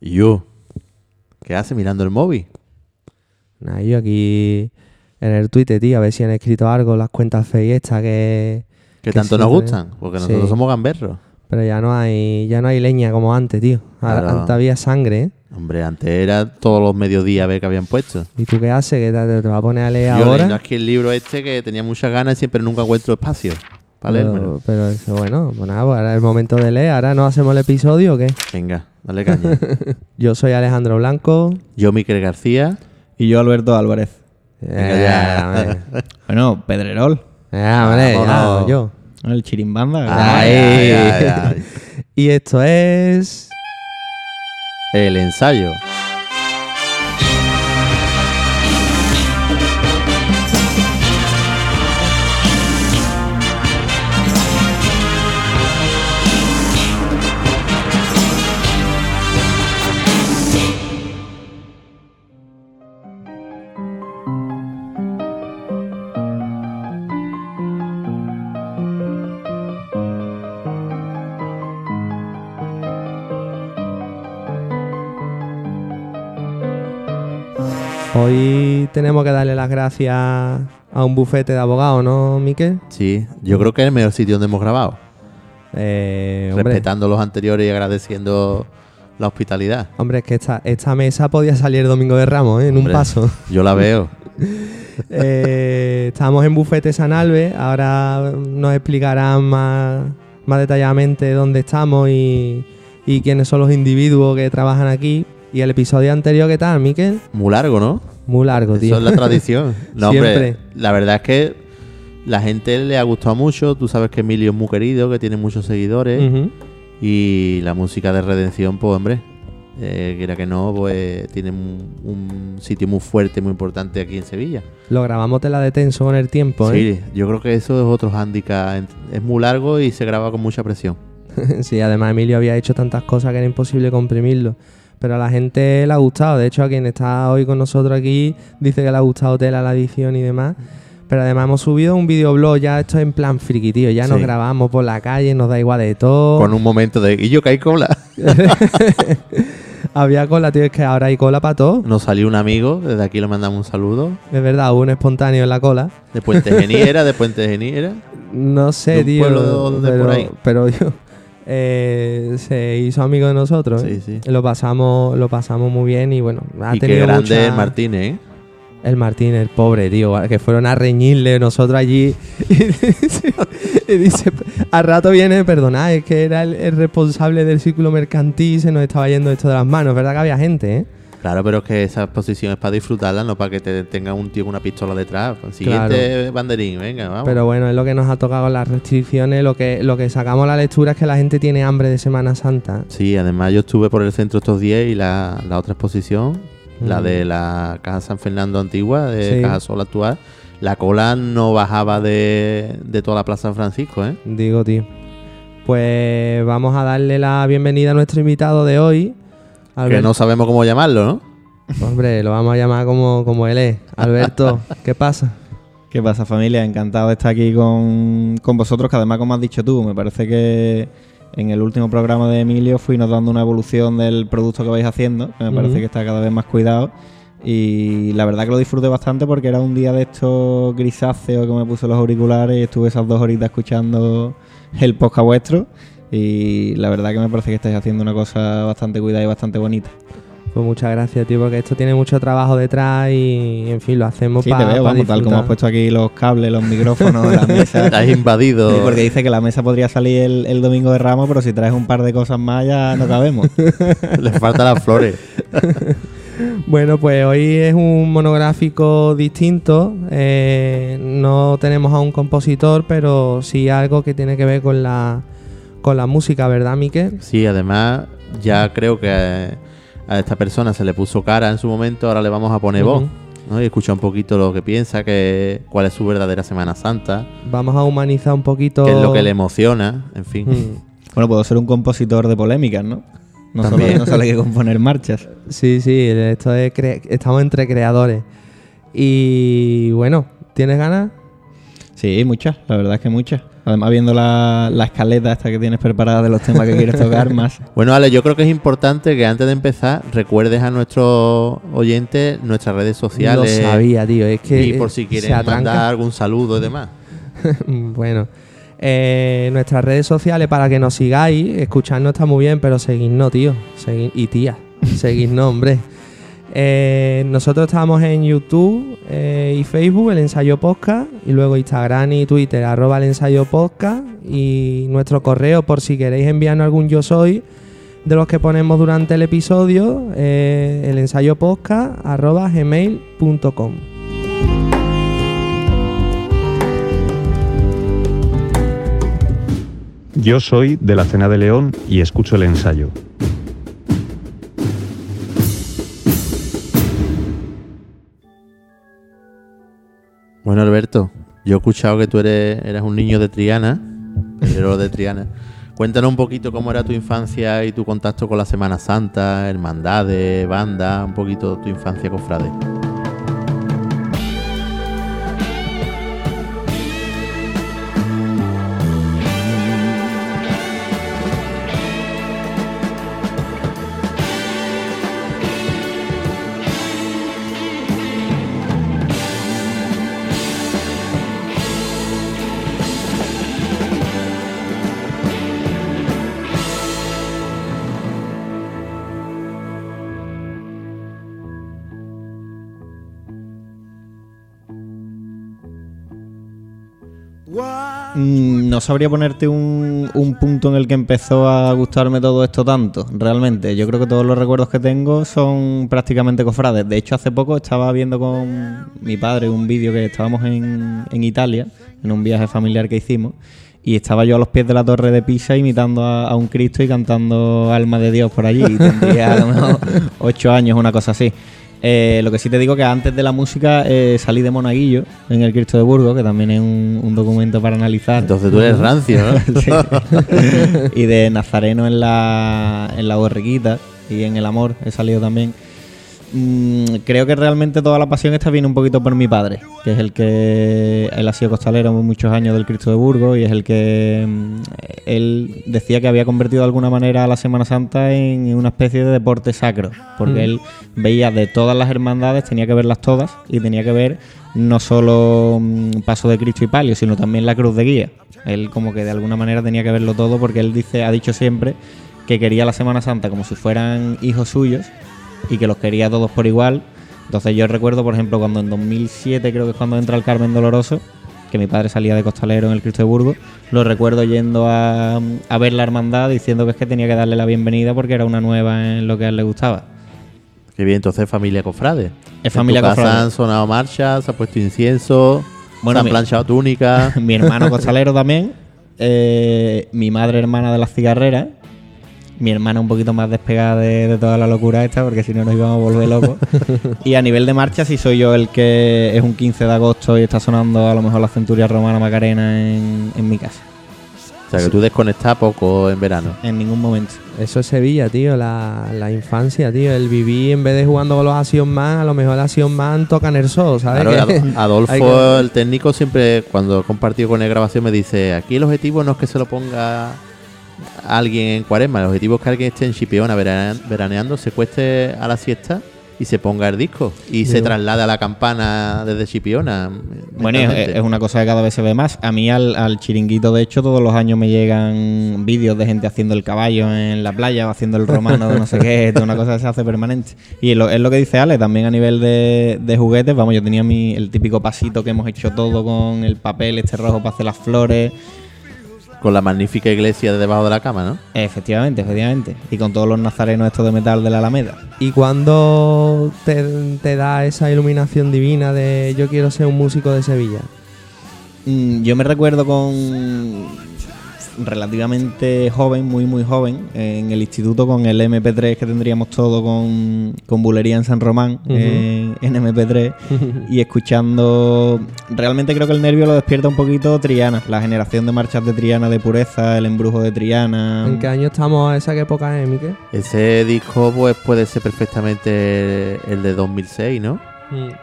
¿Y yo? ¿Qué hace mirando el móvil? Nada, yo aquí en el Twitter, tío, a ver si han escrito algo las cuentas fake estas que... Que Que tanto nos gustan, porque Sí. nosotros somos gamberros. Pero ya no hay ya no hay leña como antes, tío. Ahora- Claro. Antes había sangre, ¿eh? Hombre, antes era todos los mediodías a ver qué habían puesto. ¿Y tú qué haces? ¿Que te, te vas a poner a leer Yo ahora? leyendo aquí el libro este que tenía muchas ganas y siempre nunca encuentro espacio para leérmelo. pero, pero eso, bueno, pues nada, pues ahora es el momento de leer. Ahora no hacemos el episodio, ¿o qué? Venga, dale caña. Yo soy Alejandro Blanco. Yo, Miquel García. Y yo, Alberto Álvarez. Venga, ya. hombre. Bueno, Pedrerol. Ya, hombre, ya, Vámonos. yo. El. Ay, ay, ay. Y esto es... El ensayo. Hoy tenemos que darle las gracias a un bufete de abogados, ¿no, Miquel? Sí, yo creo que es el mejor sitio donde hemos grabado. Eh, Respetando los anteriores y agradeciendo la hospitalidad. hombre, es que esta, esta mesa podía salir el domingo de Ramos, ¿eh? en un paso. Yo la veo. Eh, estamos en Bufete San Alves, ahora nos explicarán más, más detalladamente dónde estamos y, y quiénes son los individuos que trabajan aquí. Y el episodio anterior, ¿qué tal, Miquel? Muy largo, ¿no? Muy largo, tío. Eso es la tradición. No, hombre, Siempre. la verdad es que la gente le ha gustado mucho. Tú sabes que Emilio es muy querido, que tiene muchos seguidores. Y la música de redención, pues hombre, eh, quiera que no, pues tiene un, un sitio muy fuerte, muy importante aquí en Sevilla. Lo grabamos tela de tenso con el tiempo, ¿eh? Sí, yo creo que eso es otro hándicap. Es muy largo y se graba con mucha presión. sí, además Emilio había hecho tantas cosas que era imposible comprimirlo. Pero a la gente le ha gustado. De hecho, a quien está hoy con nosotros aquí dice que le ha gustado tela la edición y demás. Pero además hemos subido un videoblog, ya esto es en plan friki, tío. Ya nos grabamos por la calle, nos da igual de todo. Con un momento de. ¿Y yo que hay cola? Había cola, tío, es que ahora hay cola para todo. Nos salió un amigo, desde aquí le mandamos un saludo. Es verdad, hubo un espontáneo en la cola. De Puente Geniera, de Puente Geniera. No ¿De sé, un tío. pueblo de pero, por ahí? pero yo. Eh, se hizo amigo de nosotros. ¿eh? Sí, sí. Lo pasamos, lo pasamos muy bien y bueno, ha y qué tenido grande mucha- es Martínez, ¿eh? El Martín, el pobre, tío, que fueron a reñirle nosotros allí. Y dice, y dice, al rato viene, perdonad, es que era el, el responsable del círculo mercantil, se nos estaba yendo esto de las manos. ¿Verdad que había gente, eh? Claro, pero es que esa exposición es para disfrutarla, no para que te tenga un tío con una pistola detrás. Siguiente banderín, venga, vamos. Pero bueno, es lo que nos ha tocado las restricciones. Lo que, lo que sacamos a la lectura es que la gente tiene hambre de Semana Santa. Sí, además yo estuve por el centro estos días y la, la otra exposición, la Mm. de la Caja San Fernando antigua, de Sí. Caja Sol actual, la cola no bajaba de, de toda la Plaza Francisco, ¿eh? Digo, tío. Pues vamos a darle la bienvenida a nuestro invitado de hoy. Que no sabemos cómo llamarlo, ¿no? Hombre, lo vamos a llamar como, como él es. Alberto, ¿qué pasa? ¿Qué pasa, familia? Encantado de estar aquí con, con vosotros, que además, como has dicho tú, me parece que en el último programa de Emilio fuimos dando una evolución del producto que vais haciendo, que me parece que está cada vez más cuidado. Y la verdad que lo disfruté bastante porque era un día de estos grisáceos que me puse los auriculares y estuve esas dos horitas escuchando el podcast vuestro. Y la verdad que me parece que estáis haciendo una cosa bastante cuidada y bastante bonita. Pues muchas gracias, tío, porque esto tiene mucho trabajo detrás y, en fin, lo hacemos Sí, para te veo, vamos, tal como has puesto aquí los cables, los micrófonos, la mesa. Has invadido. Sí, porque dice que la mesa podría salir el, el domingo de Ramos, pero si traes un par de cosas más ya no cabemos. Le faltan las flores. Bueno, pues hoy es un monográfico distinto. eh, no tenemos a un compositor, pero sí algo que tiene que ver con la, con la música, ¿verdad, Miquel? Sí, además ya creo que a, esta persona se le puso cara en su momento, ahora le vamos a poner voz. ¿no? Y escucha un poquito lo que piensa, que, cuál es su verdadera Semana Santa, Vamos a humanizar un poquito. qué es lo que le emociona, en fin. Mm. Bueno, puedo ser un compositor de polémicas, ¿no? No solo, También. no solo hay que componer marchas. Sí, sí, esto es cre- estamos entre creadores. Y bueno, ¿tienes ganas? Sí, muchas, la verdad es que muchas. Además, viendo la, la escaleta esta que tienes preparada de los temas que quieres tocar, más. Bueno, Ale, yo creo que es importante que antes de empezar recuerdes a nuestros oyentes nuestras redes sociales. Lo sabía, tío. Es que y por si quieren mandar algún saludo y demás. bueno, eh, nuestras redes sociales para que nos sigáis, escucharnos está muy bien, pero seguidnos, tío. Segui- y tía, seguidnos, hombre. Eh, nosotros estamos en YouTube eh, y Facebook, el ensayo podcast, y luego Instagram y Twitter, arroba el ensayo podcast, y nuestro correo por si queréis enviarnos algún yo soy de los que ponemos durante el episodio, eh, el ensayo podcast, arroba gmail.com. Yo soy de la Cena de León y escucho el ensayo. Bueno, Alberto, yo he escuchado que tú eres, un niño de Triana, pero de Triana. Cuéntanos un poquito cómo era tu infancia y tu contacto con la Semana Santa, hermandades, banda, un poquito tu infancia cofrade. No sabría ponerte un, un punto en el que empezó a gustarme todo esto tanto, realmente. Yo creo que todos los recuerdos que tengo son prácticamente cofrades. De hecho, hace poco estaba viendo con mi padre un vídeo que estábamos en, en Italia, en un viaje familiar que hicimos, y estaba yo a los pies de la torre de Pisa imitando a, a un Cristo y cantando Alma de Dios por allí. Y tendría a lo mejor ocho años, una cosa así. Eh, lo que sí te digo que antes de la música eh, salí de Monaguillo en el Cristo de Burgos, que también es un, un documento para analizar. Entonces tú eres rancio, ¿no? Sí. y de Nazareno en la, en la borriquita y en el amor he salido también. Mm, creo que realmente toda la pasión esta viene un poquito por mi padre, que es el que él ha sido costalero muchos años del Cristo de Burgos y es el que mm, él decía que había convertido de alguna manera a la Semana Santa en una especie de deporte sacro, porque Mm. él veía de todas las hermandades, tenía que verlas todas y tenía que ver no solo mm, Paso de Cristo y Palio, sino también la Cruz de Guía. Él como que de alguna manera tenía que verlo todo porque él dice, ha dicho siempre que quería la Semana Santa como si fueran hijos suyos y que los quería todos por igual. Entonces yo recuerdo, por ejemplo, cuando en 2007 creo que es cuando entra el Carmen Doloroso, que mi padre salía de costalero en el Cristo de Burgos, lo recuerdo yendo a, a ver la hermandad diciendo que es que tenía que darle la bienvenida porque era una nueva en lo que a él le gustaba. Qué bien, entonces familia cofrade. Es familia en tu casa cofrade. han sonado marchas, se ha puesto incienso, Bueno, se han mi- planchado túnicas. mi hermano costalero también, eh, mi madre hermana de las cigarreras, mi hermana un poquito más despegada de, de toda la locura esta, porque si no nos íbamos a volver locos. y a nivel de marcha, sí soy yo el que es un 15 de agosto y está sonando a lo mejor la Centuria Romana Macarena en, en mi casa. O sea, que tú desconectas poco en verano. En ningún momento. Eso es Sevilla, tío, la, la infancia, tío. El vivir en vez de jugando con los Action Man, a lo mejor el Action Man tocan el sol, ¿sabes? Claro, Adolfo, el técnico, siempre cuando he compartido con él grabación me dice, aquí el objetivo no es que se lo ponga alguien en cuaresma, el objetivo es que alguien esté en Chipiona verane- veraneando, se cueste a la siesta y se ponga el disco y se Digo. traslade a la campana desde Chipiona. Bueno, es, una cosa que cada vez se ve más. A mí al, al chiringuito, de hecho, todos los años me llegan vídeos de gente haciendo el caballo en la playa o haciendo el romano de no sé qué. Es una cosa que se hace permanente. Y es lo, es lo que dice Ale, también a nivel de, de juguetes. Vamos, yo tenía mi, el típico pasito que hemos hecho todo con el papel este rojo para hacer las flores. Con la magnífica iglesia de debajo de la cama, ¿no? Efectivamente, efectivamente. Y con todos los nazarenos estos de metal de la Alameda. ¿Y cuando te, te da esa iluminación divina de yo quiero ser un músico de Sevilla? Mm, Yo me recuerdo con relativamente joven, muy muy joven, en el instituto con el MP3 que tendríamos todo con, con bulería en San Román, eh, en MP3, y escuchando, realmente creo que el nervio lo despierta un poquito Triana, la generación de marchas de Triana de pureza, el embrujo de Triana. ¿En qué año estamos a esa época, eh, Miquel? Ese disco pues puede ser perfectamente el de 2006, ¿no?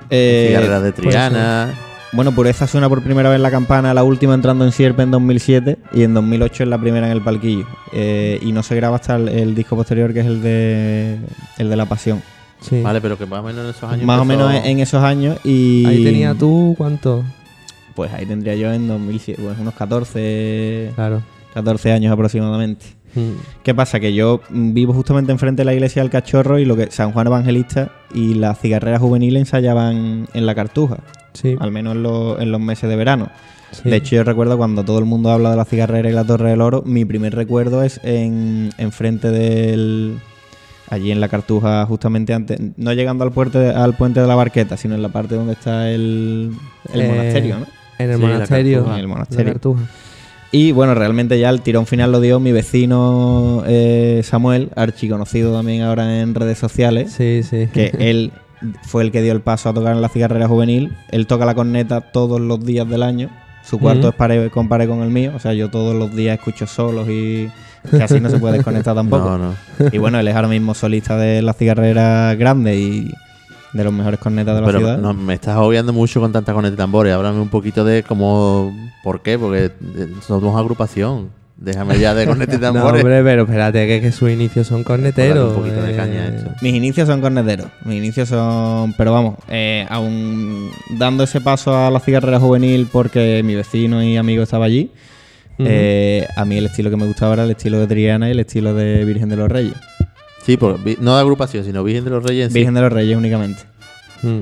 Eh, Cigarreras de Triana. Bueno, Pureza suena por primera vez la campana, la última entrando en Sierpe en 2007 y en 2008 es la primera en el palquillo. Eh, y no se graba hasta el, el disco posterior que es el de el de La Pasión. Sí. Vale, pero que más o menos en esos años. Más o menos en esos años y... Ahí tenía tú, ¿cuánto? Pues ahí tendría yo en 2007, pues unos 14, Claro. 14 años aproximadamente. Mm. ¿Qué pasa? Que yo vivo justamente enfrente de la iglesia del Cachorro y lo que San Juan Evangelista y la cigarrera juvenil ensayaban en la Cartuja, Sí. al menos en, los- en los meses de verano. sí. De hecho, yo recuerdo cuando todo el mundo habla de la cigarrera y la Torre del Oro, mi primer recuerdo es en enfrente del allí en la Cartuja, justamente antes, no llegando al puente al puente de la Barqueta, sino en la parte donde está el, el Eh, monasterio, ¿no? En el Sí, la monasterio. Cartuja. En el La monasterio. Cartuja. Y bueno, realmente ya el tirón final lo dio mi vecino eh, Samuel, archiconocido también ahora en redes sociales, Sí, sí. que él fue el que dio el paso a tocar en la cigarrera juvenil. Él toca la corneta todos los días del año. Su cuarto es pare, compare con el mío. O sea, yo todos los días escucho solos y así no se puede desconectar tampoco. No, no. Y bueno, él es ahora mismo solista de la cigarrera grande y de los mejores cornetas de la Pero ciudad. no, me estás obviando mucho con tantas con de tambores. Háblame un poquito de cómo. ¿Por qué? Porque eh, somos agrupación. Déjame ya de cornetas y No, tambores. hombre, pero espérate, que, que sus inicios son corneteros. un poquito de eh, caña a esto. Mis inicios son corneteros. Mis inicios son. Pero vamos, eh, aún dando ese paso a la cigarrera juvenil porque mi vecino y amigo estaba allí. Eh, a mí el estilo que me gustaba era el estilo de Triana y el estilo de Virgen de los Reyes. Sí, vi- no de agrupación, sino Virgen de los Reyes. sí. Virgen de los Reyes únicamente. Mm.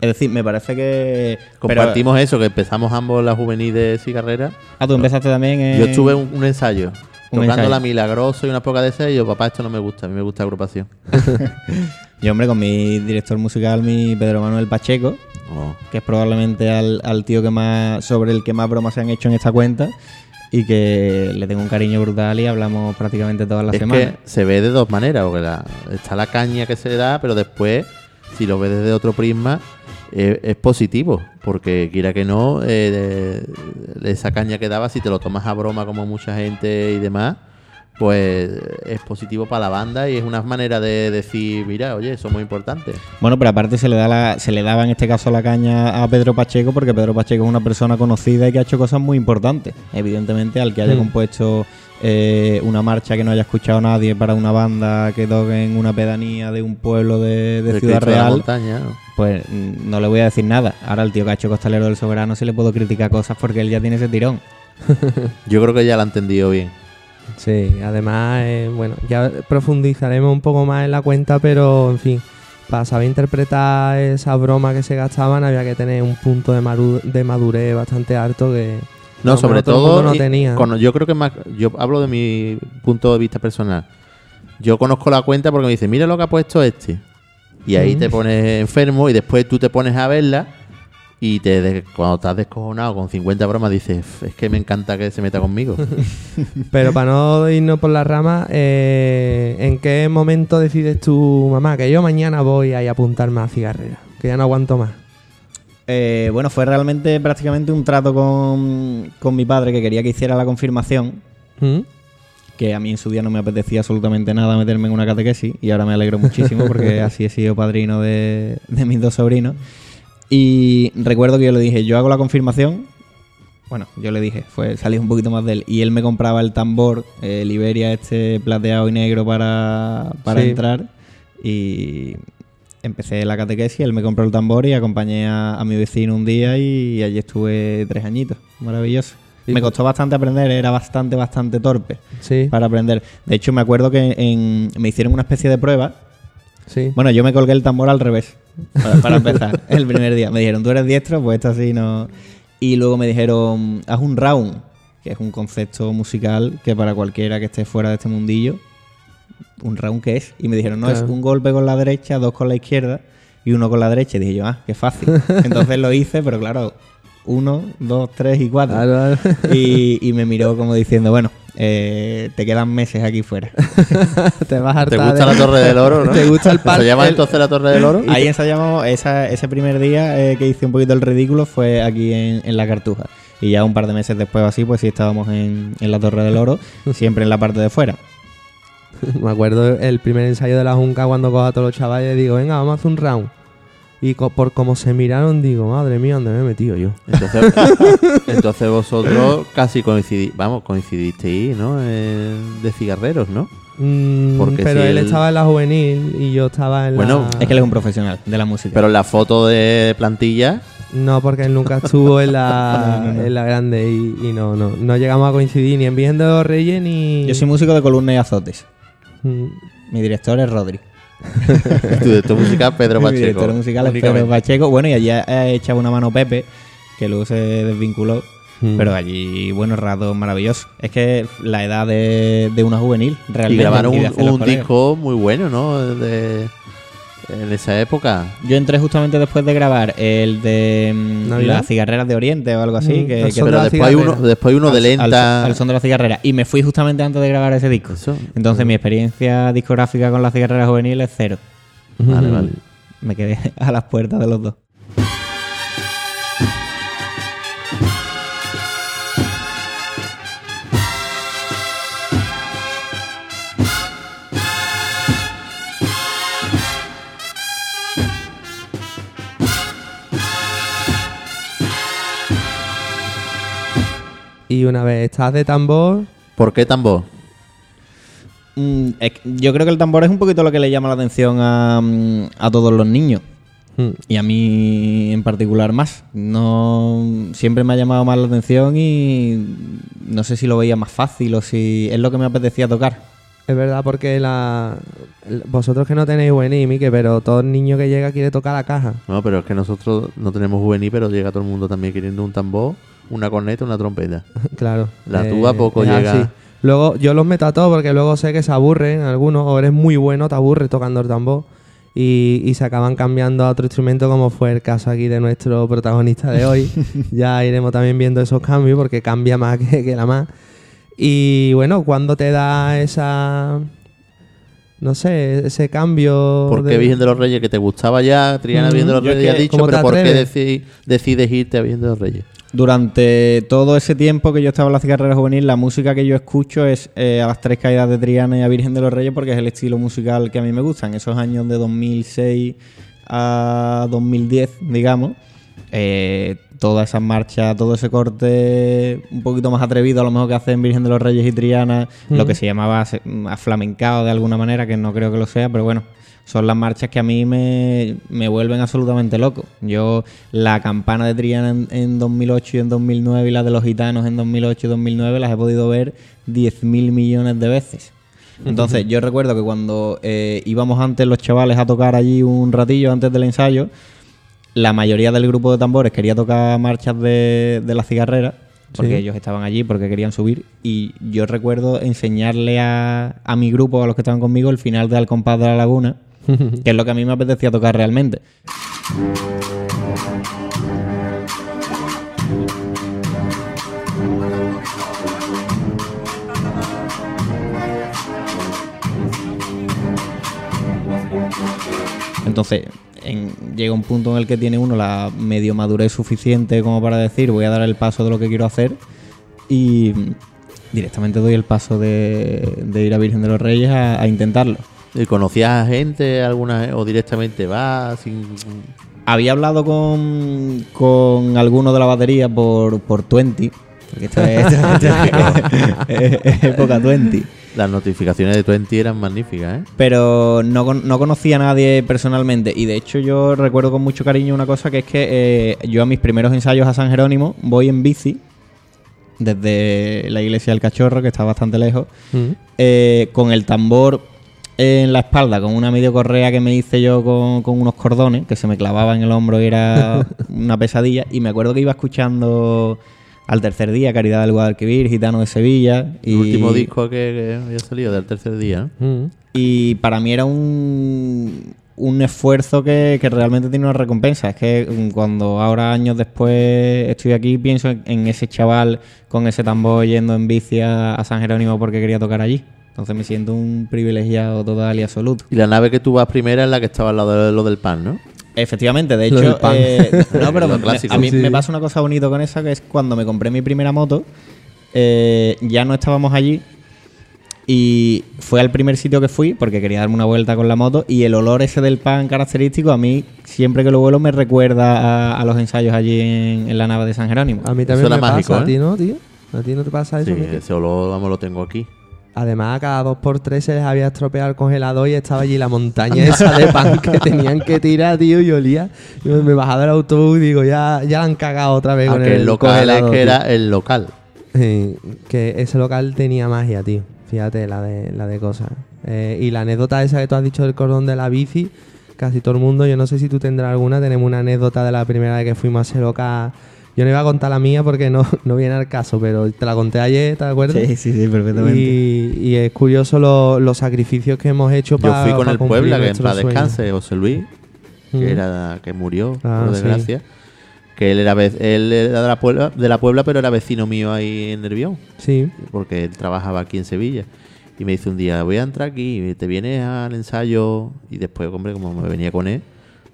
Es decir, me parece que. pero- Compartimos eso, que empezamos ambos la juvenil de cigarrera. ah, tú empezaste también en. Yo estuve un, un ensayo. Un tocando ensayo. la Milagroso y una poca de ese. Y yo, papá, esto no me gusta. A mí me gusta agrupación. Yo, hombre, con mi director musical, mi Pedro Manuel Pacheco, Oh. que es probablemente al, al tío que más sobre el que más bromas se han hecho en esta cuenta y que le tengo un cariño brutal y hablamos prácticamente todas las es semanas. que se ve de dos maneras, porque la- está la caña que se da, pero después, si lo ves desde otro prisma, eh, es positivo, porque quiera que no, eh, esa caña que daba, si te lo tomas a broma como mucha gente y demás, pues es positivo para la banda y es una manera de decir, mira, oye, somos importantes. Bueno, pero aparte se le da la, se le daba en este caso la caña a Pedro Pacheco porque Pedro Pacheco es una persona conocida y que ha hecho cosas muy importantes. Evidentemente, al que haya Mm. compuesto eh, una marcha que no haya escuchado nadie para una banda que toque en una pedanía de un pueblo de, Ciudad Cristo de la Real, montaña, ¿no? pues mm, no le voy a decir nada. Ahora el tío que ha hecho Costalero del Soberano sí le puedo criticar cosas porque él ya tiene ese tirón. Yo creo que ya lo ha entendido bien. Sí, además, eh, bueno, ya profundizaremos un poco más en la cuenta, pero en fin, para saber interpretar esa broma que se gastaban había que tener un punto de, madurez bastante alto que No, lo sobre todo no tenía. con- yo creo que más, yo hablo de mi punto de vista personal. Yo conozco la cuenta porque me dice, mira lo que ha puesto este. Y ahí Mm. te pones enfermo y después tú te pones a verla y te de- cuando estás descojonado con 50 bromas dices, es que me encanta que se meta conmigo. Pero para no irnos por la rama, eh, ¿en qué momento decides tú, mamá, que yo mañana voy a ir a apuntarme a cigarrera? Que ya no aguanto más. Eh, bueno, fue realmente prácticamente un trato con, con mi padre que quería que hiciera la confirmación. ¿Mm? que a mí en su día no me apetecía absolutamente nada meterme en una catequesis y ahora me alegro muchísimo porque así he sido padrino de, de mis dos sobrinos. Y recuerdo que yo le dije, yo hago la confirmación. Bueno, yo le dije, fue salí un poquito más de él. Y él me compraba el tambor, eh, el Iberia este plateado y negro para, para Sí. entrar. Y empecé la catequesis, él me compró el tambor y acompañé a, a mi vecino un día y, allí estuve tres añitos. Maravilloso. Y- Me costó bastante aprender, era bastante, bastante torpe Sí, para aprender. De hecho, me acuerdo que en- me hicieron una especie de prueba. sí. Bueno, yo me colgué el tambor al revés, para, para empezar, el primer día. Me dijeron, tú eres diestro, pues esto así no... Y luego me dijeron, haz un round, que es un concepto musical que para cualquiera que esté fuera de este mundillo, un round que es. Y me dijeron, no, es un golpe con la derecha, dos con la izquierda y uno con la derecha. Y dije yo, ah, qué fácil. Entonces lo hice, pero claro, uno, dos, tres y cuatro. Claro, claro. Y, y me miró como diciendo, bueno, eh, te quedan meses aquí fuera. Te vas a ¿Te hartar gusta de- la Torre del Oro, no? ¿Te gusta el ¿Se parque? llama el- entonces la Torre del Oro? Ahí ensayamos, esa- ese primer día eh, que hice un poquito el ridículo fue aquí en, en la Cartuja. Y ya un par de meses después o así, pues sí estábamos en, en la Torre del Oro, siempre en la parte de fuera. Me acuerdo el primer ensayo de la Junca cuando cojo a todos los chavales y digo, venga, vamos a hacer un round. Y co- por cómo se miraron, digo, madre mía, ¿dónde me he metido yo? Entonces, entonces vosotros casi coincidí, vamos, coincidisteis, ¿no? En- de cigarreros, ¿no? Mm, Porque pero si él él- estaba en la juvenil y yo estaba en Bueno, la... Es que él es un profesional de la música. Pero en la foto de plantilla, No, porque él nunca estuvo en la, No, no, no. En la grande y, y no, no, no llegamos a coincidir ni en Virgen de los Reyes ni... Yo soy músico de columna y azotes. Mm, Mi director es Rodri. tu director musical Pedro Mi Pacheco. director musical es. Pedro Pacheco. Bueno, y allí ha echado una mano Pepe, que luego se desvinculó. mm. Pero allí, buenos ratos maravillosos. Es que la edad de, de una juvenil, realmente. grabaron y de un, disco muy bueno, ¿no? De- en esa época. Yo entré justamente después de grabar el de mm, ¿Navidad? las cigarreras de Oriente o algo así. Mm, que, de Pero después hay, uno, después hay uno de lenta. Al, al son de la cigarrera. Y me fui justamente antes de grabar ese disco. Eso. Entonces mi experiencia discográfica con la cigarrera juvenil es cero. Vale, vale. Me quedé a las puertas de los dos. Y una vez estás de tambor, ¿Por qué tambor? Mm, es que yo creo que el tambor es un poquito lo que le llama la atención a, mm, a todos los niños. mm, Y a mí en particular más. No siempre me ha llamado más la atención y no sé si lo veía más fácil o si es lo que me apetecía tocar. es verdad porque la, vosotros que no tenéis juvenil, Mike, pero todo niño que llega quiere tocar la caja. No, pero es que nosotros no tenemos juvenil, pero llega todo el mundo también queriendo un tambor, una corneta, una trompeta. claro. La tuba poco llega. así. Luego yo los meto a todos porque luego sé que se aburren algunos, o eres muy bueno, te aburres tocando el tambor. Y, y se acaban cambiando a otro instrumento como fue el caso aquí de nuestro protagonista de hoy. ya iremos también viendo esos cambios porque cambia más que, que la más. Y bueno, cuando te da esa... No sé, ese cambio... ¿Por qué de- Virgen de los Reyes? Que te gustaba ya, Triana Mm, Virgen de los Reyes, que- ya dicho, ¿cómo te pero ¿por qué decides irte a Virgen de los Reyes? Durante todo ese tiempo que yo estaba en la cigarrera juvenil, la música que yo escucho es eh, a las tres caídas de Triana y a Virgen de los Reyes porque es el estilo musical que a mí me gusta. En esos años de 2006 a 2010, digamos, eh, todas esas marchas, todo ese corte un poquito más atrevido a lo mejor que hacen Virgen de los Reyes y Triana, lo que se llamaba aflamencado de alguna manera, que no creo que lo sea, pero bueno, son las marchas que a mí me, me vuelven absolutamente loco. Yo, la campana de Triana en, en 2008 y en 2009 y la de los gitanos en 2008 y 2009 las he podido ver 10.000 millones de veces. Entonces, yo recuerdo que cuando eh, íbamos antes los chavales a tocar allí un ratillo antes del ensayo, la mayoría del grupo de tambores quería tocar marchas de, de la cigarrera, porque Sí. ellos estaban allí, porque querían subir. Y yo recuerdo enseñarle a, a mi grupo, a los que estaban conmigo, el final de Al compás de la laguna, que es lo que a mí me apetecía tocar realmente. Entonces, en- llega un punto en el que tiene uno la medio madurez suficiente como para decir voy a dar el paso de lo que quiero hacer y directamente doy el paso de, de ir a Virgen de los Reyes a, a intentarlo. ¿Y ¿Conocías a gente alguna o directamente vas sin Había hablado con, con alguno de la batería por, por 20, porque esto es, esto es- es época 20. Las notificaciones de Twenty eran magníficas, ¿eh? pero no, no conocía a nadie personalmente. Y de hecho yo recuerdo con mucho cariño una cosa que es que eh, yo a mis primeros ensayos a San Jerónimo voy en bici desde la iglesia del Cachorro, que está bastante lejos, eh, con el tambor en la espalda, con una medio correa que me hice yo con, con unos cordones que se me clavaba en el hombro y era una pesadilla. Y me acuerdo que iba escuchando al tercer día Caridad del Guadalquivir, Gitano de Sevilla. Y El último disco que, había salido del tercer día. Mm. y para mí era un, un esfuerzo que, que realmente tiene una recompensa. Es que mm, cuando ahora, años después, estoy aquí, pienso en, en ese chaval con ese tambor yendo en bici a, a San Jerónimo porque quería tocar allí. Entonces me siento un privilegiado total y absoluto. Y la nave que tú vas primera es la que estaba al lado de lo del pan, ¿no? Efectivamente, de hecho, eh, no, pero Lo me- clásico. a mí Sí. me pasa una cosa bonita con esa, que es cuando me compré mi primera moto, eh, ya no estábamos allí Y fue al primer sitio que fui porque quería darme una vuelta con la moto y el olor ese del pan característico a mí siempre que lo vuelo me recuerda a, a los ensayos allí en, en la nave de San Jerónimo. A mí Eso también era me mágico, pasa, ¿eh? a ti no, tío. A ti no te pasa eso. Sí, ese olor, vamos, lo tengo aquí. Además, a cada dos por tres se les había estropeado el congelador y estaba allí la montaña esa de pan que tenían que tirar, tío, y olía. Y me bajaba del autobús y digo, ya, ya la han cagado otra vez con Aunque el el local es que era el local. Sí, que ese local tenía magia, tío. Fíjate la de, la de cosas. Eh, y la anécdota esa que tú has dicho del cordón de la bici, casi todo el mundo, yo no sé si tú tendrás alguna, tenemos una anécdota de la primera vez que fuimos a ese local. Yo no iba a contar la mía porque no, no viene al caso, pero te la conté ayer, ¿te acuerdas? Sí, sí, sí, perfectamente. Y, y es curioso lo- los sacrificios que hemos hecho Yo para fui con el Puebla, que en paz descanse, José Luis, Mm. que era que murió, Ah, por sí. desgracia. Que él era, él era de la, Puebla, de la Puebla, pero era vecino mío ahí en Nervión, Sí, porque él trabajaba aquí en Sevilla. Y me dice un día, voy a entrar aquí, te vienes al ensayo. Y después, hombre, como me venía con él,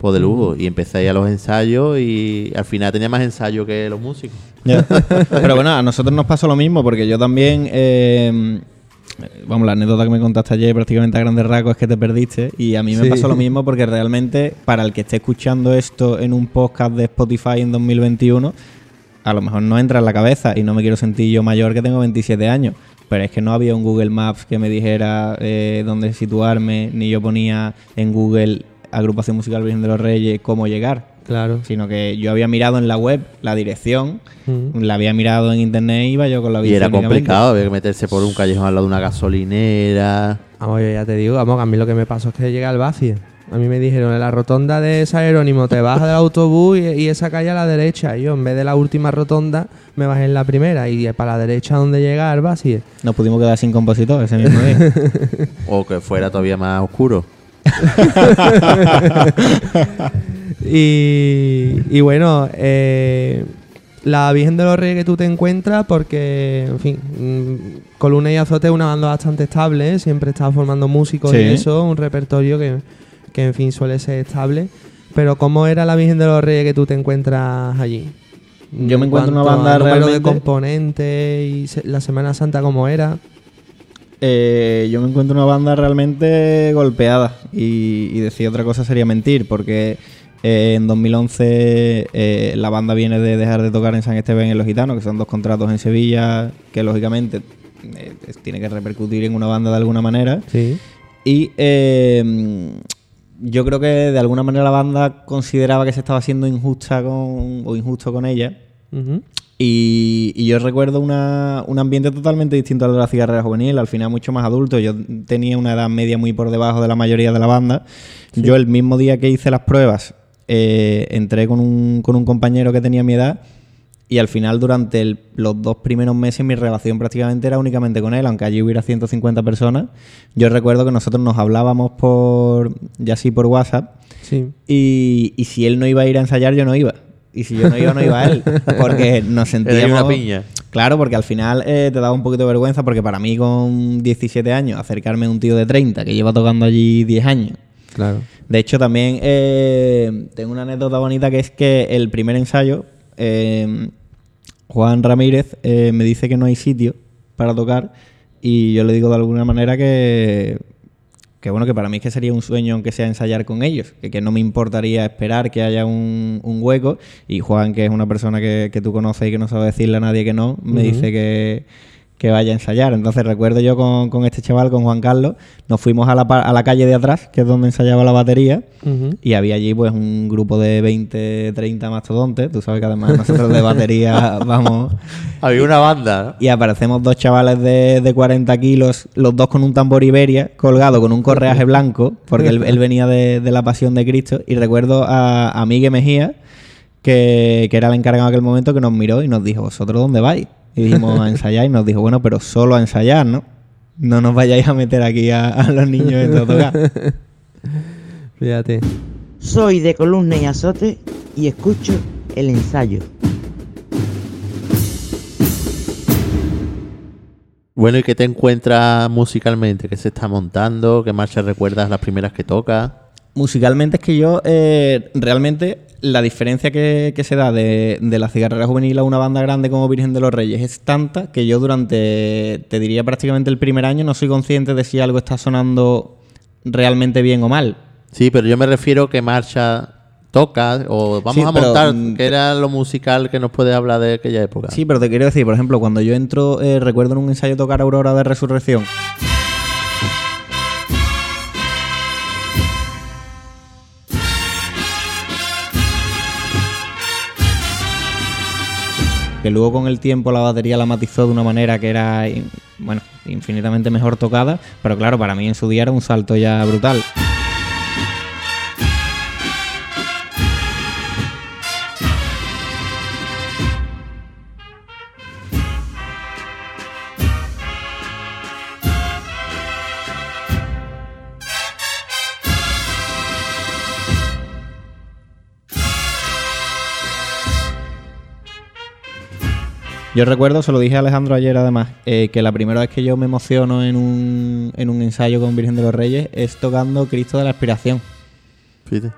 pues de lujo. Y empecé ahí a los ensayos y al final tenía más ensayo que los músicos. Pero bueno, a nosotros nos pasó lo mismo, porque yo también. eh, vamos, la anécdota que me contaste ayer, prácticamente a grandes rasgos, es que te perdiste. Y a mí me Sí. pasó lo mismo, porque realmente, para el que esté escuchando esto en un podcast de Spotify en 2021, a lo mejor no entra en la cabeza y no me quiero sentir yo mayor que tengo 27 años. Pero es que no había un Google Maps que me dijera eh, dónde situarme, ni yo ponía en Google Agrupación Musical Virgen de los Reyes cómo llegar claro. sino que yo había mirado en la web la dirección, Mm. la había mirado en internet y iba yo con la Y bici. era únicamente. complicado, había que meterse por un callejón al lado de una gasolinera. Vamos, yo ya te digo, vamos, a mí lo que me pasó es que llegué al vacío. A mí me dijeron, en la rotonda de San Jerónimo te bajas del autobús y, y esa calle a la derecha. Y yo, en vez de la última rotonda, me bajé en la primera. Y para la derecha, donde llega al vacío. Nos pudimos quedar sin compositor ese mismo día. O que fuera todavía más oscuro. Y, y bueno, eh, la Virgen de los Reyes que tú te encuentras, porque, en fin, mm, Columna y Azote es una banda bastante estable, siempre está formando músicos Sí. y eso, un repertorio que, que, en fin, suele ser estable. Pero, ¿cómo era la Virgen de los Reyes que tú te encuentras allí? Yo me En encuentro una cuanto banda a de componentes y se- la Semana Santa, ¿cómo era? Eh, yo me encuentro una banda realmente golpeada y, y decir otra cosa sería mentir, porque eh, en 2011 eh, la banda viene de dejar de tocar en San Esteban y en Los Gitanos, que son dos contratos en Sevilla que lógicamente tiene que repercutir en una banda de alguna manera. Sí. Y yo creo que de alguna manera la banda consideraba que se estaba siendo injusta con, o injusto con ella. Ujú. Y, y yo recuerdo una- un ambiente totalmente distinto al de la cigarrera juvenil, al final mucho más adulto. Yo tenía una edad media muy por debajo de la mayoría de la banda. Yo el mismo día que hice las pruebas, eh, entré con un, con un compañero que tenía mi edad y al final durante el- los dos primeros meses mi relación prácticamente era únicamente con él, aunque allí hubiera 150 personas. Yo recuerdo que nosotros nos hablábamos por, ya sí por WhatsApp Sí. y, y si él no iba a ir a ensayar, yo no iba. Y si yo no iba, no iba él. Porque nos sentíamos... una piña. Claro, porque al final eh, te daba un poquito de vergüenza, porque para mí con 17 años, acercarme a un tío de 30 que lleva tocando allí 10 años. Claro. De hecho, también eh, tengo una anécdota bonita que es que el primer ensayo, eh, Juan Ramírez me dice que no hay sitio para tocar y yo le digo de alguna manera que, que bueno, que para mí es que sería un sueño aunque sea ensayar con ellos, que, que no me importaría esperar que haya un, un hueco. Y Juan, que es una persona que, que tú conoces y que no sabe decirle a nadie que no, me dice que, que vaya a ensayar. Entonces recuerdo yo con, con este chaval, con Juan Carlos, nos fuimos a la, pa- a la calle de atrás, que es donde ensayaba la batería, y había allí pues un grupo de 20, 30 mastodontes. Tú sabes que además nosotros de batería vamos. Había una banda. Y aparecemos dos chavales de, de 40 kilos, los dos con un tambor Iberia, colgado con un correaje blanco, porque él, él venía de, de la Pasión de Cristo. Y recuerdo a, a Miguel Mejía, que, que era el encargado en aquel momento, que nos miró y nos dijo, ¿vosotros dónde vais? Y dijimos, a ensayar. Y nos dijo, bueno, pero solo a ensayar, ¿no? No nos vayáis a meter aquí a, a los niños en tocar. Fíjate. Soy de columna y azote y escucho el ensayo. Bueno, ¿y qué te encuentras musicalmente? ¿Qué se está montando? ¿Qué marcha recuerdas las primeras que tocas? Musicalmente es que yo eh, realmente la diferencia que, que se da de, de la cigarrera juvenil a una banda grande como Virgen de los Reyes es tanta que yo durante, te diría prácticamente el primer año, no soy consciente de si algo está sonando realmente bien o mal. Sí, pero yo me refiero que marcha toca o vamos Sí, a montar mm, que era lo musical que nos puede hablar de aquella época. Sí, pero te quiero decir, por ejemplo, cuando yo entro, eh, recuerdo en un ensayo tocar Aurora de Resurrección. Que luego con el tiempo la batería la matizó de una manera que era, bueno, infinitamente mejor tocada, pero claro, para mí en su día era un salto ya brutal. Yo recuerdo, se lo dije a Alejandro ayer además, eh, que la primera vez que yo me emociono en un, en un ensayo con Virgen de los Reyes es tocando Cristo de la Aspiración. Fíjate.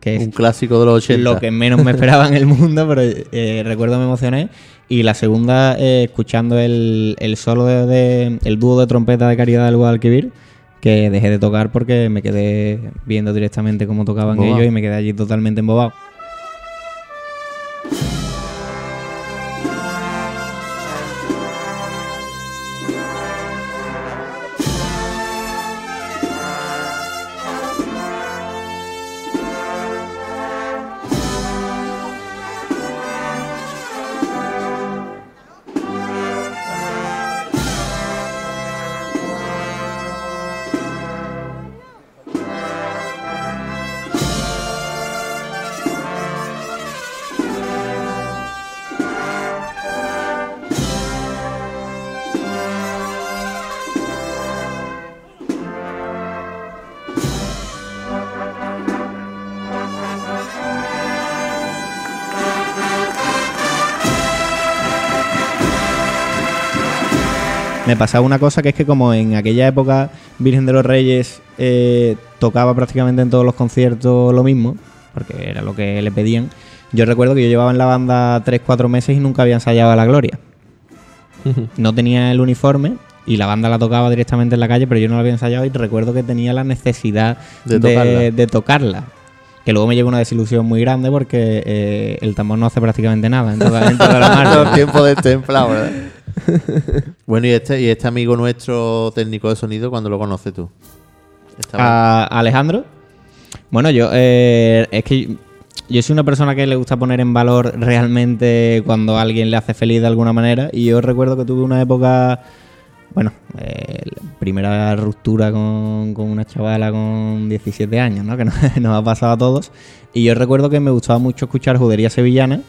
Que es Un clásico de los 80. lo que menos me esperaba en el mundo, pero eh, recuerdo me emocioné. Y la segunda, eh, escuchando el, el solo de, de- el dúo de trompeta de Caridad del Guadalquivir, que dejé de tocar porque me quedé viendo directamente cómo tocaban ellos y me quedé allí totalmente embobado. Me pasaba una cosa que es que como en aquella época Virgen de los Reyes eh, tocaba prácticamente en todos los conciertos lo mismo, porque era lo que le pedían, yo recuerdo que yo llevaba en la banda 3-4 meses y nunca había ensayado a la Gloria. No tenía el uniforme y la banda la tocaba directamente en la calle, pero yo no la había ensayado y recuerdo que tenía la necesidad De de, tocarla. de tocarla. Que luego me llevó una desilusión muy grande porque eh, el tambor no hace prácticamente nada en toda, en toda la marcha. Tiempo destemplado, ¿verdad? bueno, y este, y este amigo nuestro técnico de sonido, cuando lo conoces tú? Alejandro. Bueno, yo eh, es que yo soy una persona que le gusta poner en valor realmente cuando alguien le hace feliz de alguna manera. Y yo recuerdo que tuve una época, bueno, eh, primera ruptura con, con una chavala con 17 años, ¿no? Que nos, nos ha pasado a todos. Y yo recuerdo que me gustaba mucho escuchar Judería Sevillana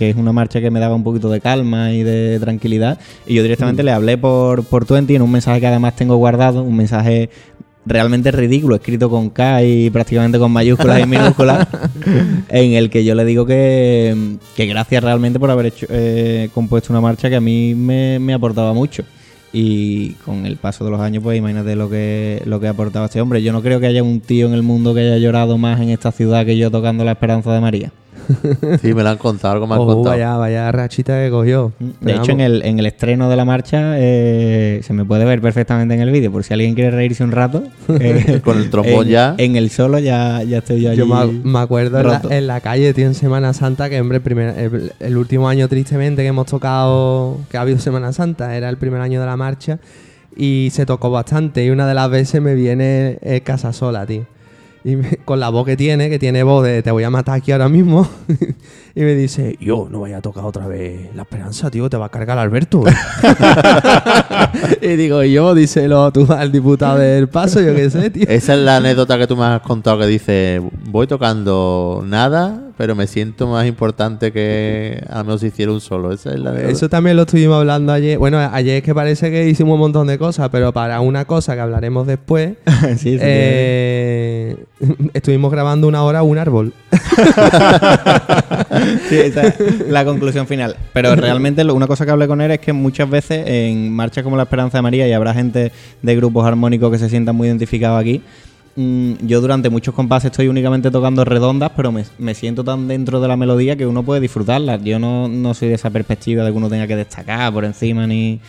que es una marcha que me daba un poquito de calma y de tranquilidad. Y yo directamente le hablé por, por Twenty en un mensaje que además tengo guardado, un mensaje realmente ridículo, escrito con K y prácticamente con mayúsculas y minúsculas, en el que yo le digo que, que gracias realmente por haber hecho, eh, compuesto una marcha que a mí me, me aportaba mucho. Y con el paso de los años, pues imagínate lo que, lo que ha aportado este hombre. Yo no creo que haya un tío en el mundo que haya llorado más en esta ciudad que yo tocando la esperanza de María. Sí, me lo han contado, algo me han Oh, contado. vaya, vaya rachita que cogió. De hecho, en el, en el estreno de la marcha eh, se me puede ver perfectamente en el vídeo, por si alguien quiere reírse un rato. eh, Con el trombón en- ya. En el solo ya, ya estoy yo allí. Yo me, me acuerdo en la, roto. en la calle, tío, en Semana Santa, que hombre, el, primer- el, el último año tristemente que hemos tocado, que ha habido Semana Santa, era el primer año de la marcha y se tocó bastante y una de las veces me viene eh, Casa Sola, tío. Y con la voz que tiene, que tiene voz de te voy a matar aquí ahora mismo, y me dice, yo no vaya a tocar otra vez La Esperanza, tío, te va a cargar Alberto. y digo, yo, díselo tú al diputado del paso, yo qué sé, tío. Esa es la anécdota que tú me has contado que dice, voy tocando nada, pero me siento más importante que a menos hiciera un solo. Esa es la anécdota. Eso también lo estuvimos hablando ayer. Bueno, ayer es que parece que hicimos un montón de cosas, pero para una cosa que hablaremos después, Sí, sí, eh, estuvimos grabando una hora un árbol. Sí, esa es la conclusión final. Pero realmente lo- una cosa que hablé con él es que muchas veces en marchas como la Esperanza de María y habrá gente de grupos armónicos que se sientan muy identificados aquí. Mm, Yo durante muchos compases estoy únicamente tocando redondas, pero me, me siento tan dentro de la melodía que uno puede disfrutarla. Yo no, no soy de esa perspectiva de que uno tenga que destacar por encima ni...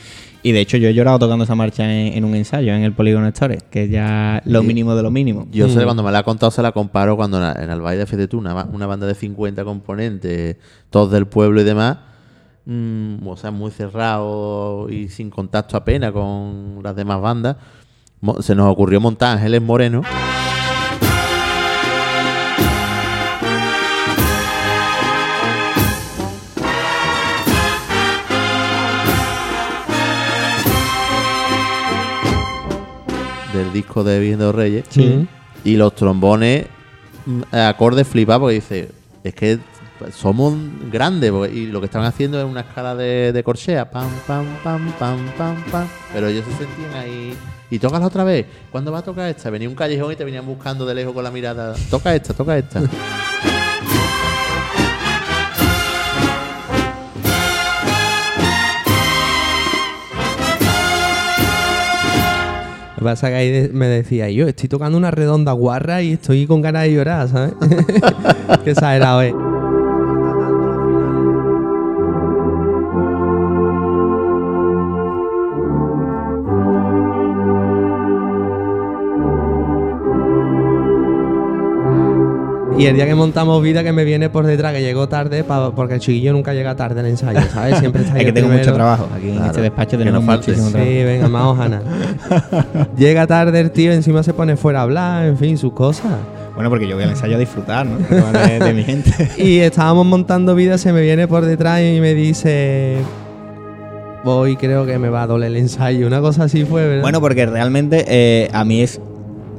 Y de hecho yo he llorado tocando esa marcha en, en un ensayo, en el Polígono Stories, que es ya lo mínimo de lo mínimo. Yo sé, Mm. cuando me la ha contado, se la comparo cuando en, en el baile de Fete tú, una, una banda de 50 componentes, todos del pueblo y demás, mm, o sea, muy cerrado y sin contacto apenas con las demás bandas. Se nos ocurrió montar Ángeles Moreno. del disco de Viendo los Reyes Sí. y los trombones mm, acordes flipados porque dice es que somos grandes porque- y lo que estaban haciendo es una escala de, de corchea pam pam pam pam pam pam pero ellos se sentían ahí y tocas otra vez ¿cuándo va a tocar esta? venía un callejón y te venían buscando de lejos con la mirada toca esta toca esta pasa que ahí me decía, yo estoy tocando una redonda guarra y estoy con ganas de llorar, ¿sabes? Qué exagerado es. Y el día que montamos vida que me viene por detrás, que llegó tarde, pa- porque el chiquillo nunca llega tarde al ensayo, ¿sabes? Siempre está ahí Es que tengo mucho trabajo. Aquí en este despacho tenemos no muchísimo Sí, trabajo. venga, más hojana. Llega tarde el tío, encima se pone fuera a hablar, en fin, sus cosas. Bueno, porque yo voy al ensayo a disfrutar, ¿no? De, de mi gente. Y estábamos montando vida, se me viene por detrás y me dice. Hoy creo que me va a doler el ensayo. Una cosa así fue, ¿verdad? Bueno, porque realmente eh, a mí es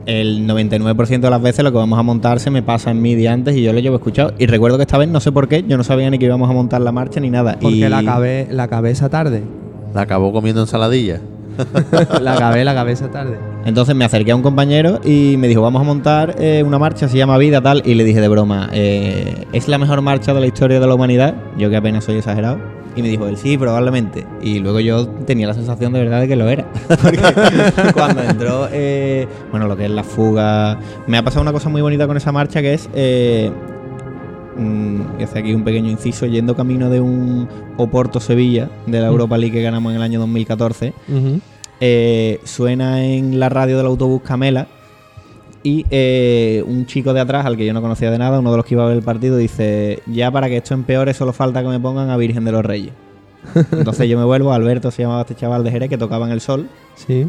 el 99% de las veces lo que vamos a montar se me pasa en mí de antes y yo lo llevo escuchado. Y recuerdo que esta vez, no sé por qué, yo no sabía ni que íbamos a montar la marcha ni nada. porque y... la acabé, la cabeza tarde. la acabó comiendo ensaladilla la acabé la tarde. Entonces me acerqué a un compañero y me dijo, vamos a montar eh, una marcha, se llama Vida, tal. Y le dije de broma, eh, ¿es la mejor marcha de la historia de la humanidad? Yo que apenas soy exagerado. Y me dijo él, sí, probablemente. Y luego yo tenía la sensación de verdad de que lo era. Porque cuando entró, eh, bueno, lo que es la fuga... Me ha pasado una cosa muy bonita con esa marcha que es... mm, y hace aquí un pequeño inciso, yendo camino de un Oporto-Sevilla, de la Europa League que ganamos en el año 2014 Ujú. eh, suena en la radio del autobús Camela y eh, un chico de atrás, al que yo no conocía de nada, uno de los que iba a ver el partido, dice, ya para que esto empeore solo falta que me pongan a Virgen de los Reyes. Entonces yo me vuelvo, Alberto se llamaba este chaval de Jerez que tocaba en el sol Sí.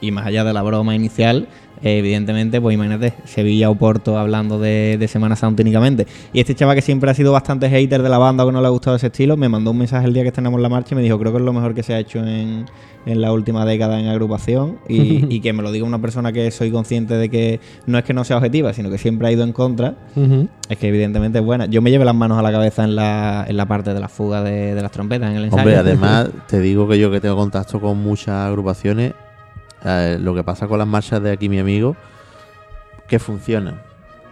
y más allá de la broma inicial, eh, evidentemente, pues imagínate, Sevilla o Porto hablando de, de Semana Santa únicamente. Y este chaval que siempre ha sido bastante hater de la banda o que no le ha gustado ese estilo, me mandó un mensaje el día que estrenamos la marcha y me dijo, creo que es lo mejor que se ha hecho en, en la última década en agrupación y, y que me lo diga una persona que soy consciente de que no es que no sea objetiva, sino que siempre ha ido en contra. Es que evidentemente es buena. Yo me llevé las manos a la cabeza en la, en la parte de la fuga de, de las trompetas, en el ensayo. Hombre, además te digo que yo que tengo contacto con muchas agrupaciones, eh, lo que pasa con las marchas de aquí mi amigo, que funcionan.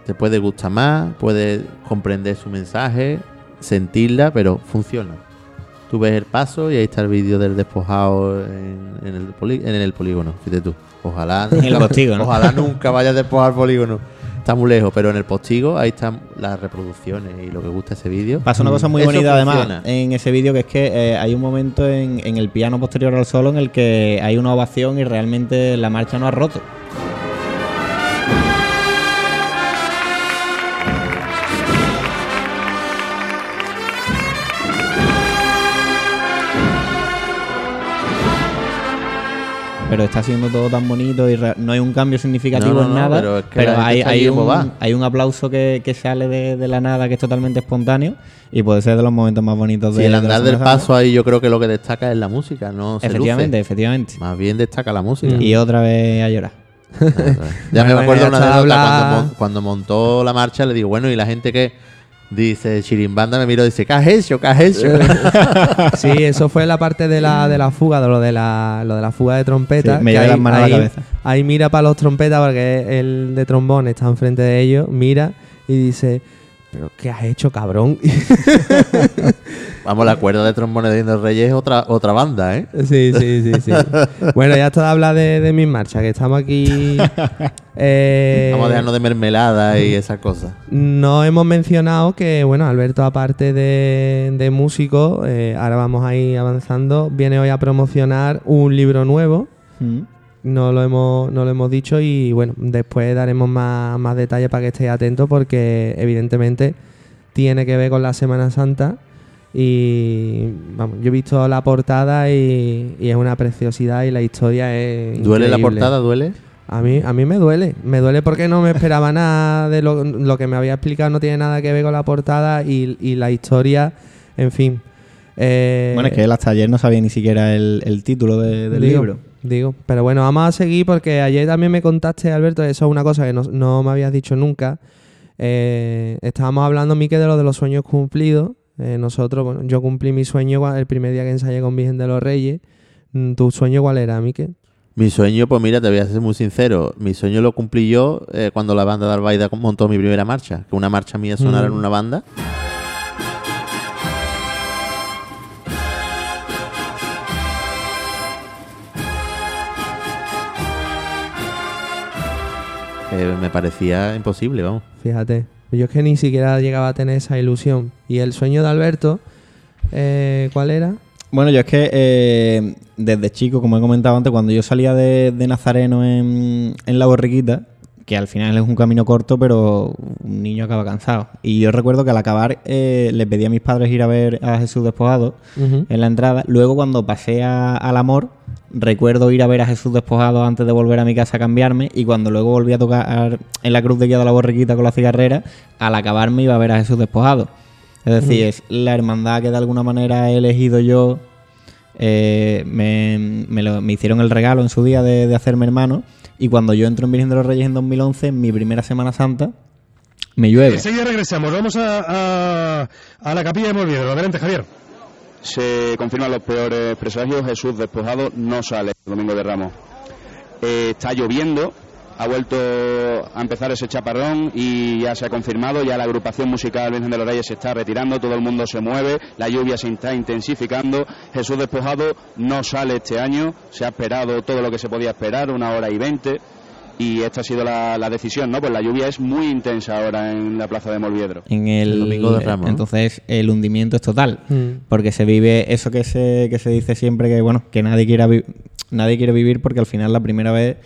Te puede gustar más, puedes comprender su mensaje, sentirla, pero funciona. Tú ves el paso y ahí está el vídeo del despojado en, en el, poli- en el polígono, fíjate tú. Ojalá En el ojalá nunca vayas a despojar el polígono. Está muy lejos, pero en el postigo ahí están las reproducciones y lo que gusta ese vídeo. Pasa una cosa muy Eso bonita además en ese vídeo que es que eh, hay un momento en, en el piano posterior al solo en el que hay una ovación y realmente la marcha no ha roto. Pero está siendo todo tan bonito y re- no hay un cambio significativo No, no, en nada. pero es que pero hay, un, hay un aplauso que, que sale de, de la nada que es totalmente espontáneo y puede ser de los momentos más bonitos de Sí, el de la andar del paso ahí yo creo que lo que destaca es la música, no se Efectivamente, luce. efectivamente. Más bien destaca la música. Y otra vez a llorar. ya me acuerdo una habla- cuando, cuando montó la marcha, le digo, bueno, y la gente que dice chirimbanda me miró y dice, ¿qué has hecho? ¿Qué has hecho? Sí, eso fue la parte de la, de la fuga, de lo de la, lo de la fuga de trompeta. Sí, me ahí- las manos a la cabeza. Ahí mira para los trompetas porque el de trombón está enfrente de ellos, mira y dice, ¿pero qué has hecho, cabrón? Vamos, la cuerda de trombones de Reyes es otra, otra banda, ¿eh? Sí, sí, sí, sí. bueno, ya está de hablar de, de mis marchas, que estamos aquí. eh, Vamos a dejarnos de mermelada y esas cosas. No hemos mencionado que, bueno, Alberto, aparte de, de músico, eh, ahora vamos a ir avanzando, viene hoy a promocionar un libro nuevo. Mm. No lo hemos, no lo hemos dicho y, bueno, después daremos más, más detalles para que estéis atentos porque, evidentemente, tiene que ver con la Semana Santa. Y vamos, yo he visto la portada y, y es una preciosidad y la historia es. ¿Duele la portada? ¿Duele? A mí, a mí me duele. Me duele porque no me esperaba nada de lo, lo que me había explicado, no tiene nada que ver con la portada y, y la historia, en fin. Eh, Bueno, es que él hasta ayer no sabía ni siquiera el, el título de- del digo, libro. Digo, pero bueno, vamos a seguir porque ayer también me contaste, Alberto, eso es una cosa que no, no me habías dicho nunca. Eh, estábamos hablando, Mique, de lo de los sueños cumplidos. Eh, nosotros, bueno, yo cumplí mi sueño el primer día que ensayé con Virgen de los Reyes. Mm, ¿Tu sueño cuál era, Mique? Mi sueño, pues mira, te voy a ser muy sincero. Mi sueño lo cumplí yo eh, cuando la banda de Albaida montó mi primera marcha. Que una marcha mía sonara Mm. en una banda. Eh, me parecía imposible, vamos. Fíjate. Yo es que ni siquiera llegaba a tener esa ilusión. Y el sueño de Alberto, eh, ¿cuál era? Bueno, yo es que eh, desde chico, como he comentado antes, cuando yo salía de, de Nazareno en, en La Borriquita, que al final es un camino corto, pero un niño acaba cansado. Y yo recuerdo que al acabar eh, le pedí a mis padres ir a ver a Jesús despojado en la entrada. Luego, cuando pasé a- al amor, recuerdo ir a ver a Jesús despojado antes de volver a mi casa a cambiarme. Y cuando luego volví a tocar en la cruz de guía de la borriquita con la cigarrera, al acabar me iba a ver a Jesús despojado. Es decir, es la hermandad que de alguna manera he elegido yo. eh, me, me lo- me hicieron el regalo en su día de, de hacerme hermano. Y cuando yo entro en Virgen de los Reyes en 2011, en mi primera Semana Santa, me llueve. Enseguida regresamos. Vamos a, a, a la capilla de Molviedro. Adelante, Javier. Se confirman los peores presagios. Jesús despojado no sale el domingo de Ramos. Eh, está lloviendo, ha vuelto a empezar ese chaparrón y ya se ha confirmado. Ya la agrupación musical Virgen de los Reyes se está retirando, todo el mundo se mueve, la lluvia se está intensificando. Jesús despojado no sale este año, se ha esperado todo lo que se podía esperar, una hora y veinte. Y esta ha sido la, la decisión, ¿no? Pues la lluvia es muy intensa ahora en la plaza de Molviedro. en el, El domingo de Ramos. Entonces el hundimiento es total. Mm. Porque se vive eso que se, que se dice siempre que bueno, que nadie quiera vi- nadie quiere vivir porque al final la primera vez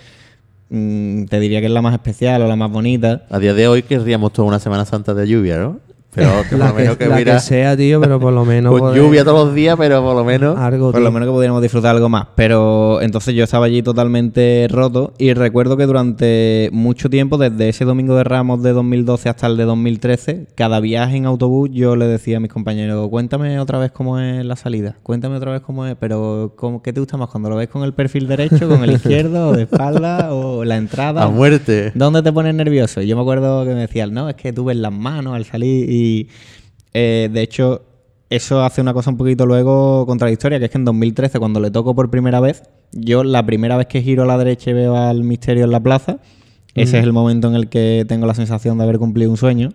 mm, te diría que es la más especial o la más bonita. A día de hoy querríamos toda una Semana Santa de lluvia, ¿no? Pero que por La lo menos que, que la hubiera que sea, tío, pero por lo menos. con poder- lluvia todos los días, pero por lo menos. Algo, Por lo menos que pudiéramos disfrutar algo más. Pero entonces yo estaba allí totalmente roto y recuerdo que durante mucho tiempo, desde ese domingo de Ramos de 2012 hasta el de 2013, cada viaje en autobús yo le decía a mis compañeros, cuéntame otra vez cómo es la salida, cuéntame otra vez cómo es, pero ¿cómo, ¿qué te gusta más? ¿Cuando lo ves con el perfil derecho, con el izquierdo, o de espalda, o la entrada? A muerte. ¿Dónde te pones nervioso? Y yo me acuerdo que me decían, no, es que tú ves las manos al salir y eh, de hecho eso hace una cosa un poquito luego contradictoria, que es que en 2013 cuando le toco por primera vez, yo la primera vez que giro a la derecha y veo al misterio en la plaza, ese es el momento en el que tengo la sensación de haber cumplido un sueño.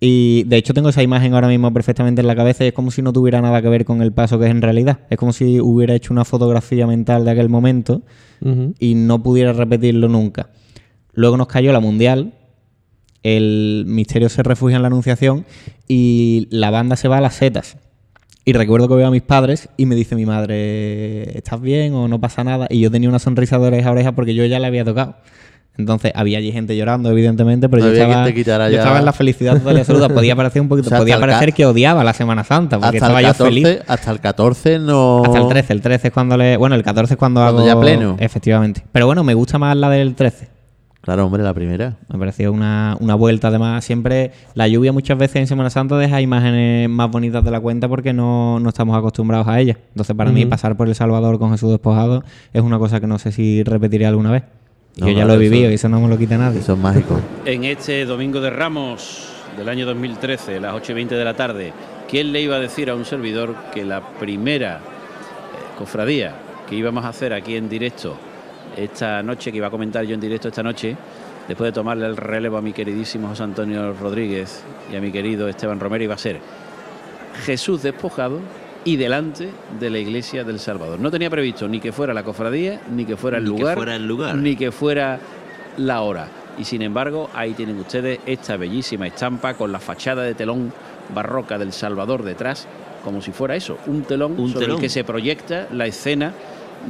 Y de hecho tengo esa imagen ahora mismo perfectamente en la cabeza y es como si no tuviera nada que ver con el paso que es en realidad. Es como si hubiera hecho una fotografía mental de aquel momento y no pudiera repetirlo nunca. Luego nos cayó la mundial, el misterio se refugia en la anunciación y la banda se va a las setas. Y recuerdo que veo a mis padres y me dice mi madre, ¿estás bien o no pasa nada? Y yo tenía una sonrisa de oreja a oreja porque yo ya le había tocado. Entonces había allí gente llorando, evidentemente, pero yo, estaba, yo ya- estaba en la felicidad total y absoluta. Podía parecer un poquito, O sea, podía parecer que odiaba la Semana Santa, porque estaba el, yo feliz. 14, hasta el 14 no. Hasta el 13, el 13 es cuando le. Bueno, el 14 es cuando, Cuando hago. ya pleno. Efectivamente. Pero bueno, me gusta más la del 13. Claro, hombre, la primera. Me pareció una, una vuelta. Además, siempre la lluvia muchas veces en Semana Santa deja imágenes más bonitas de la cuenta porque no, no estamos acostumbrados a ella. Entonces, para mí, pasar por El Salvador con Jesús despojado es una cosa que no sé si repetiré alguna vez. No, Yo ya claro, lo he eso- vivido y eso no me lo quita nadie. Eso es mágico. en este domingo de Ramos del año 2013, las 8 y 20 de la tarde, ¿quién le iba a decir a un servidor que la primera eh, cofradía que íbamos a hacer aquí en directo esta noche, que iba a comentar yo en directo esta noche, después de tomarle el relevo a mi queridísimo José Antonio Rodríguez y a mi querido Esteban Romero, iba a ser Jesús despojado y delante de la iglesia del Salvador. No tenía previsto ni que fuera la cofradía, ni que fuera el, Ni que lugar, fuera el lugar. ni que fuera la hora. Y sin embargo, ahí tienen ustedes esta bellísima estampa con la fachada de telón barroca del Salvador detrás, como si fuera eso, un telón Un sobre telón. el que se proyecta la escena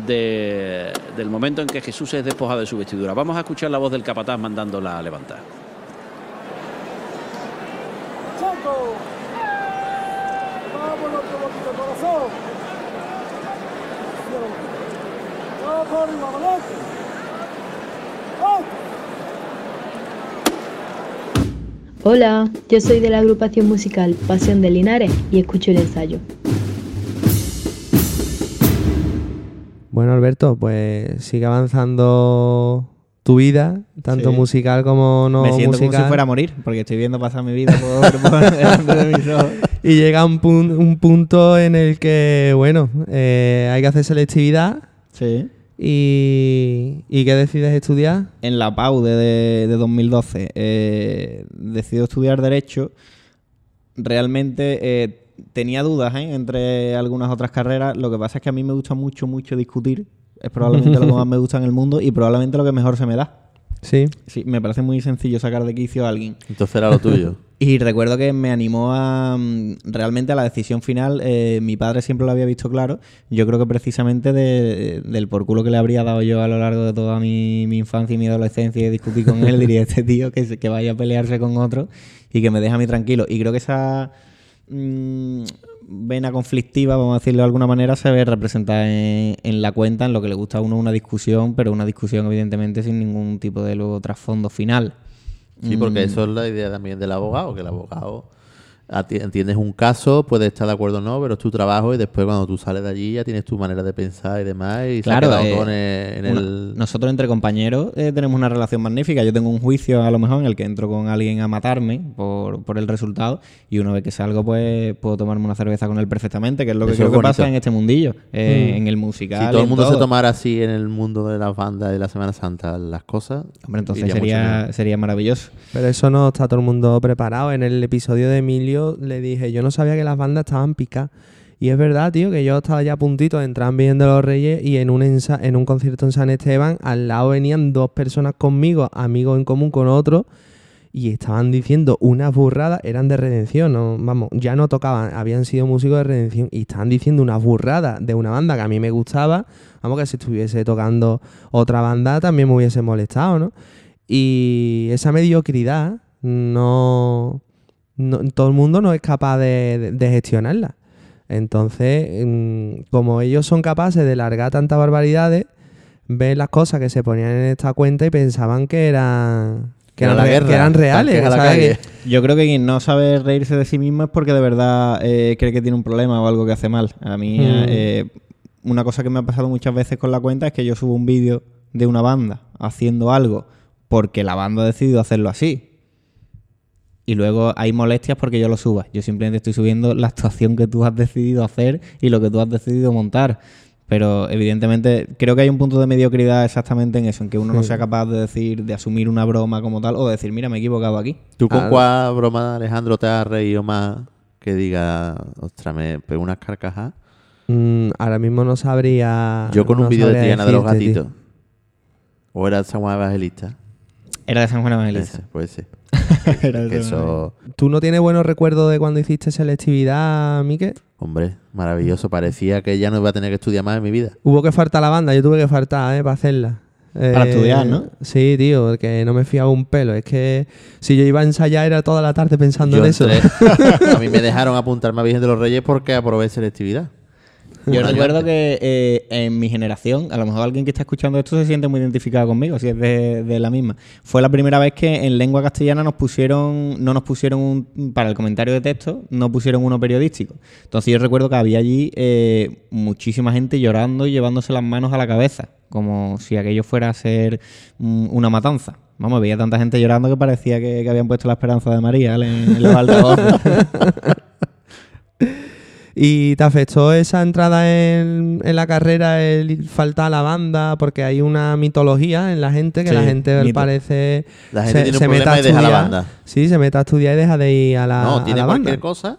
de- del momento en que Jesús es despojado de su vestidura. Vamos a escuchar la voz del capataz mandándola a levantar. Hola, yo soy de la agrupación musical Pasión de Linares y escucho el ensayo. Bueno, Alberto, pues sigue avanzando tu vida, tanto Sí. musical como no Me siento musical. como si fuera a morir, porque estoy viendo pasar mi vida por, por delante de mis ojos. Y llega un, pun- un punto en el que, bueno, eh, hay que hacer selectividad. Sí. Y, ¿Y qué decides estudiar? En la PAU de, de, de 2012 eh, decido estudiar Derecho. Realmente eh, tenía dudas ¿eh? entre algunas otras carreras. Lo que pasa es que a mí me gusta mucho, mucho discutir. Es probablemente lo que más me gusta en el mundo y probablemente lo que mejor se me da. Sí. Sí, me parece muy sencillo sacar de quicio a alguien. Entonces era lo tuyo. Y recuerdo que me animó a mm, realmente a la decisión final. eh, mi padre siempre lo había visto claro. Yo creo que precisamente de- del por culo que le habría dado yo a lo largo de toda mi, mi infancia y mi adolescencia y discutir con él, diría este tío que, se- que vaya a pelearse con otro y que me deje a mí tranquilo. Y creo que esa mm, vena conflictiva, vamos a decirlo de alguna manera, se ve representada en, en la cuenta, en lo que le gusta a uno una discusión, pero una discusión evidentemente sin ningún tipo de luego trasfondo final. Sí, porque Mm. eso es la idea también del abogado, que el abogado entiendes un caso, puedes estar de acuerdo o no, pero es tu trabajo y después cuando tú sales de allí ya tienes tu manera de pensar y demás y Claro, se ha quedado eh, todo en el- en una- el... nosotros entre compañeros eh, tenemos una relación magnífica. Yo tengo un juicio a lo mejor en el que entro con alguien a matarme por, por el resultado y una vez que salgo pues puedo tomarme una cerveza con él perfectamente, que es lo que Eso creo que pasa en este mundillo, eh, Mm. en el musical. Si todo el mundo se tomara así en el mundo de las bandas y la Semana Santa las cosas, Hombre, entonces sería, sería maravilloso. Pero eso no está todo el mundo preparado. En el episodio de Emilio le dije, yo no sabía que las bandas estaban picadas. Y es verdad, tío, que yo estaba ya a puntito de entrar en los Reyes y en un, en un concierto en San Esteban, al lado venían dos personas conmigo, amigos en común con otro, y estaban diciendo unas burradas, eran de redención, ¿no? vamos, ya no tocaban, habían sido músicos de redención y estaban diciendo unas burradas de una banda que a mí me gustaba, vamos, que si estuviese tocando otra banda también me hubiese molestado, ¿no? Y esa mediocridad no, no- todo el mundo no es capaz de, de- de gestionarla. Entonces, mm, como ellos son capaces de largar tantas barbaridades, ven las cosas que se ponían en esta cuenta y pensaban que eran que Era eran, guerra, que eran reales. Yo creo que quien no sabe reírse de sí mismo es porque de verdad eh, cree que tiene un problema o algo que hace mal. A mí, Mm. eh, una cosa que me ha pasado muchas veces con la cuenta es que yo subo un vídeo de una banda haciendo algo porque la banda ha decidido hacerlo así. Y luego hay molestias porque yo lo suba. Yo simplemente estoy subiendo la actuación que tú has decidido hacer y lo que tú has decidido montar. Pero evidentemente creo que hay un punto de mediocridad exactamente en eso, en que uno no Sí. sea capaz de decir, de asumir una broma como tal o de decir, mira, me he equivocado aquí. ¿Tú con Ah, cuál broma, Alejandro, te has reído más que diga, ostras, me pego unas carcajas? Mm, ahora mismo no sabría. Yo con un vídeo de Triana de los tío. gatitos. ¿O era San Juan Evangelista? Era de San Juan Evangelista. Ese, puede ser. Que eso, ¿Tú no tienes buenos recuerdos de cuando hiciste selectividad, Mique? hombre, maravilloso. Parecía que ya no iba a tener que estudiar más en mi vida. Hubo que faltar la banda, yo tuve que faltar, ¿eh? Para hacerla. Para Eh, estudiar, ¿no? Sí, tío, porque no me fiaba un pelo. Es que si yo iba a ensayar era toda la tarde pensando Yo en eso. a mí me dejaron apuntarme a Virgen de los Reyes porque aprobé selectividad. Yo recuerdo que eh, en mi generación, a lo mejor alguien que está escuchando esto se siente muy identificado conmigo, si es de, de la misma. Fue la primera vez que en lengua castellana nos pusieron, no nos pusieron un, para el comentario de texto, no pusieron uno periodístico. Entonces yo recuerdo que había allí eh, muchísima gente llorando y llevándose las manos a la cabeza, como si aquello fuera a ser mm, una matanza. Vamos, veía tanta gente llorando que parecía que, que habían puesto la esperanza de María ¿vale? en los altavoces. ¿Y te afectó esa entrada en, en la carrera el faltar a la banda? Porque hay una mitología en la gente que Sí, la gente mito. parece La gente tiene un problema y deja la banda. Sí, se mete a estudiar y deja de ir a la, no, a tiene la cualquier banda. cosa.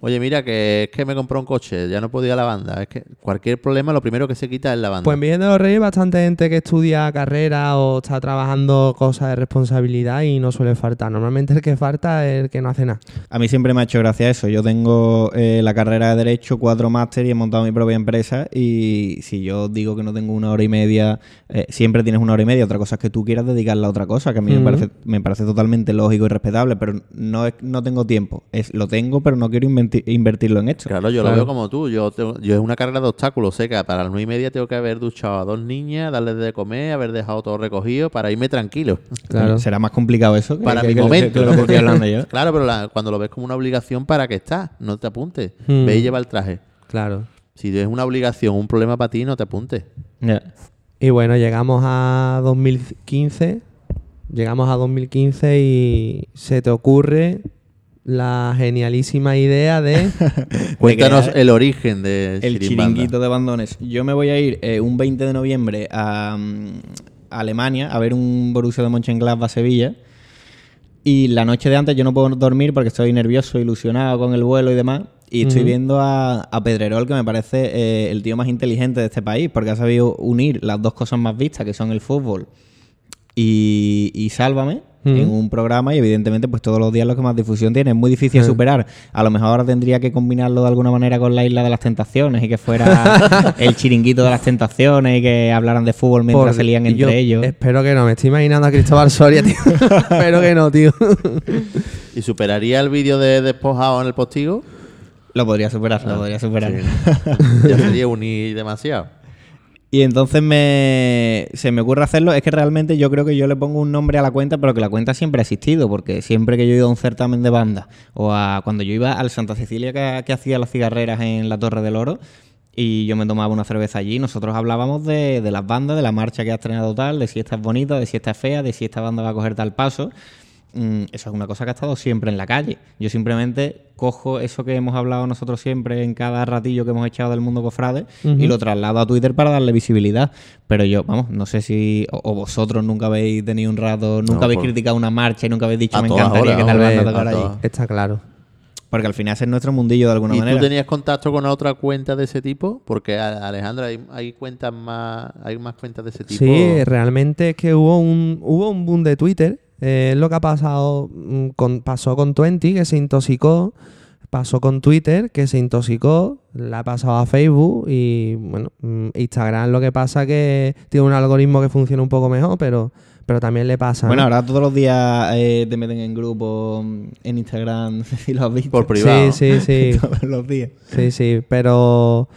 Oye, mira, que es que me compró un coche, ya no puedo ir a la banda. Es que cualquier problema, lo primero que se quita es la banda. Pues en Virgen de los Reyes hay bastante gente que estudia carrera o está trabajando cosas de responsabilidad y no suele faltar. Normalmente el que falta es el que no hace nada. A mí siempre me ha hecho gracia eso. Yo tengo eh, la carrera de Derecho, cuatro máster y he montado mi propia empresa. Y si yo digo que no tengo una hora y media, eh, siempre tienes una hora y media. Otra cosa es que tú quieras dedicarla a otra cosa, que a mí me, parece, me parece totalmente lógico y respetable, pero no, es, no tengo tiempo. Es, lo tengo, pero no quiero invertirlo en esto. Claro, yo Claro. lo veo como tú. Yo, tengo- yo es una carrera de obstáculos. Sé que para las nueve y media tengo que haber duchado a dos niñas, darles de comer, haber dejado todo recogido para irme tranquilo. Claro. Será más complicado eso que, para que- mi que- momento. lo que estoy hablando yo. claro, pero la- cuando lo ves como una obligación, ¿para qué estás? No te apuntes. Hmm. Ve y lleva el traje. Claro. Si es una obligación, un problema para ti, no te apuntes. Y bueno, llegamos a 2015. Llegamos a 2015 y se te ocurre la genialísima idea de... Cuéntanos el origen de El Chirimbanda. chiringuito de bandones. Yo me voy a ir eh, un 20 de noviembre a, mm, a Alemania a ver un Borussia de Mönchengladbach Sevilla. Y la noche de antes yo no puedo dormir porque estoy nervioso, ilusionado con el vuelo y demás. Y estoy viendo a, a Pedrerol, que me parece eh, el tío más inteligente de este país, porque ha sabido unir las dos cosas más vistas, que son el fútbol y, y Sálvame, En un programa. Y evidentemente, pues todos los días lo que más difusión tiene. Es muy difícil de Sí. superar. A lo mejor ahora tendría que combinarlo de alguna manera con la Isla de las Tentaciones y que fuera el chiringuito de las tentaciones y que hablaran de fútbol mientras por- se lían entre yo ellos. Espero que no, me estoy imaginando a Cristóbal Soria, tío. espero que no, tío. ¿Y superaría el vídeo de despojado en el postigo? Lo podría superar, lo podría superar. ya sería unir demasiado. Y entonces me, se me ocurre hacerlo. Es que realmente yo creo que yo le pongo un nombre a la cuenta, pero que la cuenta siempre ha existido, porque siempre que yo he ido a un certamen de banda, o a cuando yo iba al Santa Cecilia que, hacía las cigarreras en la Torre del Oro, y yo me tomaba una cerveza allí, nosotros hablábamos de, de las bandas, de la marcha que ha estrenado tal, de si esta es bonita, de si esta es fea, de si esta banda va a coger tal paso. Mm, eso es una cosa que ha estado siempre en la calle. Yo simplemente cojo eso que hemos hablado nosotros siempre en cada ratillo que hemos echado del mundo cofrade y lo traslado a Twitter para darle visibilidad. Pero yo, vamos, no sé si. O, o vosotros nunca habéis tenido un rato, nunca No, habéis por- criticado una marcha y nunca habéis dicho A me encantaría horas, que tal tocara allí. Está claro. Porque al final ese es nuestro mundillo de alguna ¿Y manera. tú tenías contacto con otra cuenta de ese tipo? Porque a- Alejandra, hay, hay cuentas más, hay más cuentas de ese tipo. Sí, realmente es que hubo un, hubo un boom de Twitter. Eh, es lo que ha pasado mm, con, pasó con Twenty, que se intoxicó. Pasó con Twitter, que se intoxicó. La ha pasado a Facebook. Y bueno, mm, Instagram lo que pasa que tiene un algoritmo que funciona un poco mejor, pero, pero también le pasa. Bueno, ¿no? ahora todos los días eh, te meten en grupo mm, en Instagram, no sé si lo has visto. Por privado. Sí, sí, sí. todos los días. Sí, sí, pero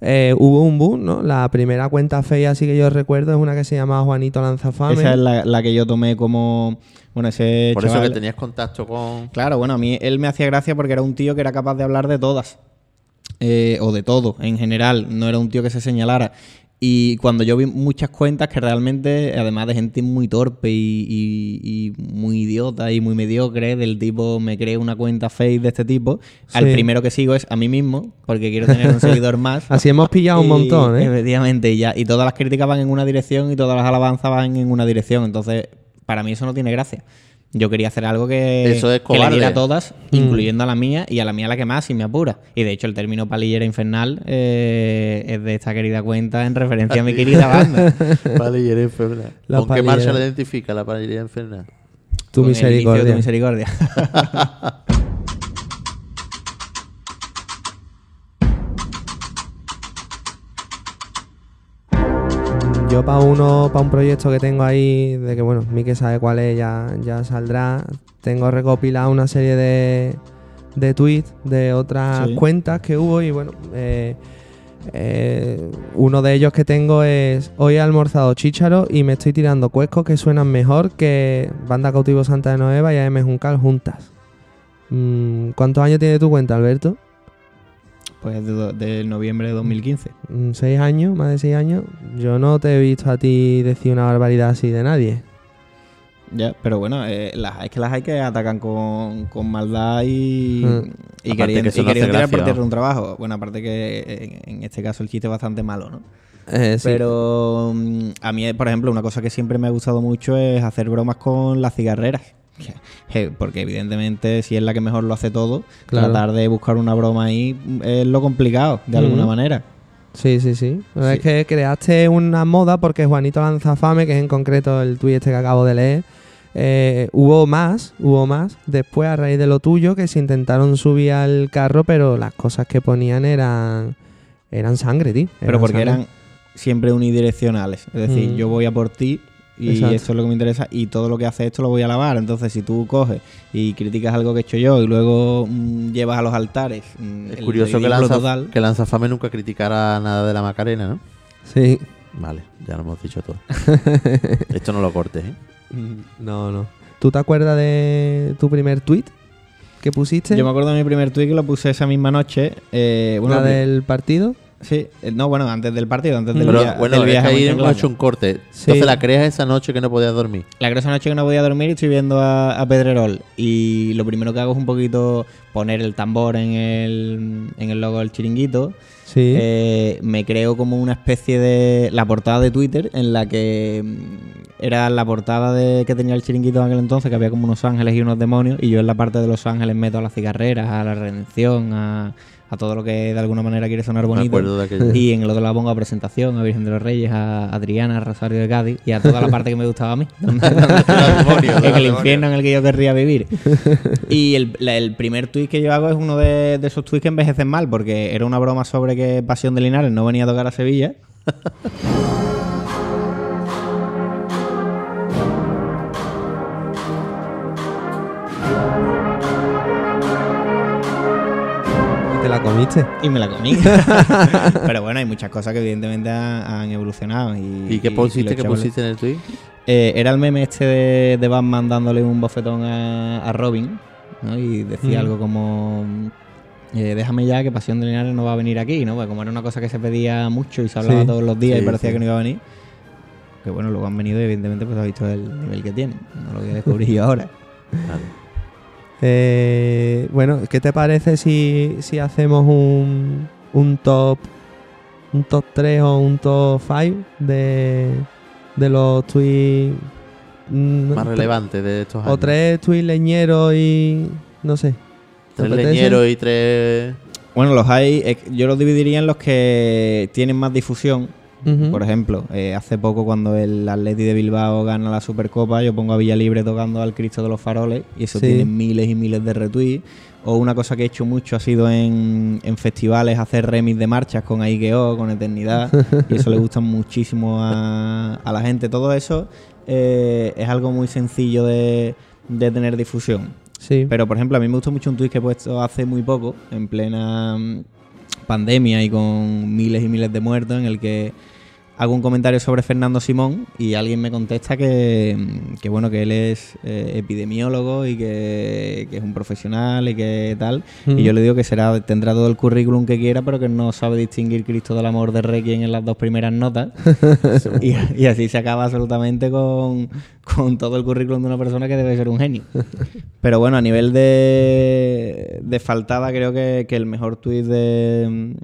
eh, hubo un boom, ¿no? La primera cuenta fea, así que yo recuerdo, es una que se llama Juanito Lanzafame. Esa es la, la que yo tomé como. Bueno, ese Por eso chaval- que tenías contacto con. Claro, bueno, a mí él me hacía gracia porque era un tío que era capaz de hablar de todas. Eh, o de todo, en general. No era un tío que se señalara. Y cuando yo vi muchas cuentas que realmente, además de gente muy torpe y, y- y muy idiota y muy mediocre, del tipo me cree una cuenta fake de este tipo, al primero que sigo es a mí mismo, porque quiero tener un seguidor más. Así hemos pillado un montón, ¿eh? Efectivamente, y, ya, y todas las críticas van en una dirección y todas las alabanzas van en una dirección. Entonces, para mí eso no tiene gracia. Yo quería hacer algo que, Eso es que le diera a todas, Mm. incluyendo a la mía y a la mía la que más, si me apura. Y de hecho, el término palillera infernal eh, es de esta querida cuenta en referencia a mi querida banda. Palillera infernal. La ¿Con qué marcha la identifica la palillera infernal? Tu Con el inicio de misericordia. Tu misericordia. Yo para uno, para un proyecto que tengo ahí, de que bueno, Mike sabe cuál es, ya, ya saldrá. Tengo recopilado una serie de, de tweets de otras Sí. cuentas que hubo y bueno, eh, eh, uno de ellos que tengo es hoy he almorzado chícharo y me estoy tirando cuescos que suenan mejor que Banda Cautivo Santa de Nueva y AM Juncal juntas. Mm, ¿Cuántos años tiene tu cuenta, Alberto? Pues de del noviembre de 2015. Mm, ¿Seis años? ¿Más de seis años? Yo no te he visto a ti decir una barbaridad así de nadie. Ya, pero bueno, eh, las, es que las hay que atacan con, con maldad y, Mm. y Aparte queriendo, que eso y queriendo tirar por tierra un trabajo. Bueno, aparte que en, en este caso el chiste es bastante malo, ¿no? Eh, sí. Pero mm, a mí, por ejemplo, una cosa que siempre me ha gustado mucho es hacer bromas con las cigarreras. Porque evidentemente si es la que mejor lo hace todo, Claro. tratar de buscar una broma ahí es lo complicado, de alguna manera. Sí, sí, sí. Sí. Es que creaste una moda porque Juanito Lanzafame, que es en concreto el tuit este que acabo de leer, eh, hubo más, hubo más después a raíz de lo tuyo que se intentaron subir al carro, pero las cosas que ponían eran eran sangre, tío. Pero porque sangre. eran siempre unidireccionales. Es decir, Mm. yo voy a por ti y Exacto. esto es lo que me interesa y todo lo que hace esto lo voy a lavar. Entonces, si tú coges y criticas algo que he hecho yo y luego mm, llevas a los altares. mm, Es el curioso que ridículo Lanza, total, que Lanzafame nunca criticara nada de la Macarena, ¿no? Sí. Vale, ya lo hemos dicho todo. Esto no lo cortes, ¿eh? Mm, No, no. ¿Tú te acuerdas de tu primer tweet que pusiste? Yo me acuerdo de mi primer tweet que lo puse esa misma noche. eh, bueno, ¿La del partido? Sí, eh, no, bueno, antes del partido, antes del, Pero via- bueno, del viaje a ahí hemos hecho un corte. Sí. Entonces la creas esa noche que no podías dormir. La creo esa noche que no podía dormir y estoy viendo a, a Pedrerol. Y lo primero que hago es un poquito poner el tambor en el, en el logo del chiringuito. Sí. Eh, me creo como una especie de. La portada de Twitter, en la que mm, era la portada de que tenía el chiringuito en aquel entonces, que había como unos ángeles y unos demonios. Y yo en la parte de los ángeles meto a las cigarreras, a la redención, a, a todo lo que de alguna manera quiere sonar bonito. de. Y en el otro lado pongo a presentación, a Virgen de los Reyes, a Adriana, a Rosario de Cádiz y a toda la parte que me gustaba a mí. en el infierno en el que yo querría vivir. Y el, la- el primer tuit que yo hago es uno de, de esos tuits que envejecen mal, porque era una broma sobre que Pasión de Linares no venía a tocar a Sevilla. la comiste? Y me la comí. Pero bueno, hay muchas cosas que evidentemente han, han evolucionado. ¿Y, ¿Y qué pusiste, qué echamos- pusiste en el tweet? Eh, era el meme este de, de Batman dándole un bofetón a, a Robin, ¿no? Y decía Mm. algo como... eh, déjame ya que Pasión de Linares no va a venir aquí, ¿no? Pues como era una cosa que se pedía mucho y se hablaba Sí. todos los días Sí, y parecía sí. que no iba a venir. Que bueno, luego han venido y evidentemente pues ha visto el nivel que tienen. No lo voy a descubrir yo ahora. Vale. Eh, bueno, ¿qué te parece si, si hacemos un, un top un top 3 o un top 5 de, de los tweets mm, Más tre- relevante de estos años. o tres tweets leñeros y no sé. ¿te Tres leñeros y tres... Bueno, los hay... eh, Yo los dividiría en los que tienen más difusión. Por ejemplo, eh, hace poco cuando el Atleti de Bilbao gana la Supercopa, yo pongo a Villalibre tocando al Cristo de los Faroles y eso Sí. tiene miles y miles de retweets. O una cosa que he hecho mucho ha sido en, en festivales hacer remix de marchas con Aikeo, con Eternidad, y eso le gusta muchísimo a, a la gente. Todo eso eh, es algo muy sencillo de, de tener difusión. Sí. Pero, por ejemplo, a mí me gustó mucho un tuit que he puesto hace muy poco, en plena mm, pandemia y con miles y miles de muertos, en el que hago un comentario sobre Fernando Simón y alguien me contesta que, que bueno, que él es eh, epidemiólogo y que, que es un profesional y que tal. Mm. Y yo le digo que será tendrá todo el currículum que quiera, pero que no sabe distinguir Cristo del Amor de Requiem en las dos primeras notas. y, y así se acaba absolutamente con, con todo el currículum de una persona que debe ser un genio. Pero bueno, a nivel de, de faltada, creo que, que el mejor tuit de,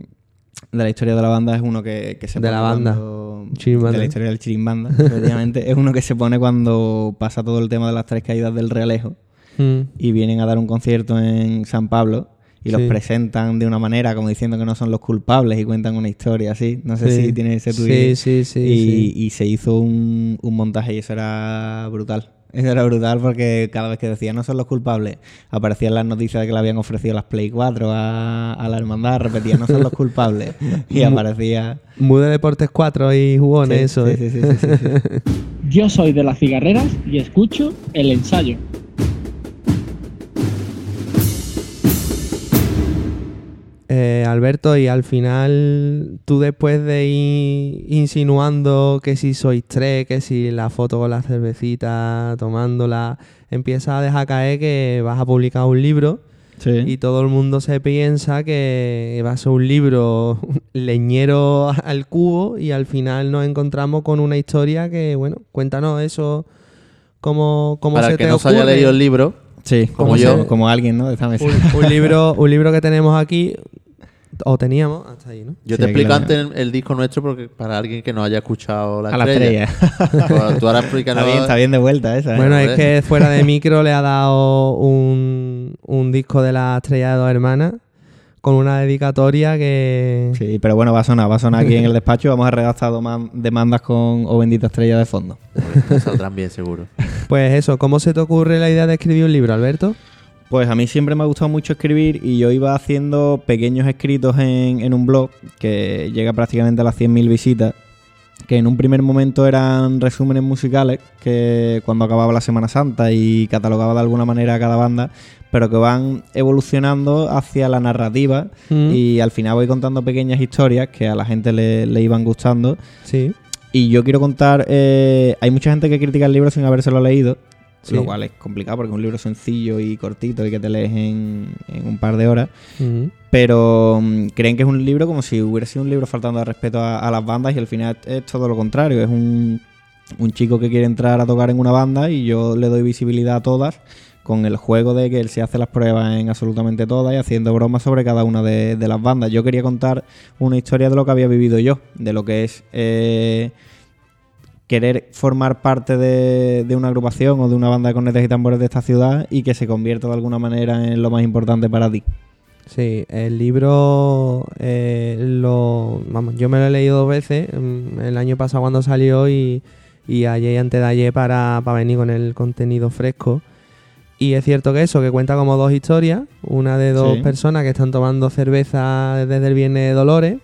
de la historia de la banda es uno que, que se De pone la banda. cuando-. De la historia del Chirimbanda, efectivamente. es uno que se pone cuando pasa todo el tema de las tres caídas del Realejo Mm. y vienen a dar un concierto en San Pablo y los Sí. presentan de una manera como diciendo que no son los culpables y cuentan una historia así. No sé Sí. si tiene ese Sí, tuit. sí, sí, y, sí. y se hizo un, un montaje y eso era brutal. Eso era brutal porque cada vez que decía no son los culpables, aparecían las noticias de que le habían ofrecido las Play 4 a, a la hermandad, repetía no son los culpables y aparecía... Muy de Deportes 4 y jugones, Sí, eso. sí, ¿eh? sí, sí, sí, sí, sí. Yo soy de las cigarreras y escucho el ensayo. Eh, Alberto, y al final, tú después de ir insinuando que si sois tres, que si la foto con la cervecita, tomándola, empiezas a dejar caer que vas a publicar un libro y todo el mundo se piensa que va a ser un libro leñero al cubo y al final nos encontramos con una historia que, bueno, cuéntanos eso, ¿Cómo, cómo Para se el que te no se haya ocurre? leído el libro, Sí, Como como yo. como alguien, ¿no? De esta mesa. un, un libro, un libro que tenemos aquí, o teníamos, hasta ahí, ¿no? yo Sí, te explico antes el, el disco nuestro porque para alguien que no haya escuchado la A la estrella. estrella. Pues tú ahora explícanos. Está bien, está bien de vuelta esa. ¿eh? Bueno, es que fuera de micro le ha dado un, un disco de la estrella de dos hermanas con una dedicatoria que... Sí, pero bueno, va a sonar, va a sonar aquí en el despacho. Vamos a redactar demandas con O bendita estrella de fondo. Pues saldrán bien, seguro. Pues eso, ¿cómo se te ocurre la idea de escribir un libro, Alberto? Pues a mí siempre me ha gustado mucho escribir y yo iba haciendo pequeños escritos en, en un blog que llega prácticamente a las 100.000 visitas, que en un primer momento eran resúmenes musicales, que cuando acababa la Semana Santa y catalogaba de alguna manera a cada banda, pero que van evolucionando hacia la narrativa Mm. y al final voy contando pequeñas historias que a la gente le, le iban gustando. Sí. Y yo quiero contar, eh, hay mucha gente que critica el libro sin habérselo leído, Sí. lo cual es complicado porque es un libro sencillo y cortito y que te lees en, en un par de horas. Pero mm, creen que es un libro como si hubiera sido un libro faltando al respeto a, a las bandas y al final es todo lo contrario. Es un, un chico que quiere entrar a tocar en una banda y yo le doy visibilidad a todas con el juego de que él se hace las pruebas en absolutamente todas y haciendo bromas sobre cada una de, de las bandas. Yo quería contar una historia de lo que había vivido yo, de lo que es eh, querer formar parte de, de una agrupación o de una banda de cornetas y tambores de esta ciudad y que se convierta de alguna manera en lo más importante para ti. Sí, el libro eh, lo, vamos, yo me lo he leído dos veces, mm, el año pasado cuando salió y, y ayer y antes de ayer para, para venir con el contenido fresco. Y es cierto que eso, que cuenta como dos historias, una de dos Sí. personas que están tomando cerveza desde el Viernes de Dolores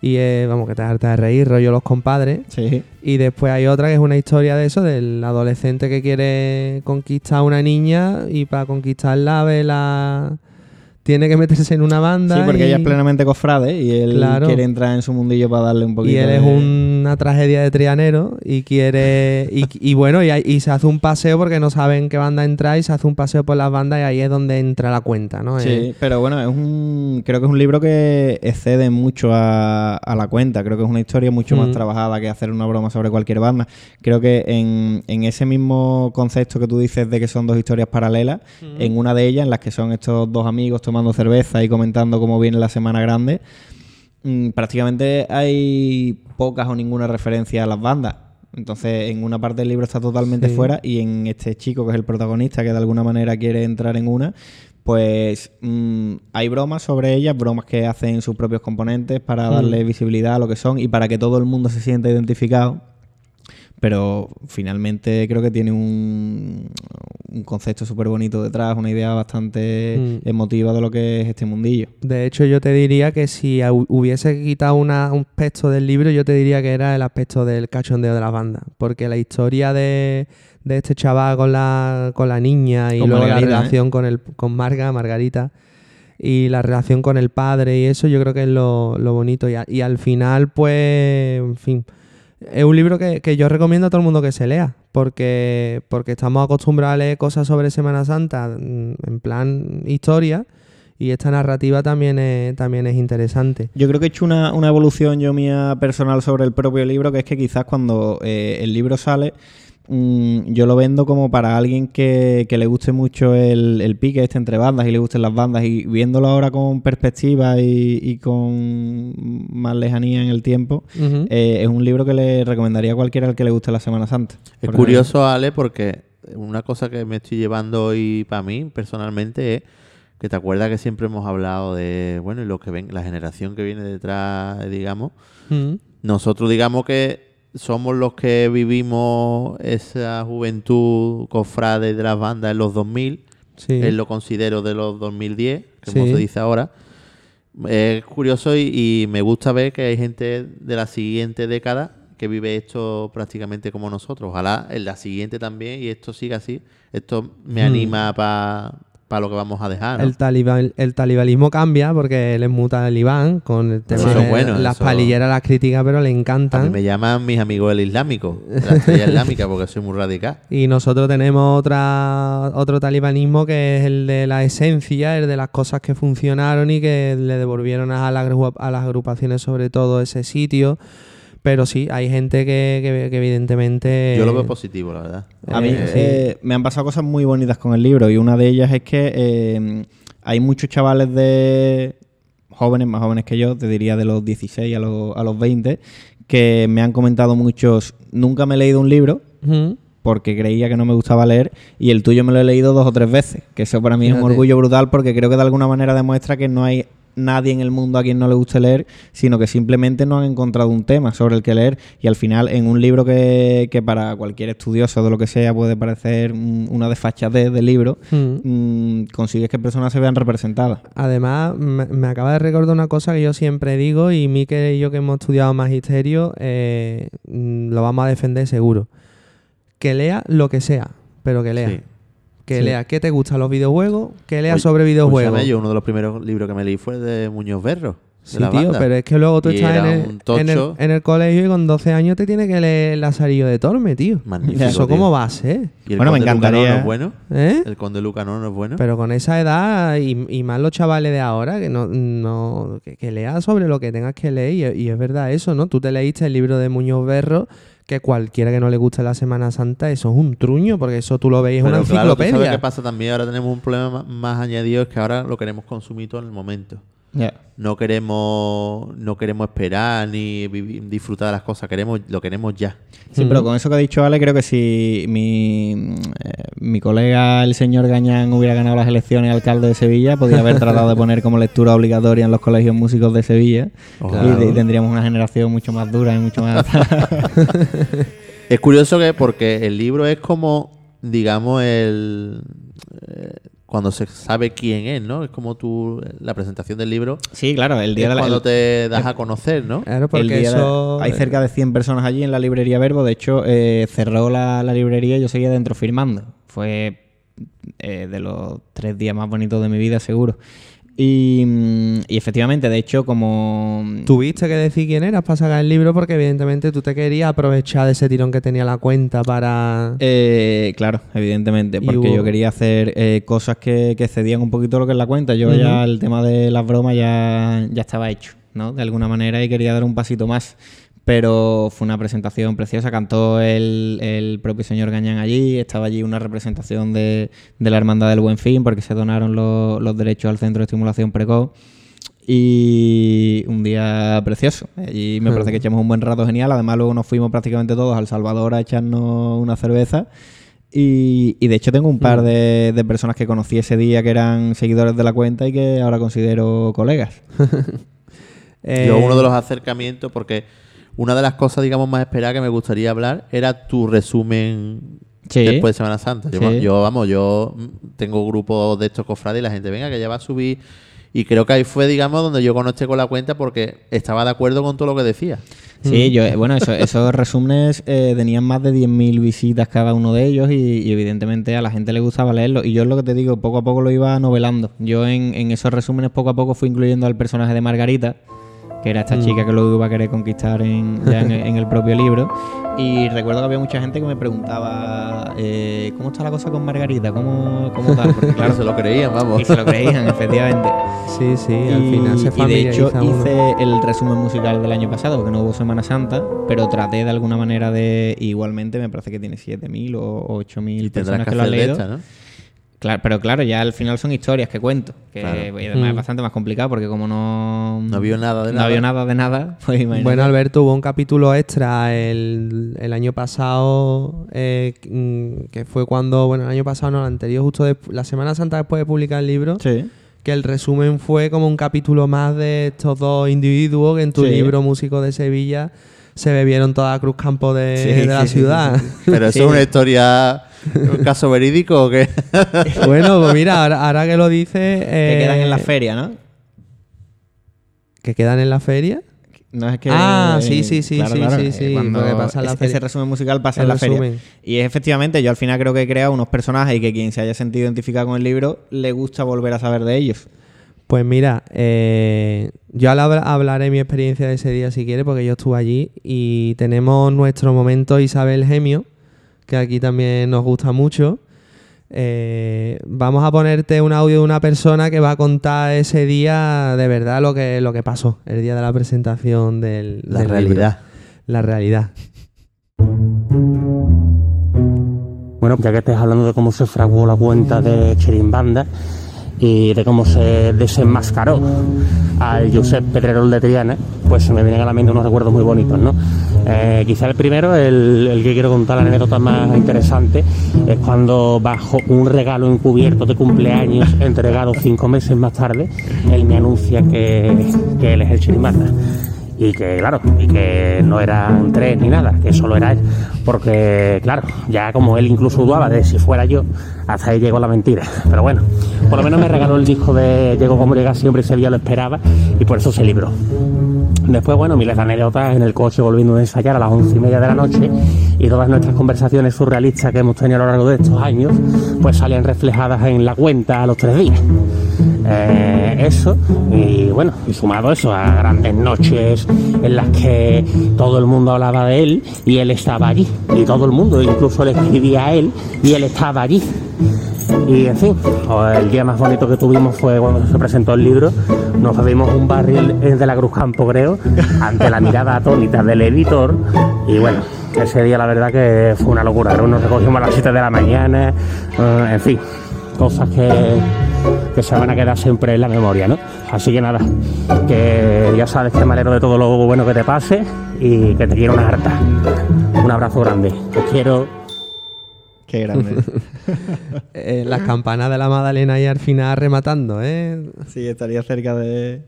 y eh, vamos, que te harta de reír, rollo los compadres. Sí. Y después hay otra que es una historia de eso, del adolescente que quiere conquistar a una niña y para conquistarla ve la... tiene que meterse en una banda. Sí, porque y, ella es plenamente cofrade y él Claro. quiere entrar en su mundillo para darle un poquito y él es una tragedia de trianero y quiere... Y, y bueno, y, y se hace un paseo porque no saben qué banda entrar y se hace un paseo por las bandas y ahí es donde entra la cuenta, ¿no? Sí, Eh, pero bueno, es un creo que es un libro que excede mucho a, a la cuenta. Creo que es una historia mucho más Mm. trabajada que hacer una broma sobre cualquier banda. Creo que en, en ese mismo concepto que tú dices de que son dos historias paralelas, en una de ellas, en las que son estos dos amigos tomando cerveza y comentando cómo viene la semana grande, mm, prácticamente hay pocas o ninguna referencia a las bandas. Entonces, en una parte del libro está totalmente Sí. fuera y en este chico, que es el protagonista, que de alguna manera quiere entrar en una, pues mm, hay bromas sobre ellas, bromas que hacen sus propios componentes para Mm. darle visibilidad a lo que son y para que todo el mundo se sienta identificado. Pero finalmente creo que tiene un, un concepto súper bonito detrás, una idea bastante Mm. emotiva de lo que es este mundillo. De hecho, yo te diría que si hu- hubiese quitado una- un aspecto del libro, yo te diría que era el aspecto del cachondeo de la banda. Porque la historia de, de este chaval con la, con la niña y Con luego Margarita, ¿eh? la relación con, el, con Marga, Margarita, y la relación con el padre y eso, yo creo que es lo, lo bonito. Y, a- y al final, pues, en fin, es un libro que, que yo recomiendo a todo el mundo que se lea. Porque, porque estamos acostumbrados a leer cosas sobre Semana Santa mm, en plan historia. Y esta narrativa también es, también es interesante. Yo creo que he hecho una, una evolución yo mía personal sobre el propio libro, que es que quizás cuando eh, el libro sale, mm, yo lo vendo como para alguien que, que le guste mucho el, el pique este entre bandas y le gusten las bandas. Y viéndolo ahora con perspectiva y, y con más lejanía en el tiempo, eh, es un libro que le recomendaría a cualquiera al que le guste la Semana Santa. Es curioso, Ale, porque una cosa que me estoy llevando hoy para mí personalmente es que te acuerdas que siempre hemos hablado de, bueno, y lo que ven, la generación que viene detrás, digamos. Nosotros digamos que somos los que vivimos esa juventud cofrade de las bandas en los 2000. Sí. Él lo considero de los 2010, que Sí. como se dice ahora. Es curioso y, y me gusta ver que hay gente de la siguiente década que vive esto prácticamente como nosotros. Ojalá en la siguiente también y esto siga así. Esto me Hmm. anima para lo que vamos a dejar. ¿no? El, talibán, el talibalismo cambia porque él es muy talibán con el tema Eso de bueno, las eso- palilleras, las críticas, pero le A mí encantan. me llaman mis amigos el islámico, la estrella islámica, porque soy muy radical. Y nosotros tenemos otra, otro talibanismo que es el de la esencia, el de las cosas que funcionaron y que le devolvieron a, la a las agrupaciones sobre todo ese sitio. Pero sí, hay gente que, que- que evidentemente... Yo lo veo positivo, la verdad. A mí Eh, eh, me han pasado cosas muy bonitas con el libro y una de ellas es que eh, hay muchos chavales de jóvenes, más jóvenes que yo, te diría de los 16 a los, a los 20, que me han comentado muchos, nunca me he leído un libro porque creía que no me gustaba leer y el tuyo me lo he leído dos o tres veces, que eso para mí es un orgullo brutal porque creo que de alguna manera demuestra que no hay nadie en el mundo a quien no le guste leer, sino que simplemente no han encontrado un tema sobre el que leer y al final en un libro que, que para cualquier estudioso de lo que sea puede parecer un- una desfachatez del libro, Mm. mm, consigues que personas se vean representadas. Además, me, me acaba de recordar una cosa que yo siempre digo y Mikel y yo que hemos estudiado magisterio eh, mm, lo vamos a defender seguro. Que lea lo que sea, pero que lea. Sí. Que Sí. lea qué te gustan los videojuegos, que lea Oye, sobre videojuegos. escúchame, yo uno de los primeros libros que me leí fue de Muñoz Berro. de Sí, la tío, banda. pero es que luego tú Y estás en el, un en, el, tocho. en el colegio y con 12 años te tienes que leer el Lazarillo de Torme, tío. Magnífico, ¿Eso tío. cómo va a ser? ¿Y el Bueno, me Conde encantaría- no es bueno? ¿Eh? ¿El Conde Lucanor no es bueno? Pero con esa edad y, y más los chavales de ahora, que no, no que, que leas sobre lo que tengas que leer. Y, y es verdad eso, ¿no? Tú te leíste el libro de Muñoz Berro, que cualquiera que no le guste la Semana Santa, eso es un truño, porque eso tú lo veis, es una Pero claro, ¿tú enciclopedia. ¿Sabes qué pasa también? Ahora tenemos un problema ma- más añadido, es que ahora lo queremos consumir todo en el momento. No queremos no queremos esperar ni vivi- disfrutar de las cosas, queremos lo queremos ya. Sí, pero con eso que ha dicho Ale, creo que si mi, eh, mi colega, el señor Gañán, hubiera ganado las elecciones alcalde de Sevilla, podría haber tratado de poner como lectura obligatoria en los colegios músicos de Sevilla. Y, y tendríamos una generación mucho más dura y mucho más... Es curioso que porque el libro es como, digamos, el eh, cuando se sabe quién es, ¿no? Es como tú la presentación del libro. sí, claro, el día es de la... cuando el- te das a conocer, ¿no? Claro, el porque de- hay cerca de 100 personas allí en la librería Verbo. De hecho, eh, cerró la, la librería y yo seguía dentro firmando. Fue eh, de los tres días más bonitos de mi vida, seguro. Y, mm, y efectivamente, de hecho, como... Tuviste que decir quién eras para sacar el libro porque evidentemente tú te querías aprovechar de ese tirón que tenía la cuenta para... Eh, claro, evidentemente, porque hubo- yo quería hacer eh, cosas que, que cedían un poquito lo que es la cuenta. Yo ya el tema de las bromas ya, ya estaba hecho, ¿no? De alguna manera y quería dar un pasito más. Pero fue una presentación preciosa, cantó el, el propio señor Gañán allí, estaba allí una representación de, de la Hermandad del Buen Fin, porque se donaron los, los derechos al Centro de Estimulación Precoz. Y un día precioso. Allí me parece que echamos un buen rato genial. Además, luego nos fuimos prácticamente todos al Salvador a echarnos una cerveza. Y, y de hecho tengo un par de, de personas que conocí ese día que eran seguidores de la cuenta y que ahora considero colegas. Eh, Yo uno de los acercamientos, porque una de las cosas, digamos, más esperadas que me gustaría hablar era tu resumen Sí. después de Semana Santa. Yo, Sí. yo, vamos, yo mm, tengo grupos de estos cofrades y la gente, venga, que ya va a subir. Y creo que ahí fue, digamos, donde yo conecté con la cuenta porque estaba de acuerdo con todo lo que decía. Sí, yo, eh, bueno, eso- esos resúmenes eh, tenían más de 10.000 visitas cada uno de ellos y, y evidentemente a la gente le gustaba leerlo. Y yo es lo que te digo, poco a poco lo iba novelando. Yo en, en esos resúmenes poco a poco fui incluyendo al personaje de Margarita, que era esta Mm. chica que luego iba a querer conquistar en, ya en, en el propio libro. Y recuerdo que había mucha gente que me preguntaba, eh, ¿cómo está la cosa con Margarita? ¿Cómo, cómo tal? Porque Claro, se lo creían, vamos. y se lo creían, efectivamente. Sí, sí, al Y- final se y de hecho uno. hice el resumen musical del año pasado, porque no hubo Semana Santa, pero traté de alguna manera de. Igualmente me parece que tiene 7.000 o 8.000 Y tendrás personas que que, lo han leído. esta, ¿no? Claro, pero claro, ya al final son historias que cuento. Que Claro. y además Mm. es bastante más complicado porque como no. No vio nada de no nada. vio nada de nada, pues imagínate. Bueno, Alberto, hubo un capítulo extra el, el año pasado, eh, mm, que fue cuando, bueno, el año pasado no, el anterior, justo despu- la Semana Santa después de publicar el libro, Sí. que el resumen fue como un capítulo más de estos dos individuos que en tu Sí. libro Músico de Sevilla se bebieron toda Cruz Campo de, Sí, de la sí, sí, ciudad. sí, Pero eso Sí. es una historia, un caso verídico o qué? bueno, pues mira, ahora, ahora que lo dices... Que quedan en la eh, feria, ¿no? ¿Que quedan en la feria? No es que. Ah, sí, sí, sí, claro, sí, claro, sí, eh, sí, cuando que pasa en la ese- feria. Ese resumen musical pasa El en la feria. Y es efectivamente, yo al final creo que he creado unos personajes y que quien se haya sentido identificado con el libro le gusta volver a saber de ellos. Pues mira, eh, yo hablaré mi experiencia de ese día si quieres, porque yo estuve allí y tenemos nuestro momento Isabel Gemio, que aquí también nos gusta mucho. Eh, vamos a ponerte un audio de una persona que va a contar ese día de verdad lo que, lo que pasó, el día de la presentación del, La del libro. realidad. la realidad. Bueno, ya que estés hablando de cómo se fraguó la cuenta de Chirimbanda y de cómo se desenmascaró al Josep Pedrerol de Triana, pues se me vienen a la mente unos recuerdos muy bonitos, ¿no? Eh, quizá el primero, el, el que quiero contar la anécdota más interesante, es cuando bajo un regalo encubierto de cumpleaños entregado cinco meses más tarde, él me anuncia que, que él es el Chirimbanda y que claro, y que no eran tres ni nada, que solo era él, porque claro, ya como él incluso dudaba de si fuera yo, hasta ahí llegó la mentira. Pero bueno, por lo menos me regaló el disco de Llegó como llega siempre, ese día lo esperaba y por eso se libró. Después, bueno, miles de anécdotas en el coche volviendo a ensayar a las once y media de la noche y todas nuestras conversaciones surrealistas que hemos tenido a lo largo de estos años, pues salían reflejadas en la cuenta a los tres días. Eh, eso, y bueno, y sumado eso a grandes noches en las que todo el mundo hablaba de él y él estaba allí, y todo el mundo, incluso le escribía a él y él estaba allí. Y en fin, el día más bonito que tuvimos fue cuando se presentó el libro. Nos bebimos un barril de la Cruz Campo, creo, ante la mirada atónita del editor. Y bueno, ese día la verdad que fue una locura. Nos recogimos a las 7 de la mañana, eh, en fin, cosas que, que se van a quedar siempre en la memoria, ¿no? Así que nada, que ya sabes que me alegro de todo lo bueno que te pase y que te quiero una harta. Un abrazo grande. Te quiero. Qué grande. Eh, las campanas de la Magdalena ahí al final rematando, ¿eh? Sí, estaría cerca de,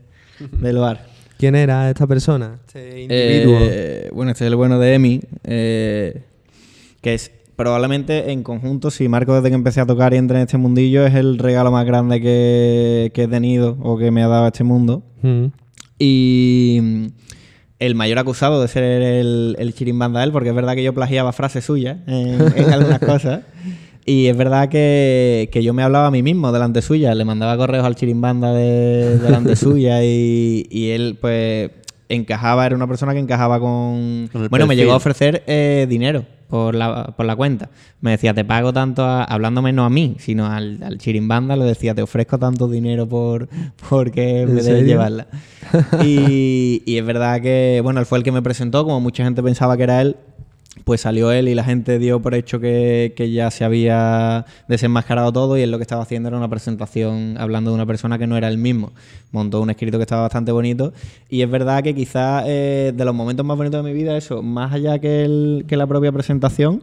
del bar. ¿Quién era esta persona? Este individuo. Eh, bueno, este es el bueno de Emi, eh, que es probablemente en conjunto, si Marco desde que empecé a tocar y entré en este mundillo, es el regalo más grande que, que he tenido o que me ha dado este mundo. Mm. Y el mayor acusado de ser el, el chirimbanda él, porque es verdad que yo plagiaba frases suyas en, en algunas cosas. Y es verdad que, que yo me hablaba a mí mismo delante suya, le mandaba correos al chirimbanda de, delante suya y, y él pues encajaba, era una persona que encajaba con... Bueno, me llegó a ofrecer eh, dinero por la, por la cuenta. Me decía, te pago tanto, a- hablándome no a mí, sino al, al chirimbanda, le decía, te ofrezco tanto dinero por porque ¿En me debes llevarla. Y, y es verdad que, bueno, él fue el que me presentó, como mucha gente pensaba que era él, pues salió él y la gente dio por hecho que, que ya se había desenmascarado todo y él lo que estaba haciendo era una presentación hablando de una persona que no era él mismo. Montó un escrito que estaba bastante bonito y es verdad que quizás eh, de los momentos más bonitos de mi vida, eso, más allá que, el- que la propia presentación,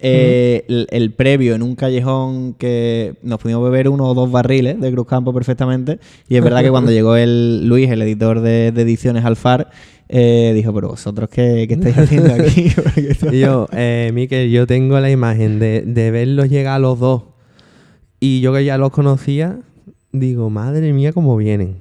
eh, el, el previo en un callejón que nos pudimos beber uno o dos barriles de Cruz Campo perfectamente. Y es verdad que cuando llegó el Luis, el editor de, de ediciones Alfar, eh, dijo, pero vosotros qué, qué estáis haciendo aquí? Y yo, eh, Miquel, yo tengo la imagen de, de verlos llegar a los dos y yo que ya los conocía, digo, madre mía, cómo vienen.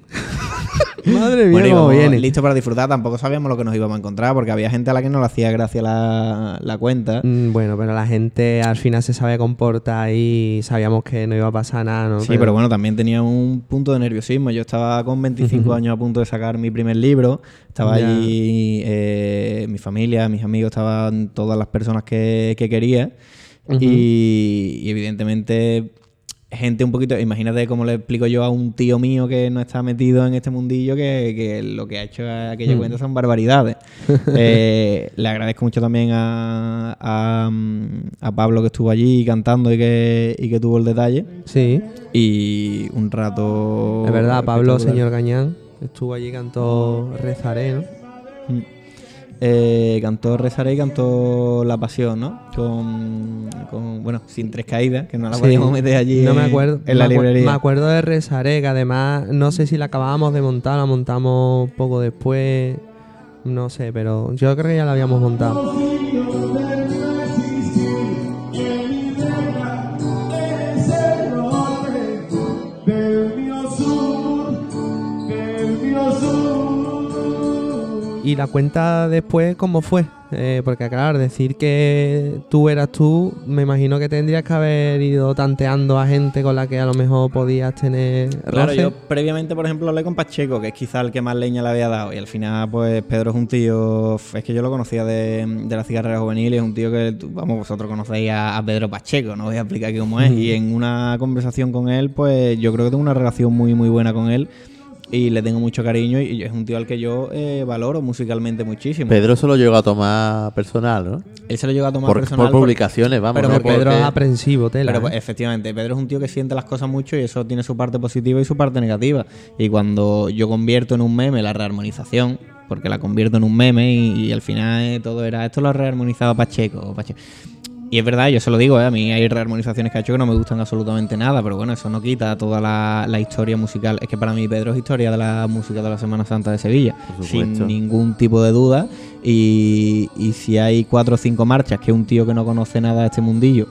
madre mía, Bueno, listos para disfrutar. Tampoco sabíamos lo que nos íbamos a encontrar porque había gente a la que no le hacía gracia la, la cuenta. Mm, Bueno, pero la gente al final se sabe comportar y sabíamos que no iba a pasar nada, ¿no? Sí, pero bueno, también tenía un punto de nerviosismo. Yo estaba con 25 años a punto de sacar mi primer libro. Estaba allí eh, mi familia, mis amigos, estaban todas las personas que, que quería. Y evidentemente gente un poquito... Imagínate cómo le explico yo a un tío mío que no está metido en este mundillo que, que lo que ha hecho aquella Hmm. cuenta son barbaridades. Eh, le agradezco mucho también a, a, mm, a Pablo que estuvo allí cantando y que, y que tuvo el detalle. Sí. Y un rato. Es verdad, Pablo, señor Gañán, estuvo allí, cantó Rezaré, ¿no? Eh, cantó Rezaré y cantó La Pasión, ¿no? Con, con, bueno, sin tres caídas, que no la Sí. podíamos meter allí No me acuerdo. en la me acu- librería. Me acuerdo de Rezaré, que además no sé si la acabábamos de montar, la montamos poco después. No sé, pero yo creo que ya la habíamos montado. Y la cuenta después, ¿cómo fue? Eh, porque claro, decir que tú eras tú, me imagino que tendrías que haber ido tanteando a gente con la que a lo mejor podías tener Claro, roce. yo previamente, por ejemplo, hablé con Pacheco, que es quizá el que más leña le había dado. Y al final, pues Pedro es un tío. Es que yo lo conocía de, de la cigarrera juvenil y es un tío que, vamos, vosotros conocéis a, a Pedro Pacheco, no voy a explicar aquí cómo es. Y en una conversación con él, pues yo creo que tengo una relación muy, muy buena con él. Y le tengo mucho cariño y es un tío al que yo eh, valoro musicalmente muchísimo. Pedro se lo llegó a tomar personal, ¿no? Él se lo llegó a tomar Por, personal por publicaciones, vamos. pero no porque Pedro porque- es aprensivo, tela. Pero pues, ¿eh? efectivamente, Pedro es un tío que siente las cosas mucho y eso tiene su parte positiva y su parte negativa. Y cuando yo convierto en un meme la rearmonización, porque la convierto en un meme y, y al final eh, todo era esto lo ha rearmonizado Pacheco. Pacheco. Y es verdad, yo se lo digo, eh, a mí hay rearmonizaciones que ha hecho que no me gustan absolutamente nada, pero bueno, eso no quita toda la, la historia musical. Es que para mí Pedro es historia de la música de la Semana Santa de Sevilla, sin ningún tipo de duda. Y, y si hay cuatro o cinco marchas que un tío que no conoce nada de este mundillo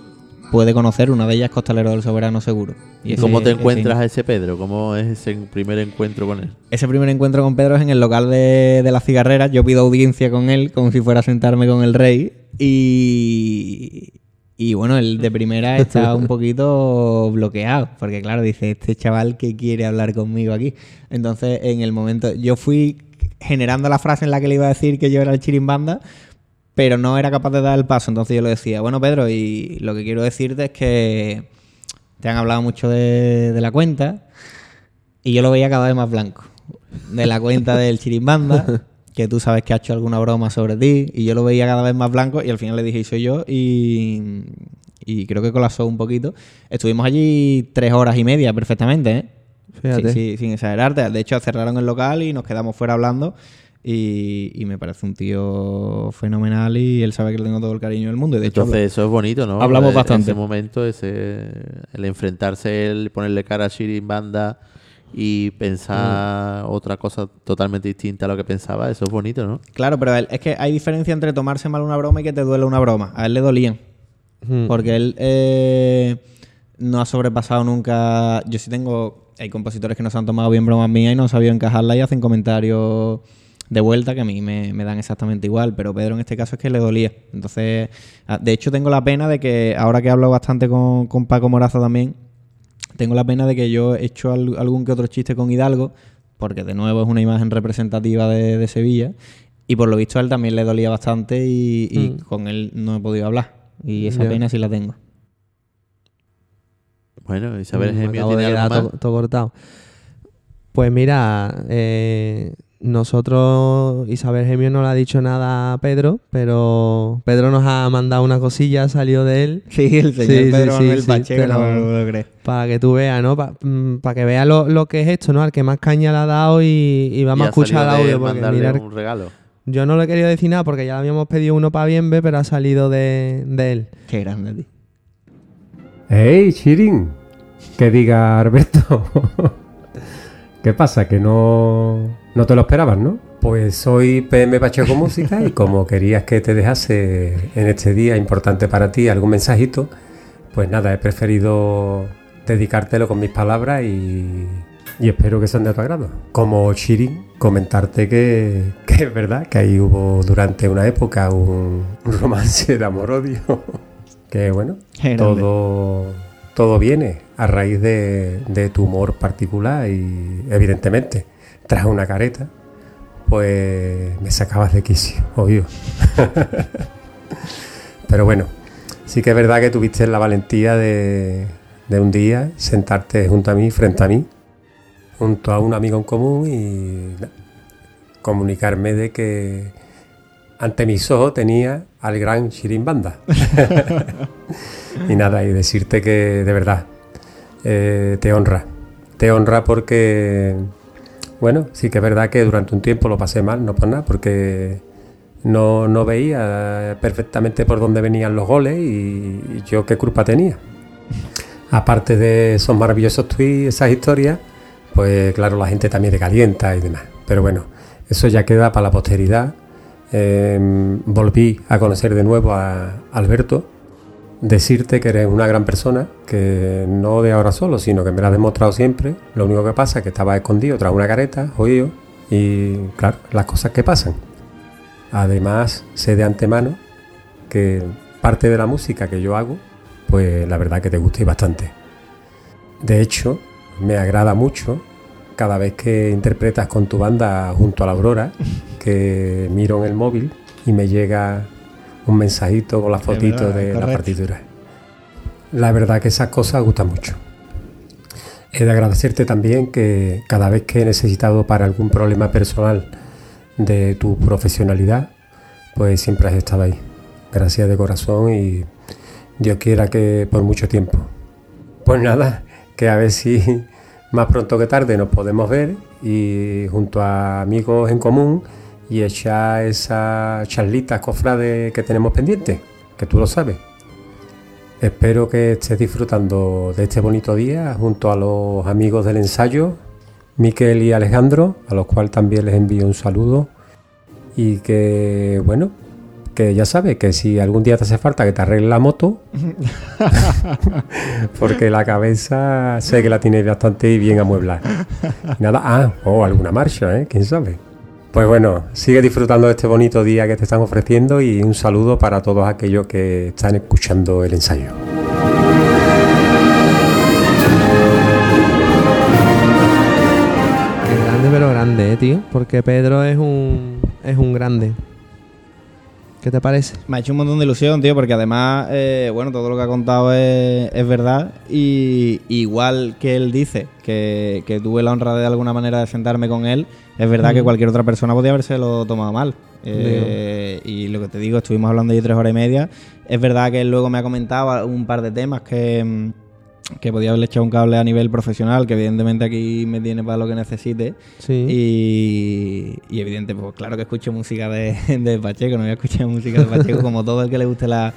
puede conocer, una de ellas Costalero del Soberano seguro. ¿Y ese- cómo te ese- encuentras a ese Pedro? ¿Cómo es ese primer encuentro con él? Ese primer encuentro con Pedro es en el local de, de las cigarreras. Yo pido audiencia con él, como si fuera a sentarme con el rey. Y, y bueno, el de primera está un poquito bloqueado. Porque claro, dice, este chaval que quiere hablar conmigo aquí. Entonces, en el momento, yo fui generando la frase en la que le iba a decir que yo era el chirimbanda, pero no era capaz de dar el paso. Entonces yo le decía, bueno, Pedro, y lo que quiero decirte es que te han hablado mucho de, de la cuenta y yo lo veía cada vez más blanco. De la cuenta del chirimbanda, que tú sabes que ha hecho alguna broma sobre ti, y yo lo veía cada vez más blanco y al final le dije, "Y soy yo, y, y creo que colapsó un poquito. Estuvimos allí tres horas y media perfectamente, ¿eh? Fíjate. Sí, sí, sin exagerarte. De hecho, cerraron el local y nos quedamos fuera hablando. Y, y me parece un tío fenomenal y él sabe que le tengo todo el cariño del mundo. Y de hecho, Entonces eso es bonito, ¿no? Hablamos bastante. Ese momento, ese, el enfrentarse, el ponerle cara a Shirin Banda y pensar Mm. otra cosa totalmente distinta a lo que pensaba, eso es bonito, ¿no? Claro, pero él- es que hay diferencia entre tomarse mal una broma y que te duele una broma. A él le dolían. Hmm. Porque él eh, no ha sobrepasado nunca. Yo sí tengo. Hay compositores que no se han tomado bien bromas mías y no han sabido encajarla y hacen comentarios de vuelta que a mí me, me dan exactamente igual. Pero Pedro en este caso es que le dolía. Entonces, ah, de hecho, tengo la pena de que ahora que hablo bastante con, con Paco Moraza también, tengo la pena de que yo he hecho al- algún que otro chiste con Hidalgo, porque de nuevo es una imagen representativa de, de Sevilla. Y por lo visto a él también le dolía bastante y, y Mm. con él no he podido hablar. Y esa pena sí la tengo. Bueno, Isabel Mm, me Gemio tiene algo quedar más. to- todo cortado. Pues mira, eh, nosotros, Isabel Gemio no le ha dicho nada a Pedro, pero Pedro nos ha mandado una cosilla, salió de él. Sí, el señor Pedro Manuel Pacheco, no lo puedo creer. Para que tú veas, ¿no? Para que veas lo, lo que es esto, ¿no? Al que más caña le ha dado y, y vamos Y a ha escuchar el audio. Porque mandarle mirar- un regalo. yo no le he querido decir nada porque ya le habíamos pedido uno para Bienve, pero ha salido de, de él. Qué grande, tío. ¡Ey, Chirin! Que diga Alberto. ¿Qué pasa? Que no, no te lo esperabas, ¿no? Pues soy PM Pacheco Música y como querías que te dejase en este día importante para ti algún mensajito, pues nada, he preferido dedicártelo con mis palabras y, y espero que sean de tu agrado. Como Chirin, comentarte que, que es verdad que ahí hubo durante una época un, un romance de amor-odio. que bueno, todo, todo viene a raíz de, de tu humor particular y evidentemente tras una careta pues me sacabas de quicio, obvio. Pero bueno, sí que es verdad que tuviste la valentía de, un día sentarte junto a mí, frente a mí, junto a un amigo en común y comunicarme de que ante mis ojos tenía al gran Shirin Banda. y nada, y decirte que de verdad eh, te honra. Te honra porque, bueno, sí que es verdad que durante un tiempo lo pasé mal, no por nada, porque no, no veía perfectamente por dónde venían los goles y, yo qué culpa tenía. Aparte de esos maravillosos tweets, esas historias, pues claro, la gente también te calienta y demás. Pero bueno, eso ya queda para la posteridad. Eh, volví a conocer de nuevo a Alberto, decirte que eres una gran persona, que no de ahora solo, sino que me lo has demostrado siempre. Lo único que pasa es que estaba escondido tras una careta, jodido, y claro, las cosas que pasan. Además, sé de antemano que parte de la música que yo hago, pues la verdad que te gusta y bastante. De hecho, me agrada mucho cada vez que interpretas con tu banda junto a la Aurora, que miro en el móvil y me llega un mensajito con la fotito verdad, de la partitura. La verdad que esas cosas gustan mucho. He de agradecerte también que cada vez que he necesitado para algún problema personal de tu profesionalidad, pues siempre has estado ahí. Gracias de corazón y Dios quiera que por mucho tiempo. Pues nada, que a ver si más pronto que tarde nos podemos ver y junto a amigos en común y echar esa charlita cofrade que tenemos pendiente, que tú lo sabes. Espero que estés disfrutando de este bonito día junto a los amigos del ensayo, Miquel y Alejandro, a los cuales también les envío un saludo. Y que, bueno, que ya sabes que si algún día te hace falta que te arregle la moto, porque la cabeza sé que la tienes bastante bien amueblada. Y Nada, ah, o alguna marcha, ¿eh? ¿Quién sabe? Pues bueno, sigue disfrutando de este bonito día que te están ofreciendo y un saludo para todos aquellos que están escuchando el ensayo. Es grande pero grande, eh, tío. Porque Pedro es un, es un grande. ¿Qué te parece? Me ha hecho un montón de ilusión, tío, porque además, eh, bueno, todo lo que ha contado es, es verdad. Y igual que él dice que, que tuve la honra de alguna manera de sentarme con él, es verdad que Ujú. cualquier otra persona podía habérselo tomado mal. Eh, y lo que te digo, estuvimos hablando allí tres horas y media. Es verdad que él luego me ha comentado un par de temas que, mm, que podía haberle echado un cable a nivel profesional, que evidentemente aquí me tiene para lo que necesite. Sí. Y, y evidente, pues claro que escucho música de, de Pacheco, no voy a escuchar música de Pacheco como todo el que le guste la,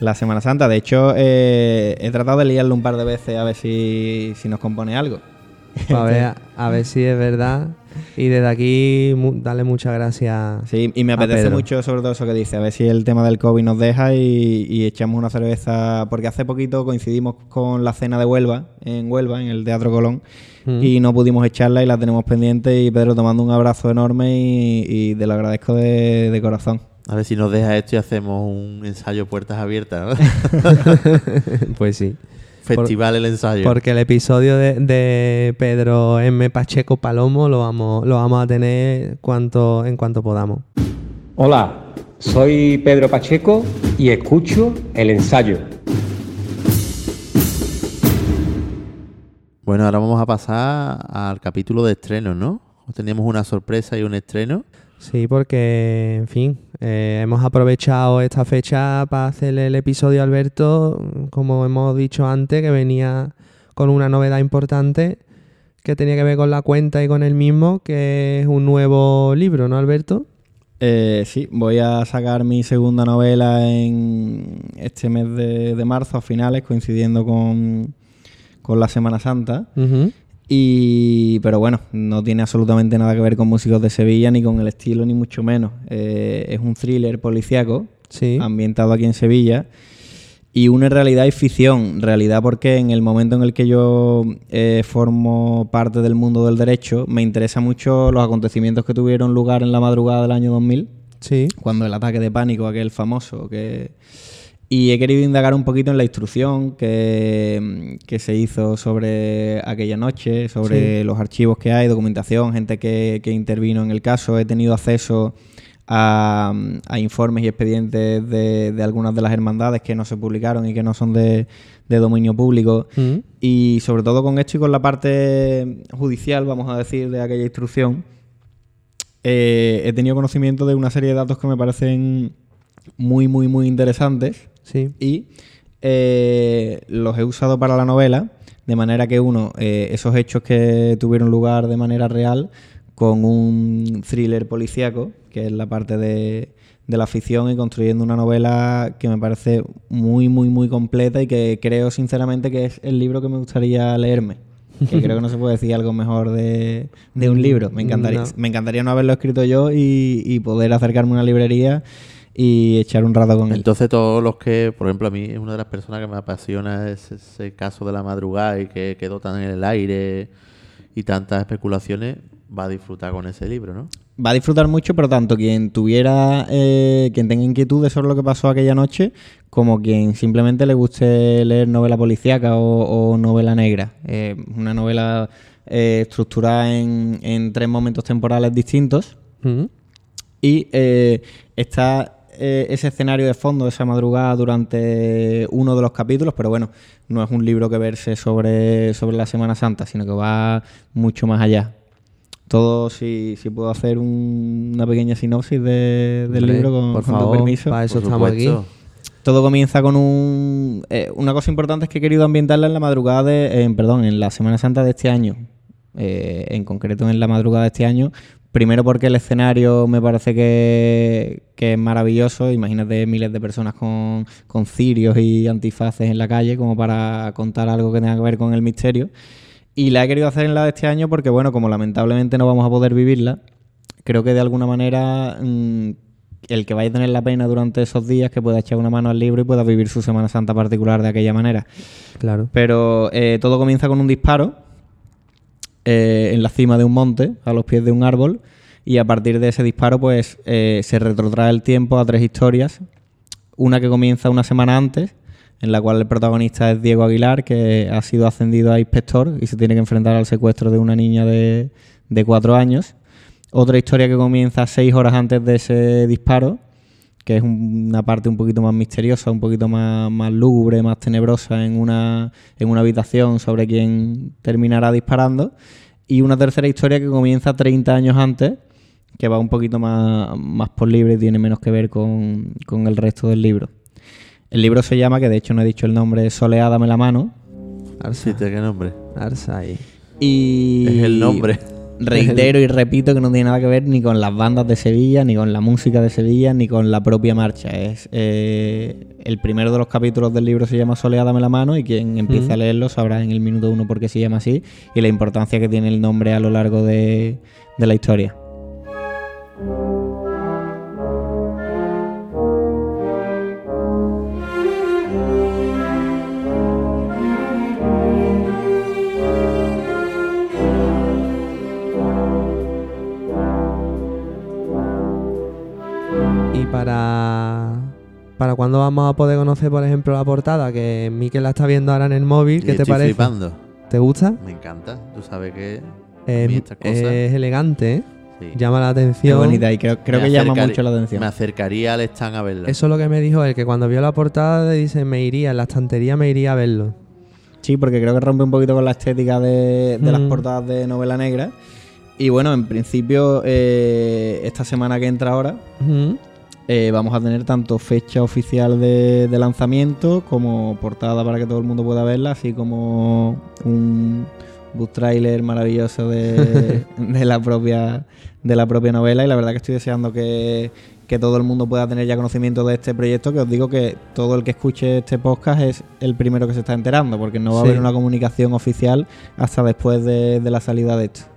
la Semana Santa. De hecho, eh, he tratado de liarlo un par de veces a ver si, si nos compone algo. A ver, a ver si es verdad. Y desde aquí, mu- dale muchas gracias. Sí, y me apetece mucho sobre todo eso que dice, a ver si el tema del COVID nos deja y, y echamos una cerveza, porque hace poquito coincidimos con la cena de Huelva, en Huelva, en el Teatro Colón, Mm. y no pudimos echarla y la tenemos pendiente y Pedro tomando un abrazo enorme y, y te lo agradezco de, de corazón. A ver si nos deja esto y hacemos un ensayo puertas abiertas. ¿no? pues sí. Festival el ensayo. Porque el episodio de, de Pedro M. Pacheco Palomo lo vamos, lo vamos a tener cuanto, en cuanto podamos. Hola, soy Pedro Pacheco y escucho el ensayo. Bueno, ahora vamos a pasar al capítulo de estreno, ¿no? Teníamos una sorpresa y un estreno. Sí, porque, en fin, eh, hemos aprovechado esta fecha para hacerle el episodio a Alberto, como hemos dicho antes, que venía con una novedad importante que tenía que ver con la cuenta y con el mismo, que es un nuevo libro, ¿no, Alberto? Eh, sí, voy a sacar mi segunda novela en este mes de, de marzo, a finales, coincidiendo con, con la Semana Santa. Ujú. Y, pero bueno, no tiene absolutamente nada que ver con músicos de Sevilla, ni con el estilo, ni mucho menos. Eh, es un thriller policíaco, ambientado aquí en Sevilla. Y une realidad y ficción. Realidad porque en el momento en el que yo eh, formo parte del mundo del derecho, me interesa mucho los acontecimientos que tuvieron lugar en la madrugada del año 2000. Sí. Cuando el ataque de pánico, aquel famoso, que... Y he querido indagar un poquito en la instrucción que, que se hizo sobre aquella noche, sobre Sí. los archivos que hay, documentación, gente que, que intervino en el caso. He tenido acceso a, a informes y expedientes de, de algunas de las hermandades que no se publicaron y que no son de, de dominio público. Mm. Y sobre todo con esto y con la parte judicial, vamos a decir, de aquella instrucción, eh, he tenido conocimiento de una serie de datos que me parecen muy, muy, muy interesantes. Sí. Y eh, los he usado para la novela, de manera que uno, eh, esos hechos que tuvieron lugar de manera real, con un thriller policíaco, que es la parte de, de la ficción, y construyendo una novela que me parece muy, muy, muy completa y que creo sinceramente que es el libro que me gustaría leerme. Que creo que no se puede decir algo mejor de, de un libro. Me encantaría, No. me encantaría no haberlo escrito yo y, y poder acercarme a una librería y echar un rato con él. Entonces todos los que, por ejemplo, a mí es una de las personas que me apasiona es ese caso de la madrugada y que quedó tan en el aire y tantas especulaciones, va a disfrutar con ese libro, ¿no? va a disfrutar mucho, pero tanto quien tuviera, eh, quien tenga inquietudes sobre lo que pasó aquella noche, como quien simplemente le guste leer novela policíaca o, o novela negra. Eh, una novela eh, estructurada en, en tres momentos temporales distintos y eh, está eh, ese escenario de fondo, esa madrugada durante uno de los capítulos, pero bueno, no es un libro que verse sobre, sobre la Semana Santa, sino que va mucho más allá. Todo, si, si puedo hacer un- una pequeña sinopsis de- del Hombre, libro con, por con tu favor, permiso. para eso Por estamos supuesto. aquí. Todo comienza con un... eh, una cosa importante es que he querido ambientarla en la madrugada de... eh, perdón, en la Semana Santa de este año. Eh, en concreto en la madrugada de este año. Primero porque el escenario me parece que, que es maravilloso. Imagínate miles de personas con, con cirios y antifaces en la calle como para contar algo que tenga que ver con el misterio. Y la he querido hacer en la de este año porque, bueno, como lamentablemente no vamos a poder vivirla, creo que de alguna manera mm, el que vaya a tener la pena durante esos días que pueda echar una mano al libro y pueda vivir su Semana Santa particular de aquella manera. Claro. Pero eh, todo comienza con un disparo eh, en la cima de un monte, a los pies de un árbol, y a partir de ese disparo, pues eh, se retrotrae el tiempo a tres historias. Una que comienza una semana antes, en la cual el protagonista es Diego Aguilar, que ha sido ascendido a inspector y se tiene que enfrentar al secuestro de una niña de, de cuatro años. Otra historia que comienza seis horas antes de ese disparo, que es un- una parte un poquito más misteriosa, un poquito más, más lúgubre, más tenebrosa en una, en una habitación sobre quien terminará disparando. Y una tercera historia que comienza 30 años antes, que va un poquito más, más por libre y tiene menos que ver con, con el resto del libro. El libro se llama, que de hecho no he dicho el nombre, Soleá, dame la mano. Sí, ¿qué nombre? Arsay. Y Es el nombre. Reitero y repito que no tiene nada que ver ni con las bandas de Sevilla, ni con la música de Sevilla, ni con la propia marcha. Es eh, el primero de los capítulos del libro se llama Soleá, dame la mano y quien empiece a leerlo sabrá en el minuto uno por qué se llama así y la importancia que tiene el nombre a lo largo de, de la historia. Cuándo vamos a poder conocer, por ejemplo, la portada? Que Miquel la está viendo ahora en el móvil. ¿Qué Y te estoy parece? flipando. ¿Te gusta? Me encanta. Tú sabes que Es, estas cosas... es elegante, ¿eh? Sí. Llama la atención. Qué bonita y creo, creo me que llama mucho la atención. Me acercaría al stand a verla. Eso es lo que me dijo él, que cuando vio la portada dice, me iría, en la estantería me iría a verlo. Sí, porque creo que rompe un poquito con la estética de, de las Mm. portadas de novela negra. Y bueno, en principio, eh, esta semana que entra ahora, Ujú. Eh, vamos a tener tanto fecha oficial de, de lanzamiento como portada para que todo el mundo pueda verla, así como un book trailer maravilloso de, de la propia de la propia novela y la verdad que estoy deseando que, que todo el mundo pueda tener ya conocimiento de este proyecto que os digo que todo el que escuche este podcast es el primero que se está enterando porque no va a haber una comunicación oficial hasta después de, de la salida de esto.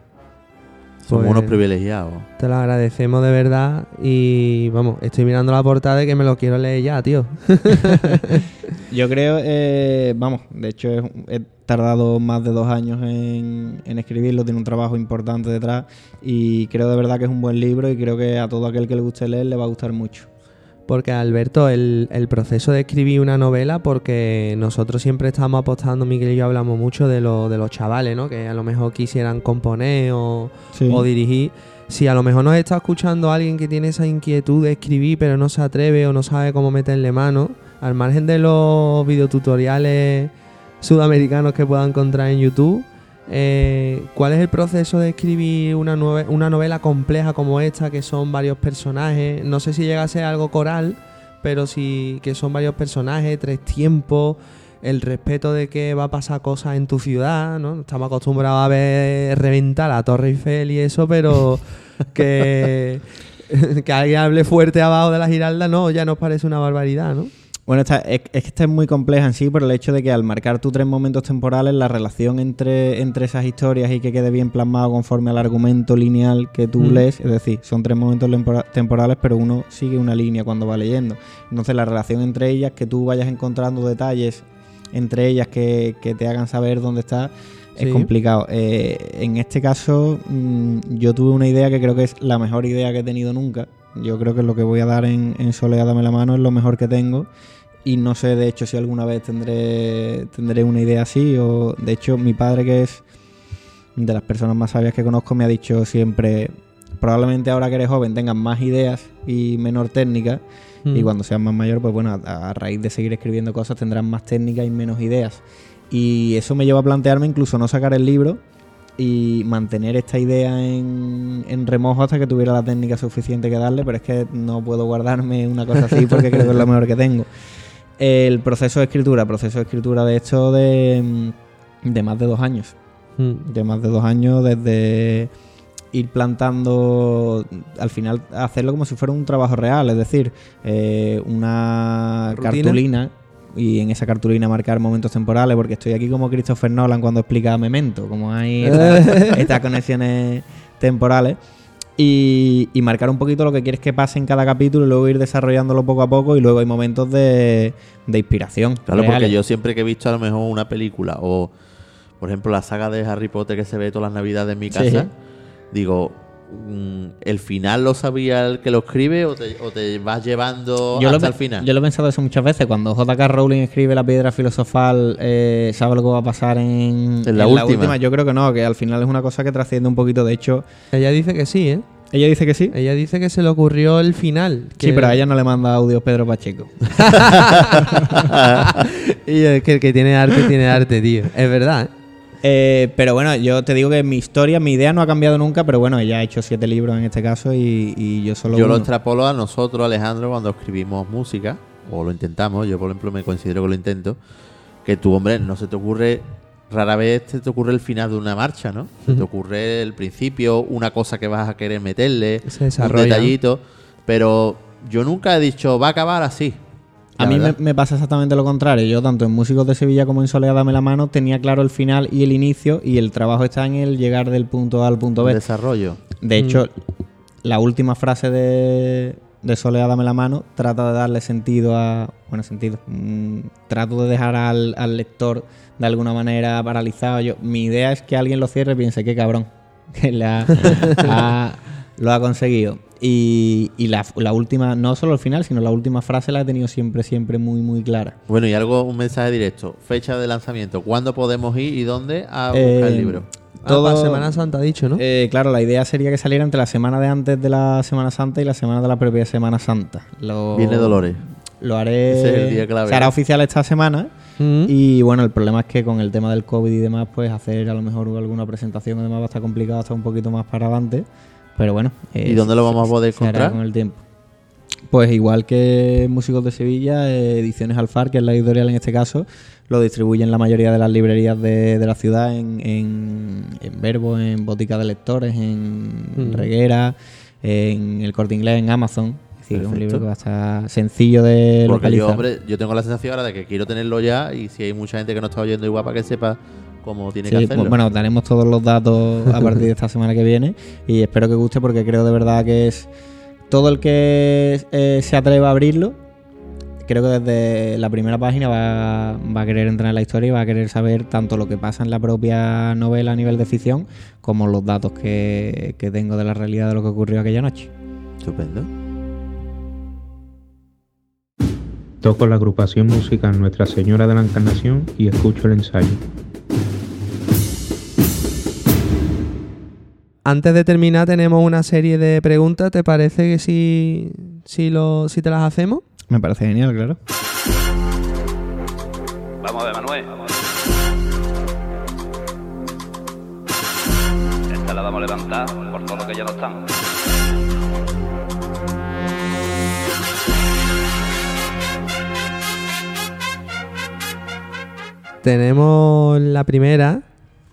Somos Pues- unos privilegiados. Te lo agradecemos de verdad y vamos, estoy mirando la portada y que me lo quiero leer ya, tío. Yo creo, eh, vamos, de hecho es- he tardado más de dos años en, en escribirlo, tiene un trabajo importante detrás y creo de verdad que es un buen libro y creo que a todo aquel que le guste leer le va a gustar mucho. Porque Alberto, el, el proceso de escribir una novela, porque nosotros siempre estamos apostando, Miguel y yo hablamos mucho de, lo, de los chavales, ¿no? Que a lo mejor quisieran componer o, Sí. o dirigir. Si a lo mejor nos está escuchando alguien que tiene esa inquietud de escribir, pero no se atreve o no sabe cómo meterle mano, al margen de los videotutoriales sudamericanos que pueda encontrar en YouTube, eh, ¿cuál es el proceso de escribir una, nove- una novela compleja como esta, que son varios personajes? No sé si llega a ser algo coral, pero sí que son varios personajes, tres tiempos, el respeto de que va a pasar cosas en tu ciudad, ¿no? Estamos acostumbrados a ver reventar la Torre Eiffel y eso, pero que, que alguien hable fuerte abajo de la Giralda, no, ya nos parece una barbaridad, ¿no? Bueno, esta, es, es que esta es muy compleja en sí por el hecho de que al marcar tú tres momentos temporales, la relación entre, entre esas historias y que quede bien plasmado conforme al argumento lineal que tú Mm. lees, es decir, son tres momentos temporales, pero uno sigue una línea cuando va leyendo. Entonces la relación entre ellas, que tú vayas encontrando detalles entre ellas que, que te hagan saber dónde está, es Sí. complicado. Eh, en este caso, mm, yo tuve una idea que creo que es la mejor idea que he tenido nunca. Yo creo que lo que voy a dar en, en Soledad Dame la Mano es lo mejor que tengo. Y no sé, de hecho, si alguna vez tendré, tendré una idea así. O, de hecho, mi padre, que es de las personas más sabias que conozco, me ha dicho siempre, probablemente ahora que eres joven tengas más ideas y menor técnica. Y Mm. cuando sean más mayor, pues bueno, a, a raíz de seguir escribiendo cosas tendrán más técnicas y menos ideas. Y eso me lleva a plantearme incluso no sacar el libro y mantener esta idea en, en remojo hasta que tuviera la técnica suficiente que darle, pero es que no puedo guardarme una cosa así porque creo que es lo mejor que tengo. El proceso de escritura, proceso de escritura de hecho de, mm, de más de dos años. Mm. De más de dos años desde ir plantando, al final hacerlo como si fuera un trabajo real, es decir, eh, una ¿Rutina? cartulina y en esa cartulina marcar momentos temporales, porque estoy aquí como Christopher Nolan cuando explica Memento, como hay estas, estas conexiones temporales. Y, y marcar un poquito lo que quieres que pase en cada capítulo y luego ir desarrollándolo poco a poco y luego hay momentos de, de inspiración. Claro, porque yo siempre que he visto a lo mejor una película o, por ejemplo, la saga de Harry Potter que se ve todas las navidades en mi Sí. casa, digo, ¿el final lo sabía el que lo escribe o te, o te vas llevando Yo lo, hasta he- el final? yo lo he pensado eso muchas veces. Cuando J.K. Rowling escribe la piedra filosofal, eh, ¿sabe lo que va a pasar en, En la última. Yo creo que no, que al final es una cosa que trasciende un poquito. De hecho, Ella dice que sí, ¿eh? ella dice que sí. Ella dice que se le ocurrió el final. Sí, pero a ella no le manda audios Pedro Pacheco. y es que el que tiene arte tiene arte, tío. Es verdad, ¿eh? Pero bueno, yo te digo que mi historia, mi idea no ha cambiado nunca, pero bueno, ella ha hecho siete libros en este caso y, y yo solo yo lo extrapolo a nosotros, Alejandro, cuando escribimos música, o lo intentamos, yo por ejemplo me considero que lo intento, que tú, hombre, no se te ocurre, rara vez te, te ocurre el final de una marcha, ¿no? Se te ocurre el principio, una cosa que vas a querer meterle, un detallito, pero yo nunca he dicho, va a acabar así. A mí me, pasa exactamente lo contrario. Yo, tanto en Músicos de Sevilla como en Soledad Dame la Mano, tenía claro el final y el inicio, y el trabajo está en el llegar del punto A al punto B. El desarrollo. De Mm. hecho, la última frase de, de Soledad Dame la Mano trata de darle sentido a. Bueno, sentido. mm, trato de dejar al, al lector de alguna manera paralizado. Yo, mi idea es que alguien lo cierre y piense, qué cabrón. Que la, ha- lo ha conseguido. Y, y la, la última, no solo el final, sino la última frase la he tenido siempre, siempre muy, muy clara. Bueno, y algo, un mensaje directo. Fecha de lanzamiento. ¿Cuándo podemos ir y dónde a buscar Eh, el libro? Ah, para Semana Santa ha dicho, ¿no? Eh, claro, la idea sería que saliera entre la semana de antes de la Semana Santa y la semana de la propia Semana Santa. Lo, Viene Dolores. Lo haré. Ese es el día clave, Se hará oficial esta semana. Mm. Y bueno, el problema es que con el tema del COVID y demás, pues hacer a lo mejor alguna presentación y demás va a estar complicado hasta un poquito más para adelante. Pero bueno. eh, ¿Y dónde lo vamos a poder encontrar? con el tiempo. Pues igual que Músicos de Sevilla, eh, Ediciones Alfar, que es la editorial en este caso, lo distribuyen la mayoría de las librerías de, de la ciudad en, en, en Verbo, en Botica de Lectores, en Mm. Reguera, en el Corte Inglés, en Amazon. Es decir, es un libro que va a estar sencillo de Porque yo, localizar. hombre, yo tengo la sensación ahora de que quiero tenerlo ya y si hay mucha gente que no está oyendo igual para que sepa cómo tiene que hacerlo. bueno, daremos todos los datos a partir de esta semana que viene y espero que guste porque creo de verdad que es todo el que eh, se atreva a abrirlo. Creo que desde la primera página va, va a querer entrar en la historia y va a querer saber tanto lo que pasa en la propia novela a nivel de ficción como los datos que, que tengo de la realidad de lo que ocurrió aquella noche. Estupendo. Toco la agrupación musical Nuestra Señora de la Encarnación y escucho el ensayo. Antes de terminar tenemos una serie de preguntas. ¿Te parece que si, si, lo, si te las hacemos? Me parece genial, claro. Vamos a ver, Manuel. Esta la damos a levantar por todo lo que ya no están. Tenemos la primera.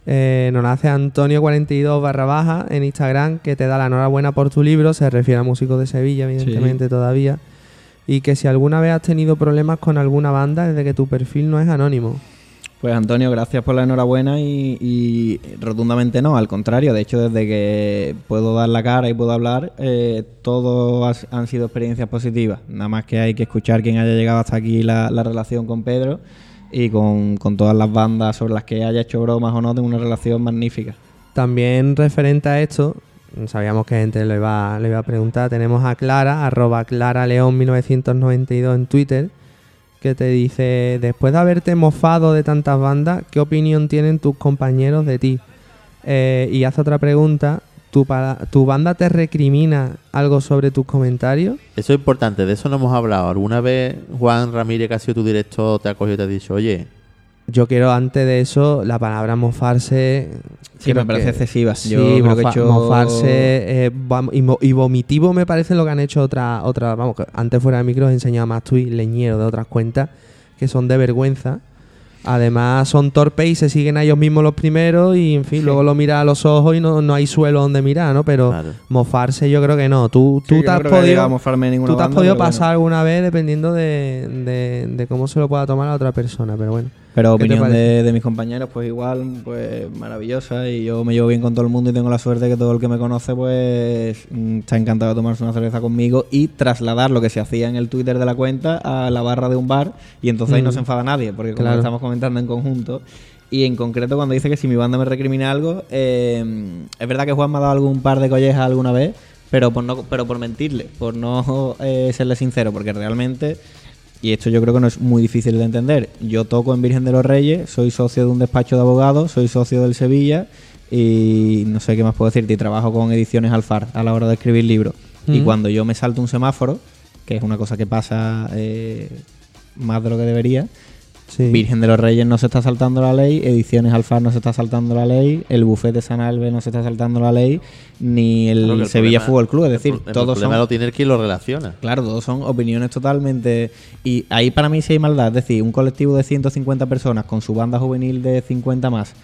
eh, nos la hace Antonio42 barra baja en Instagram que te da la enhorabuena por tu libro. Se refiere a músicos de Sevilla, evidentemente, todavía. Y que si alguna vez has tenido problemas con alguna banda, desde que tu perfil no es anónimo. Pues Antonio, gracias por la enhorabuena y, y rotundamente no, al contrario, de hecho desde que puedo dar la cara y puedo hablar, eh, todo has- han sido experiencias positivas, nada más que hay que escuchar quién haya llegado hasta aquí la, la relación con Pedro y con, con todas las bandas sobre las que haya hecho bromas o no, tengo una relación magnífica. También referente a esto, sabíamos que gente lo iba, lo iba a preguntar. Tenemos a Clara, arroba claraleón1992 en Twitter, que te dice, después de haberte mofado de tantas bandas, ¿qué opinión tienen tus compañeros de ti? Eh, y hace otra pregunta ¿Tu, para- ¿Tu banda te recrimina algo sobre tus comentarios? Eso es importante, de eso no hemos hablado. ¿Alguna vez Juan Ramírez, que ha sido tu director, te ha cogido y te ha dicho, oye, Yo quiero antes de eso la palabra mofarse. Sí, me parece excesiva. Sí, Yo creo que he hecho- mofarse eh, y, mo- y vomitivo me parece lo que han hecho otra otra Vamos, que antes fuera de micro os he enseñado más y leñero de otras cuentas que son de vergüenza. Además son torpes y se siguen a ellos mismos los primeros y en fin, luego lo miras a los ojos y no, no hay suelo donde mirar, ¿no? Pero mofarse yo creo que no. Tú, Sí, tú te has podido, tú te has podido pasar alguna vez dependiendo de, de- de cómo se lo pueda tomar a otra persona, pero bueno. Pero ¿Qué te opinión de, de mis compañeros, pues igual, pues maravillosa. Y yo me llevo bien con todo el mundo y tengo la suerte que todo el que me conoce, pues mm, está encantado de tomarse una cerveza conmigo y trasladar lo que se hacía en el Twitter de la cuenta a la barra de un bar. Y entonces ahí no Mm. se enfada nadie, porque como Claro. estamos comentando en conjunto. Y en concreto, cuando dice que si mi banda me recrimina algo, eh, es verdad que Juan me ha dado algún par de collejas alguna vez, pero por no pero por mentirle, por no eh, serle sincero, porque realmente y esto yo creo que no es muy difícil de entender. Yo toco en Virgen de los Reyes, soy socio de un despacho de abogados, soy socio del Sevilla y no sé qué más puedo decirte. Y trabajo con ediciones Alfar a la hora de escribir libros. Y cuando yo me salto un semáforo, que es una cosa que pasa eh, más de lo que debería, Sí. Virgen de los Reyes no se está saltando la ley, Ediciones Alfar no se está saltando la ley, el Buffet de San Albe no se está saltando la ley, ni el Claro que el Sevilla problema- Fútbol Club. Es decir, el, el todos problema son lo tiene que lo relaciona. Claro, todos son opiniones totalmente. Y ahí para mí sí hay maldad. Es decir, un colectivo de 150 personas con su banda juvenil de 50 más,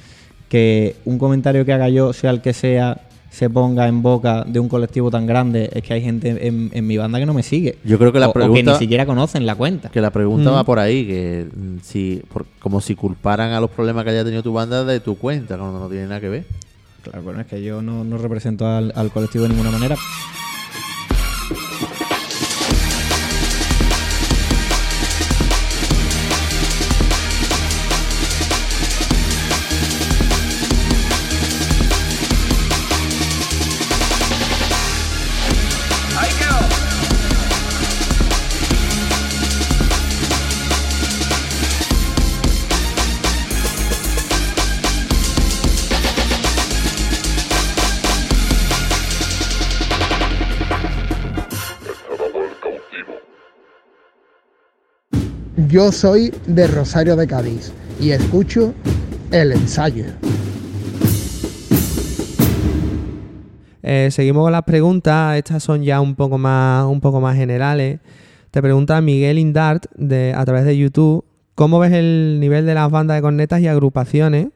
que un comentario que haga yo, sea el que sea, se ponga en boca de un colectivo tan grande, es que hay gente en, en mi banda que no me sigue. Yo creo que la O- o que pregunta- ni siquiera conocen la cuenta. Que la pregunta Mm. va por ahí, que mm, si por- como si culparan a los problemas que haya tenido tu banda de tu cuenta, cuando no tiene nada que ver. Claro, bueno, es que yo no, no represento al, al colectivo de ninguna manera. Yo soy de Rosario de Cádiz y escucho el ensayo. Eh, seguimos con las preguntas. Estas son ya un poco más, un poco más generales. Te pregunta Miguel Indart a través de YouTube. ¿Cómo ves el nivel de las bandas de cornetas y agrupaciones?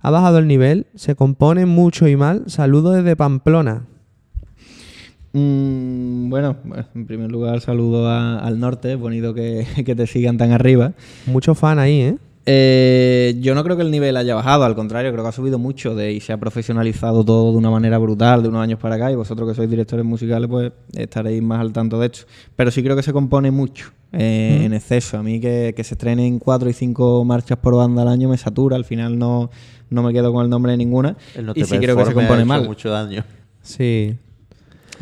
¿Ha bajado el nivel? ¿Se componen mucho y mal? Saludos desde Pamplona. Mm, bueno, en primer lugar saludo a- al norte, bonito que, que te sigan tan arriba. Muchos fan ahí, ¿eh? Eh, yo no creo que el nivel haya bajado, al contrario, creo que ha subido mucho de, y se ha profesionalizado todo de una manera brutal de unos años para acá y vosotros que sois directores musicales pues estaréis más al tanto de esto. Pero sí creo que se compone mucho eh, Mm. en exceso. A mí que, que se estrenen cuatro y cinco marchas por banda al año me satura, al final no, no me quedo con el nombre de ninguna El no y sí creo que se compone mal. mucho daño. Sí.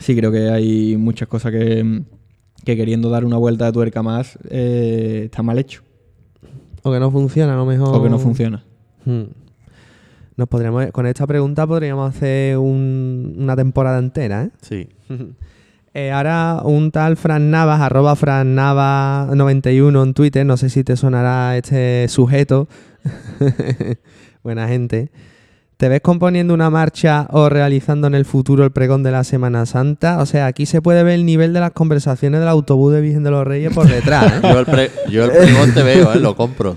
Sí, creo que hay muchas cosas que, que queriendo dar una vuelta de tuerca más eh, está mal hecho. O que no funciona, a lo mejor. O que no funciona. Hmm. Nos podríamos, con esta pregunta podríamos hacer un- una temporada entera, ¿eh? Sí. Eh, ahora un tal Fran Navas, arroba Fran Navas 91 en Twitter, no sé si te sonará este sujeto. Buena gente. ¿Te ves componiendo una marcha o realizando en el futuro el pregón de la Semana Santa? O sea, aquí se puede ver el nivel de las conversaciones del autobús de Virgen de los Reyes por detrás. ¿eh? yo, el pre- yo el pregón te veo, ¿eh? lo compro.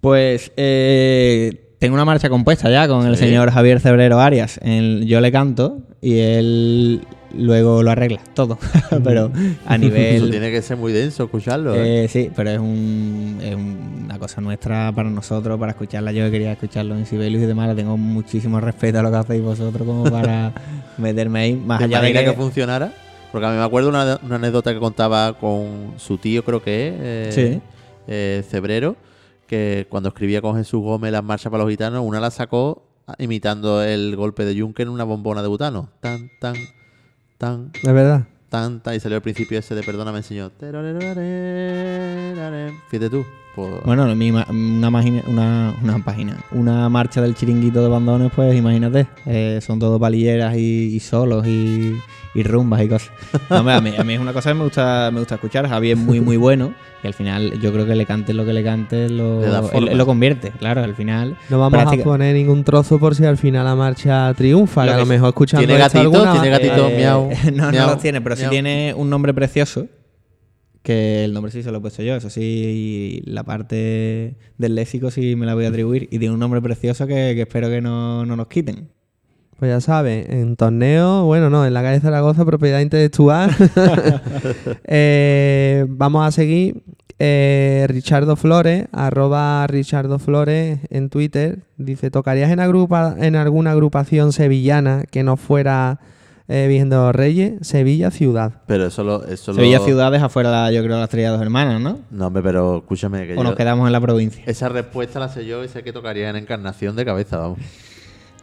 Pues eh, tengo una marcha compuesta ya con el señor Javier Cebrero Arias. El- yo le canto y él luego lo arregla todo. pero a Eso nivel. tiene que ser muy denso escucharlo. ¿eh? Eh, sí, pero es, un, es una cosa nuestra para nosotros, para escucharla. Yo que quería escucharlo en Sibelius y demás. Le tengo muchísimo respeto a lo que hacéis vosotros como para meterme ahí. Más ¿Te allá de que, que... funcionara? Porque a mí me acuerdo una, una anécdota que contaba con su tío, creo que es, eh, Sí. eh, Cebrero, que cuando escribía con Jesús Gómez las marchas para los gitanos, una la sacó imitando el golpe de Juncker en una bombona de butano. Tan, tan, tan. ¿Es verdad? Tan, tan. Y salió al principio ese de Perdóname, señor. Fíjate tú. Pues, Bueno, una, magina- una, una página, una marcha del chiringuito de bandones, pues imagínate, eh, son todo palilleras y, y solos y, y rumbas y cosas. No, hombre, a, mí, a mí es una cosa que me gusta, me gusta escuchar. Javi es muy, muy bueno y al final yo creo que le cante lo que le cante, lo, él- lo convierte, claro, al final. No vamos práctica- a poner ningún trozo por si al final la marcha triunfa, que a lo mejor escuchando ¿Tiene gatito? alguna- ¿Tiene gatito? Eh, miau, no, miau, no lo tiene, pero sí miau. tiene un nombre precioso. Que el nombre sí se lo he puesto yo, eso sí, la parte del léxico sí me la voy a atribuir. Y tiene un nombre precioso que, que espero que no, no nos quiten. Pues ya sabes, en torneo, bueno, no, en la calle Zaragoza, propiedad intelectual. Eh, vamos a seguir. Eh, Richardo Flores, arroba Richardo Flores en Twitter, dice, ¿tocarías en, agrupa, en alguna agrupación sevillana que no fuera eh, Virgen de los Reyes? Sevilla Ciudad. Pero eso lo. Eso lo- Sevilla Ciudades afuera, la- yo creo, las Estrella de dos hermanas, ¿no? No, hombre, pero escúchame que O nos quedamos en la provincia. Esa respuesta la sé yo y sé que tocaría en Encarnación de cabeza, vamos.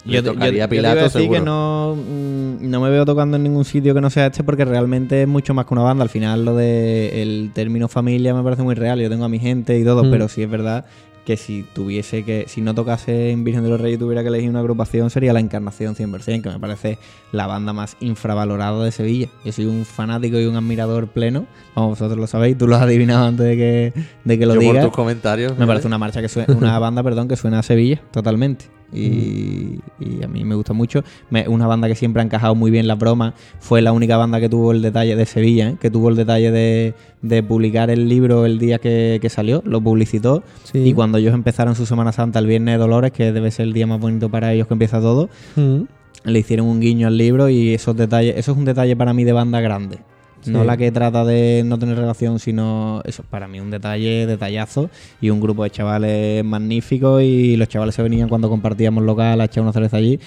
Yo, yo- tocaría yo Pilato decir seguro. que no, mm, no me veo tocando en ningún sitio que no sea este porque realmente es mucho más que una banda. Al final lo de el término familia me parece muy real. Yo tengo a mi gente y todo, Mm. pero sí es verdad que si tuviese que, si no tocase en Virgen de los Reyes y tuviera que elegir una agrupación sería la Encarnación 100%, que me parece la banda más infravalorada de Sevilla. Yo soy un fanático y un admirador pleno. Vamos, vosotros lo sabéis, tú lo has adivinado antes de que, de que lo Yo por digas. tus comentarios, Me parece una marcha que suena, una banda, perdón, que suena a Sevilla totalmente. Y, y a mí me gusta mucho. Me- una banda que siempre ha encajado muy bien las bromas. Fue la única banda que tuvo el detalle de Sevilla, ¿eh? que tuvo el detalle de, de publicar el libro el día que, que salió, lo publicitó. Sí. Y cuando ellos empezaron su Semana Santa el Viernes de Dolores, que debe ser el día más bonito para ellos que empieza todo, Mm. le hicieron un guiño al libro y esos detalles, eso es un detalle para mí de banda grande. No la que trata de no tener relación, sino eso, para mí un detalle, detallazo y un grupo de chavales magníficos y los chavales se venían cuando compartíamos local a echar una cerveza allí.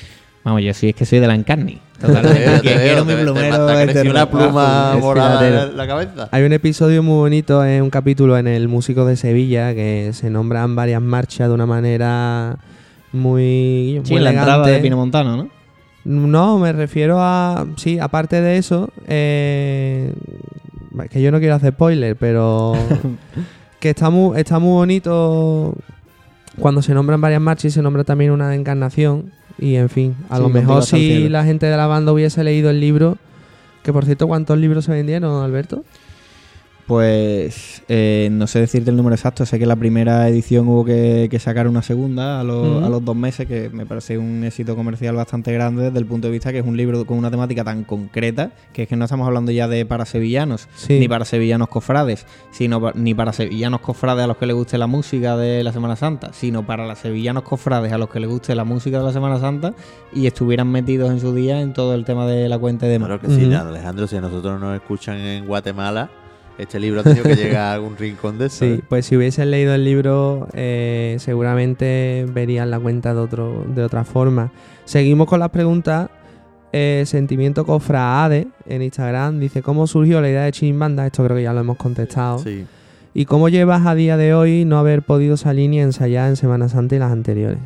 Vamos, yo sí es que soy de la Encarni. Totalmente. Te Que veo, quiero te mi te plumero. una pluma morada en la cabeza. Hay un episodio muy bonito, es un capítulo en el Músico de Sevilla, que se nombran varias marchas de una manera muy, Sí, muy en la entrada de Pino Montano, ¿no? No, me refiero a. Sí, aparte de eso, eh, que yo no quiero hacer spoiler, pero. que está muy, está muy bonito cuando se nombran varias marchas y se nombra también una encarnación. Y en fin, a Sí, lo mejor si la gente de la banda hubiese leído el libro. Que por cierto, ¿cuántos libros se vendieron, Alberto? Pues eh, no sé decirte el número exacto, sé que la primera edición hubo que, que sacar una segunda a los, a los dos meses, que me parece un éxito comercial bastante grande desde el punto de vista que es un libro con una temática tan concreta, que es que no estamos hablando ya de para sevillanos, Sí. ni para sevillanos cofrades, sino pa- ni para sevillanos cofrades a los que les guste la música de la Semana Santa, sino para los sevillanos cofrades a los que les guste la música de la Semana Santa y estuvieran metidos en su día en todo el tema de la cuenta y demás. Claro que sí, Alejandro, si a nosotros nos escuchan en Guatemala, este libro ha tenido que llegar a algún rincón de eso. Sí, ¿eh? pues si hubiesen leído el libro, eh, seguramente verían la cuenta de, otro, de otra forma. Seguimos con las preguntas. Eh, Sentimiento Cofraade en Instagram dice: ¿Cómo surgió la idea de Chimbanda? Esto creo que ya lo hemos contestado. Sí. ¿Y cómo llevas a día de hoy no haber podido salir ni ensayar en Semana Santa y las anteriores?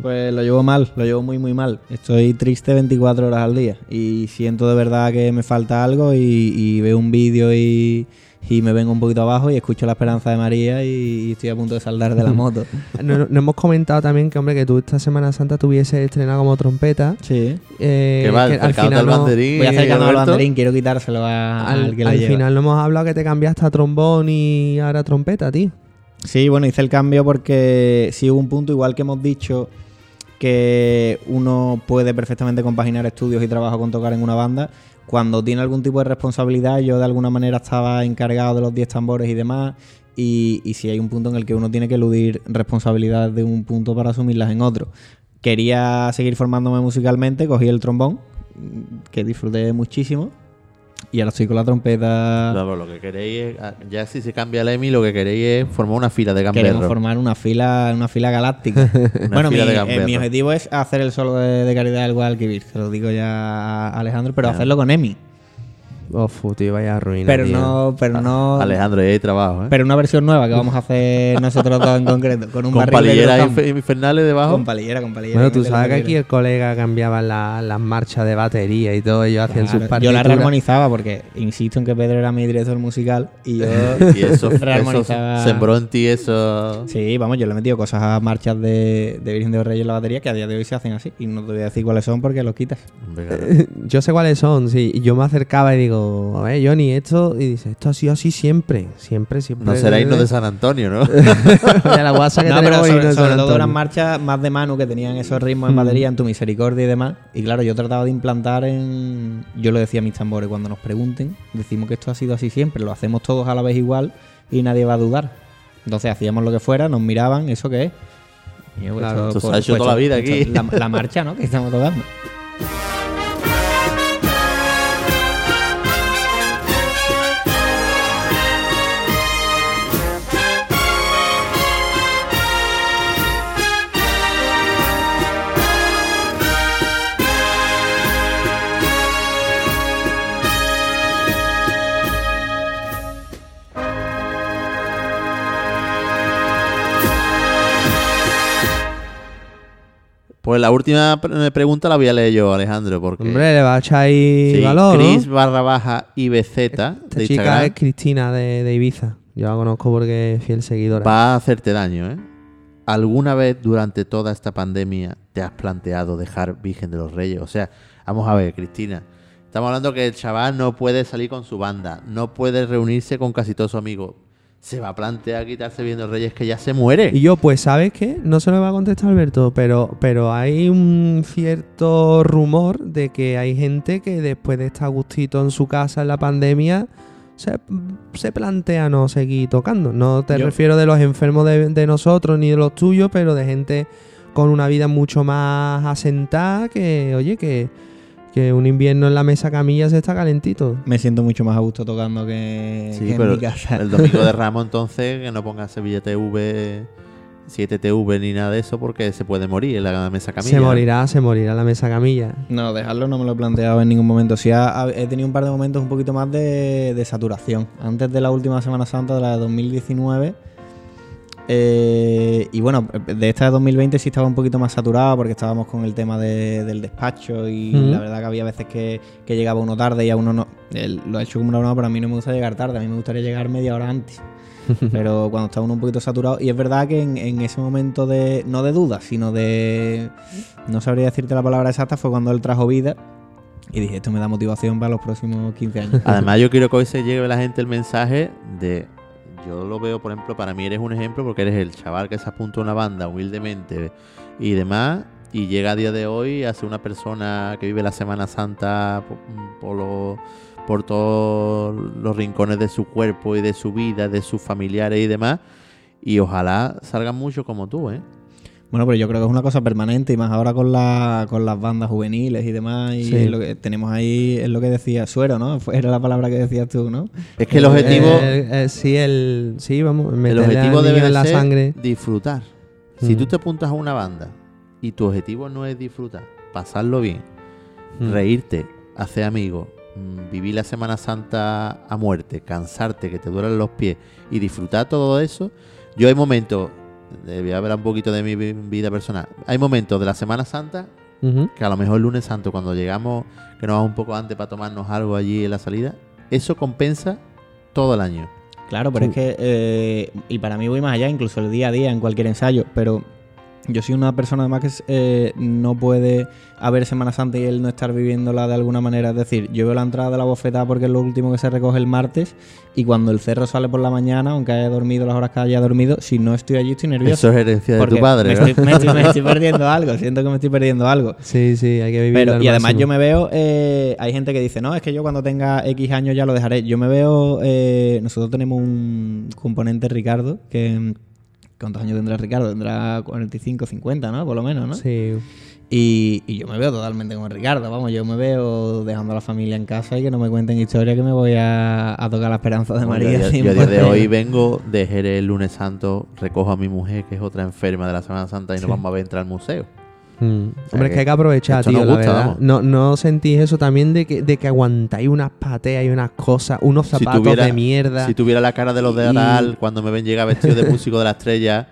Pues lo llevo mal, lo llevo muy muy mal. Estoy triste 24 horas al día y siento de verdad que me falta algo y, y veo un vídeo y, y me vengo un poquito abajo y escucho la esperanza de María y, y estoy a punto de saldar de la moto. No, no- no hemos comentado también que, hombre, que tú esta Semana Santa tuviese estrenado como trompeta. Sí. Eh, Que va, que al final al no- banderín. Voy acercando al banderín, quiero quitárselo a- al, al, que lo al lleva. final no hemos hablado que te cambiaste a trombón y ahora trompeta, tío. Sí, bueno, hice el cambio porque sí hubo un punto, igual que hemos dicho que uno puede perfectamente compaginar estudios y trabajo con tocar en una banda. Cuando tiene algún tipo de responsabilidad, yo de alguna manera estaba encargado de los 10 tambores y demás. Y, y si hay un punto en el que uno tiene que eludir responsabilidades de un punto para asumirlas en otro. Quería seguir formándome musicalmente, cogí el trombón, que disfruté muchísimo. Y ahora estoy con la trompeta. Claro, lo que queréis es, ah, ya si se cambia el EMI, lo que queréis es formar una fila de Queremos gamberros. formar una fila, una fila galáctica. bueno, fila mi, de eh, mi objetivo es hacer el solo de, de Caridad del Guadalquivir, se lo digo ya a Alejandro, pero hacerlo con Emi. Uf, tío, vaya ruina. Pero tío. no, pero no. Alejandro, ahí hay trabajo, ¿eh? Pero una versión nueva que vamos a hacer nosotros dos en concreto. Con un Con barril de palilleras inf- infernales debajo. Con palillera, con palillera. Bueno, tú sabes que aquí el colega cambiaba la- las marchas de batería y todo, ellos hacían sus Claro, partituras. yo la rearmonizaba porque insisto en que Pedro era mi director musical y yo y eso, eso rearmonizaba. sembró en ti eso. Sí, vamos, yo le he metido cosas a marchas de, de Virgen de los Reyes en la batería que a día de hoy se hacen así. Y no te voy a decir cuáles son porque los quitas. Yo sé cuáles son, sí. Y yo me acercaba y digo, a ver, Johnny, esto. Y dice, esto ha sido así siempre. Siempre, siempre. No será himno de San Antonio, ¿no? de la guasa que no, pero sobre, sobre San todo Antonio. marchas más de mano que tenían esos ritmos en Mm. batería, en tu misericordia y demás. Y claro, yo trataba de implantar en. Yo lo decía a mis tambores cuando nos pregunten, decimos que esto ha sido así siempre, lo hacemos todos a la vez igual y nadie va a dudar. Entonces hacíamos lo que fuera, nos miraban, ¿eso qué es? Y yo, pues, Claro, esto- esto se ha hecho pues, toda la vida aquí. La, la marcha, ¿no? Que estamos tocando. Pues la última pre- pregunta la voy a leer yo, Alejandro, porque. Hombre, le va a echar ahí Sí, valor. ¿no? Chris barra baja IBZ Esta de chica Instagram es Cristina de, de Ibiza. Yo la conozco porque es fiel seguidora. va a hacerte daño, ¿eh? ¿Alguna vez durante toda esta pandemia te has planteado dejar Virgen de los Reyes? O sea, vamos a ver, Cristina. Estamos hablando que el chaval no puede salir con su banda, no puede reunirse con casi todos sus amigos. Se va a plantear quitarse los Reyes que ya se muere. Y yo, pues, ¿sabes qué? No se lo va a contestar Alberto, pero, pero hay un cierto rumor de que hay gente que después de estar a gustito en su casa en la pandemia se, se plantea no seguir tocando. No te Yo- refiero de los enfermos de, de nosotros ni de los tuyos, pero de gente con una vida mucho más asentada que, oye, que, que un invierno en la mesa camilla se está calentito. Me siento mucho más a gusto tocando que, Sí, que en mi casa. el domingo de Ramos entonces que no ponga Sevilla TV, 7TV ni nada de eso porque se puede morir en la mesa camilla. Se morirá, se morirá la mesa camilla. No, dejarlo no me lo he planteado en ningún momento. Sí, ha- ha- he tenido un par de momentos un poquito más de, de saturación. Antes de la última Semana Santa, de la de 2019. Eh, y bueno, de esta de 2020 sí estaba un poquito más saturado porque estábamos con el tema de- del despacho y la verdad que había veces que, que llegaba uno tarde y a uno no. lo ha hecho como una broma, pero a mí no me gusta llegar tarde, a mí me gustaría llegar media hora antes. pero cuando está uno un poquito saturado, y es verdad que en, en ese momento de, no de duda, sino de, no sabría decirte la palabra exacta, fue cuando él trajo vida y dije, esto me da motivación para los próximos 15 años. Además, yo quiero que hoy se lleve a la gente el mensaje de. Yo lo veo, por ejemplo, para mí eres un ejemplo porque eres el chaval que se apunta a una banda humildemente y demás. Y llega a día de hoy a ser una persona que vive la Semana Santa po- por, lo- por todos los rincones de su cuerpo y de su vida, de sus familiares y demás. Y ojalá salgan muchos como tú, ¿eh? Bueno, pero yo creo que es una cosa permanente y más ahora con, la, con las bandas juveniles y demás. Y Sí. lo que tenemos ahí es lo que decía Suero, ¿no? Era la palabra que decías tú, ¿no? Es que el objetivo, Eh, eh, sí, el, sí, vamos, el objetivo debe de la ser sangre. disfrutar. Si Mm. tú te apuntas a una banda y tu objetivo no es disfrutar, pasarlo bien, Mm. reírte, hacer amigos, mm, vivir la Semana Santa a muerte, cansarte, que te duelen los pies y disfrutar todo eso, yo hay momentos, eh, voy a hablar un poquito de mi vi- vida personal, hay momentos de la Semana Santa que a lo mejor el lunes santo, cuando llegamos, que nos vamos un poco antes para tomarnos algo allí en la salida, eso compensa todo el año. Claro, pero Sí. es que, eh, y para mí voy más allá, incluso el día a día, en cualquier ensayo, pero yo soy una persona además que eh, no puede haber Semana Santa y él no estar viviéndola de alguna manera. Es decir, yo veo la entrada de la bofetada porque es lo último que se recoge el martes y cuando el cerro sale por la mañana, aunque haya dormido las horas que haya dormido, si no estoy allí estoy nervioso. Eso es herencia de tu padre, Me ¿no? estoy, me estoy- me estoy perdiendo algo, siento que me estoy perdiendo algo. Sí, sí, hay que vivir. Pero, y además yo me veo, eh, hay gente que dice, no, es que yo cuando tenga X años ya lo dejaré. Yo me veo, eh, nosotros tenemos un componente Ricardo, que ¿cuántos años tendrá Ricardo? Tendrá 45, 50, ¿no? Por lo menos, ¿no? Sí. Y, y yo me veo totalmente como Ricardo, vamos, yo me veo dejando a la familia en casa y que no me cuenten historias que me voy a, a tocar la esperanza de Bueno, María. yo, yo a día de 100%. hoy vengo de Jerez el lunes santo, recojo a mi mujer, que es otra enferma de la Semana Santa, y nos vamos a ver entrar al museo. Mm. sea Hombre, es que hay que aprovechar, tío, la gusta, verdad. No, no sentís eso también de que, de que aguantáis unas pateas y unas cosas, unos Si zapatos tuviera, de mierda. si tuviera la cara de los de Y- Aral cuando me ven llegar vestido de músico de la estrella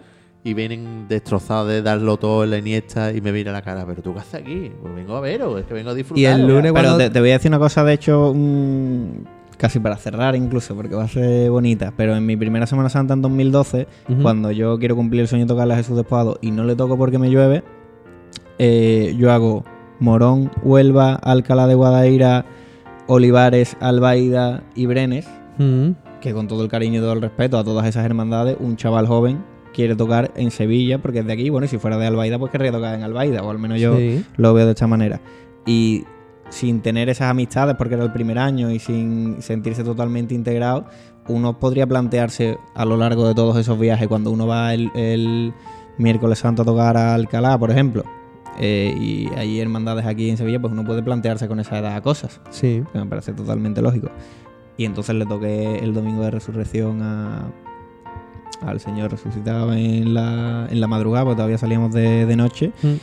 y vienen destrozados de darlo todo en la iniesta y me mira la cara, pero tú qué haces aquí? Pues vengo a veros, es que vengo a disfrutar. Pero te, te voy a decir una cosa, de hecho, mm, casi para cerrar incluso, porque va a ser bonita. Pero en mi primera Semana Santa en 2012, Ujú. cuando yo quiero cumplir el sueño de tocarle a Jesús Despojado y no le toco porque me llueve, eh, yo hago Morón, Huelva, Alcalá de Guadaira, Olivares, Albaida y Brenes, Mm. que con todo el cariño y todo el respeto a todas esas hermandades, un chaval joven quiere tocar en Sevilla porque es de aquí. Bueno, y si fuera de Albaida, pues querría tocar en Albaida, o al menos yo Sí. lo veo de esta manera. Y sin tener esas amistades, porque era el primer año y sin sentirse totalmente integrado, uno podría plantearse a lo largo de todos esos viajes, cuando uno va el, el miércoles santo a tocar a Alcalá, por ejemplo, eh, y hay hermandades aquí en Sevilla, pues uno puede plantearse con esa edad cosas. Sí. Que me parece totalmente lógico. Y entonces le toqué el domingo de resurrección a, al Señor resucitado en la, en la madrugada, porque todavía salíamos de, de noche. Mm.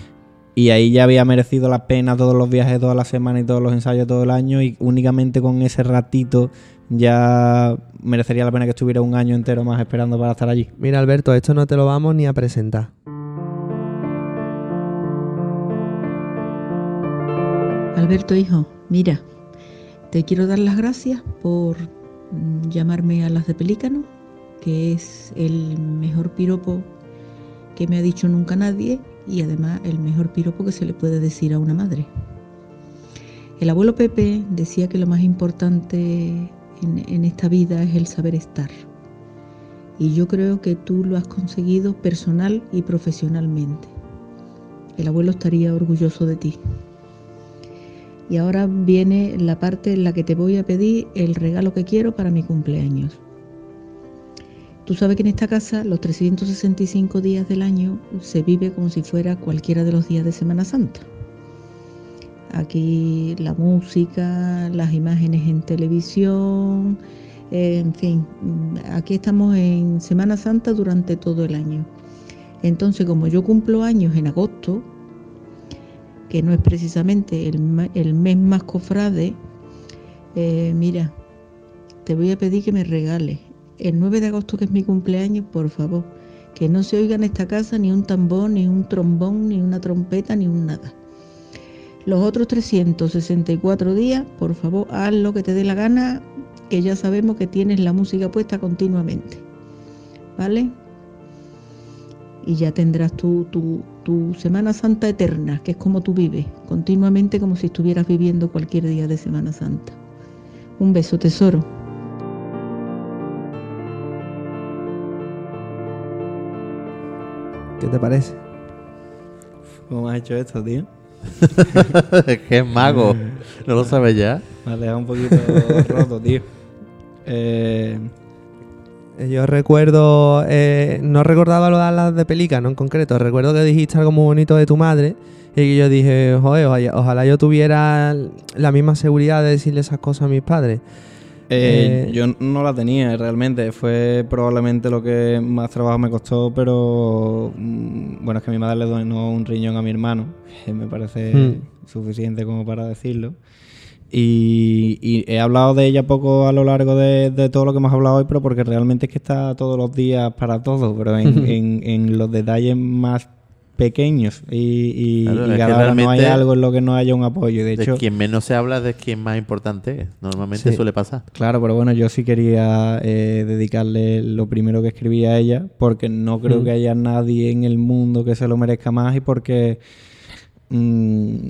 Y ahí ya había merecido la pena todos los viajes toda la semana y todos los ensayos todo el año. Y únicamente con ese ratito ya merecería la pena que estuviera un año entero más esperando para estar allí. Mira, Alberto, esto no te lo vamos ni a presentar. Alberto, hijo, mira, te quiero dar las gracias por mm, llamarme a las de Pelícano, que es el mejor piropo que me ha dicho nunca nadie y además el mejor piropo que se le puede decir a una madre. El abuelo Pepe decía que lo más importante en, en esta vida es el saber estar. Y yo creo que tú lo has conseguido personal y profesionalmente. El abuelo estaría orgulloso de ti. Y ahora viene la parte en la que te voy a pedir el regalo que quiero para mi cumpleaños. Tú sabes que en esta casa los 365 días del año se vive como si fuera cualquiera de los días de Semana Santa. Aquí la música, las imágenes en televisión, en fin, aquí estamos en Semana Santa durante todo el año. Entonces, como yo cumplo años en agosto, que no es precisamente el, el mes más cofrade, eh, mira, te voy a pedir que me regales el 9 de agosto, que es mi cumpleaños, por favor, que no se oiga en esta casa ni un tambor, ni un trombón, ni una trompeta, ni un nada. Los otros 364 días, por favor, haz lo que te dé la gana, que ya sabemos que tienes la música puesta continuamente. ¿Vale? Y ya tendrás tu, tu, tu Semana Santa eterna, que es como tú vives, continuamente como si estuvieras viviendo cualquier día de Semana Santa. Un beso, tesoro. ¿Qué te parece? ¿Cómo has hecho esto, tío? es que es mago. ¿No lo sabes ya? Me has dejado un poquito roto, tío. Eh, Yo recuerdo, eh, no recordaba lo de las de Pelícano en concreto, recuerdo que dijiste algo muy bonito de tu madre y que yo dije, joder, ojalá, yo tuviera la misma seguridad de decirle esas cosas a mis padres. Eh, Eh, yo no la tenía realmente, fue probablemente lo que más trabajo me costó, pero mm, bueno, es que mi madre le donó un riñón a mi hermano, que me parece Mm. suficiente como para decirlo. Y, y he hablado de ella poco a lo largo de, de todo lo que hemos hablado hoy, pero porque realmente es que está todos los días para todo, pero en, en- en los detalles más pequeños y, y, Claro, no hay algo en lo que no haya un apoyo. De De hecho, quien menos se habla de quien más importante es. Normalmente Sí. suele pasar. Claro, pero bueno, yo sí quería eh, dedicarle lo primero que escribí a ella, porque no creo Mm. que haya nadie en el mundo que se lo merezca más y porque mm,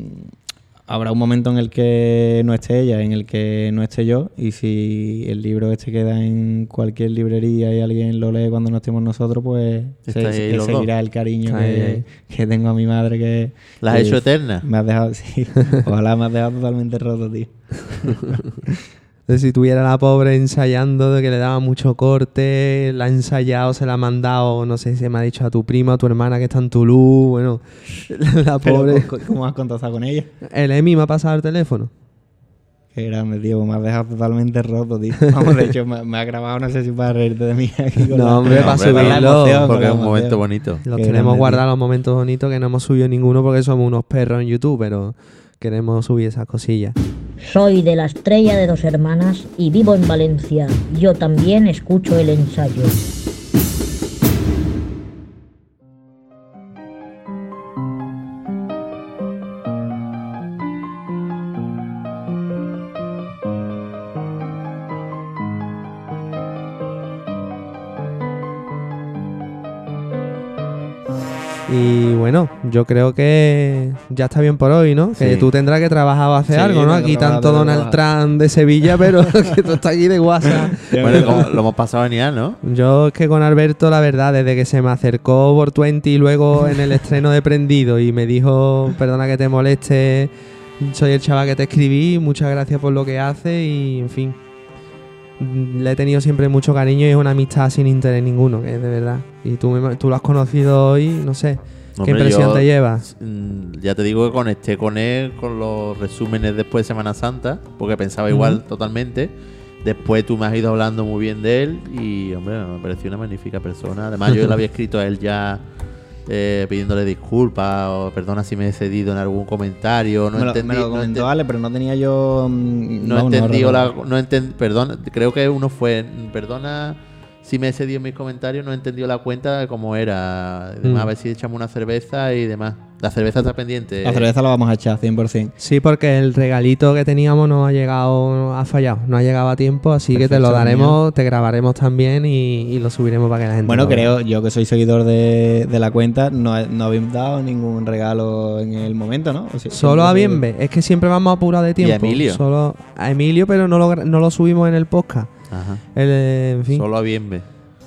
habrá un momento en el que no esté ella, en el que no esté yo, y si el libro este queda en cualquier librería y alguien lo lee cuando no estemos nosotros, pues se, seguirá dos. el cariño que, tengo a mi madre que... ¿La has hecho eterna? Me has dejado, sí. Ojalá me has dejado totalmente roto, tío. De si tuviera la pobre ensayando, de que le daba mucho corte, la ha ensayado, se la ha mandado, no sé si me ha dicho a tu prima, a tu hermana que está en Toulouse, bueno, la pobre... ¿cómo- ¿Cómo has contactado con ella? El Emi me ha pasado el teléfono. Qué grande, tío. Me has dejado totalmente roto, tío. Vamos, de hecho, me, me ha grabado, no sé si para reírte de mí aquí con No, la- hombre, para con la subirlo, emoción, porque es un momento bonito. Los Qué tenemos grande, guardados los momentos bonitos que no hemos subido ninguno porque somos unos perros en YouTube, pero queremos subir esas cosillas. Soy de la estrella de dos hermanas y vivo en Valencia. Yo también escucho el ensayo. Yo creo que ya está bien por hoy, ¿no? Que tú tendrás que trabajar o hacer Sí, algo, ¿no? Aquí tanto Donald. Trump de Sevilla, pero que tú estás aquí de WhatsApp. Bueno, lo hemos pasado genial, ¿no? Yo es que con Alberto, la verdad, desde que se me acercó por 20 y luego en el estreno de Prendido y me dijo, perdona que te moleste, soy el chaval que te escribí, muchas gracias por lo que hace y, en fin, le he tenido siempre mucho cariño y es una amistad sin interés ninguno, que es de verdad. Y tú, me- tú lo has conocido hoy, no sé, ¿qué impresión yo, te llevas? mm, Ya te digo que conecté con él con los resúmenes después de Semana Santa, porque pensaba igual totalmente. Después tú me has ido hablando muy bien de él y, hombre, me pareció una magnífica persona. Además, yo le había escrito a él ya eh, pidiéndole disculpas o perdona si me he cedido en algún comentario. No me, lo, entendí, me lo no comentó enten- Ale, pero no tenía yo. mm, no entendí la, recuerdo. no enten- perdón, creo que uno fue, perdona si me he cedido en mis comentarios, no he entendido la cuenta de cómo era. Además, Mm. A ver si echamos una cerveza y demás. La cerveza está pendiente. La cerveza la vamos a echar 100%. Sí, porque el regalito que teníamos no ha llegado, ha fallado, no ha llegado a tiempo, así que te lo daremos, te grabaremos también y, y lo subiremos para que la gente Bueno, lo vea. creo, yo que soy seguidor de, de la cuenta, no, no habéis dado ningún regalo en el momento, ¿no? O sea, Solo a Bienve, es que siempre vamos apurados de tiempo. Emilio? Solo a Emilio, pero no lo, no lo subimos en el podcast. Ajá. El, eh, en fin, Solo a Bienve.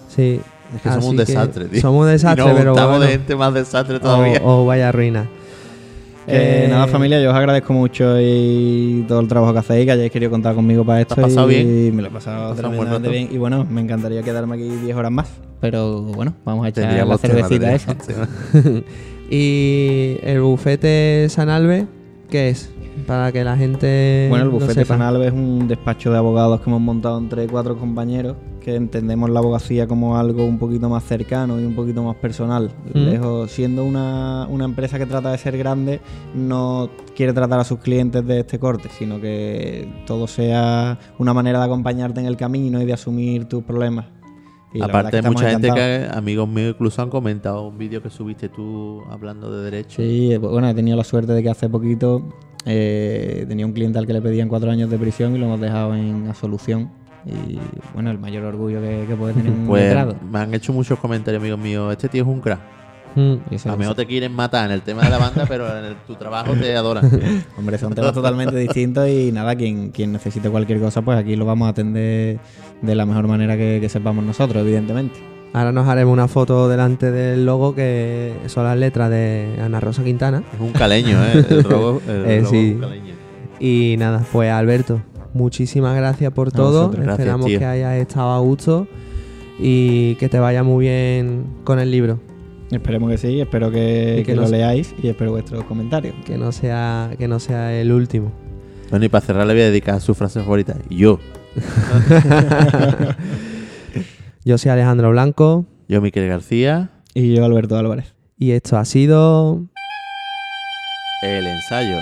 sí. Es que somos un desastre, tío. Somos un desastre, y nos pero bueno. de gente más desastre todavía. O, o vaya ruina. Eh, Eh, nada, familia, yo os agradezco mucho y todo el trabajo que hacéis, que hayáis querido contar conmigo para esto. has pasado y bien? Me lo he pasado ¿Has pasado un buen tremendamente bien. Y bueno, me encantaría quedarme aquí 10 horas más. Pero bueno, vamos a echar la cervecita esa. y el bufete San Alve, ¿qué es? Para que la gente Bueno, el bufete Alves es un despacho de abogados que hemos montado entre cuatro compañeros que entendemos la abogacía como algo un poquito más cercano y un poquito más personal. Mm. Lejos, siendo una, una empresa que trata de ser grande, no quiere tratar a sus clientes de este corte, sino que todo sea una manera de acompañarte en el camino y de asumir tus problemas. Y Aparte, mucha gente encantados. que, amigos míos, incluso han comentado un vídeo que subiste tú hablando de derecho. Sí, eh, bueno, he tenido la suerte de que hace poquito eh, tenía un cliente al que le pedían cuatro años de prisión y lo hemos dejado en absolución. Y bueno, el mayor orgullo que, que puede tener un Pues letrado. me han hecho muchos comentarios, amigos míos. Este tío es un crack. Mm. Eso A lo mejor te quieren matar en el tema de la banda, pero en el- tu trabajo te adoran. Hombre, son temas totalmente distintos y nada, quien, quien necesite cualquier cosa, pues aquí lo vamos a atender de la mejor manera que, que sepamos nosotros, evidentemente. Ahora nos haremos una foto delante del logo que son las letras de Ana Rosa Quintana. Es un caleño, ¿eh? El robo- el Eh, logo sí. es un caleño. Y nada, pues Alberto, muchísimas gracias por todo. vosotros. Esperamos que hayas estado a gusto y que te vaya muy bien con el libro. Esperemos que sí, espero que, lo leáis y espero vuestros comentarios. Que no sea, que no sea el último. Bueno, y para cerrar le voy a dedicar su frase favorita. Yo. Yo soy Alejandro Blanco Yo, Miquel García. Y yo, Alberto Álvarez. y esto ha sido El ensayo.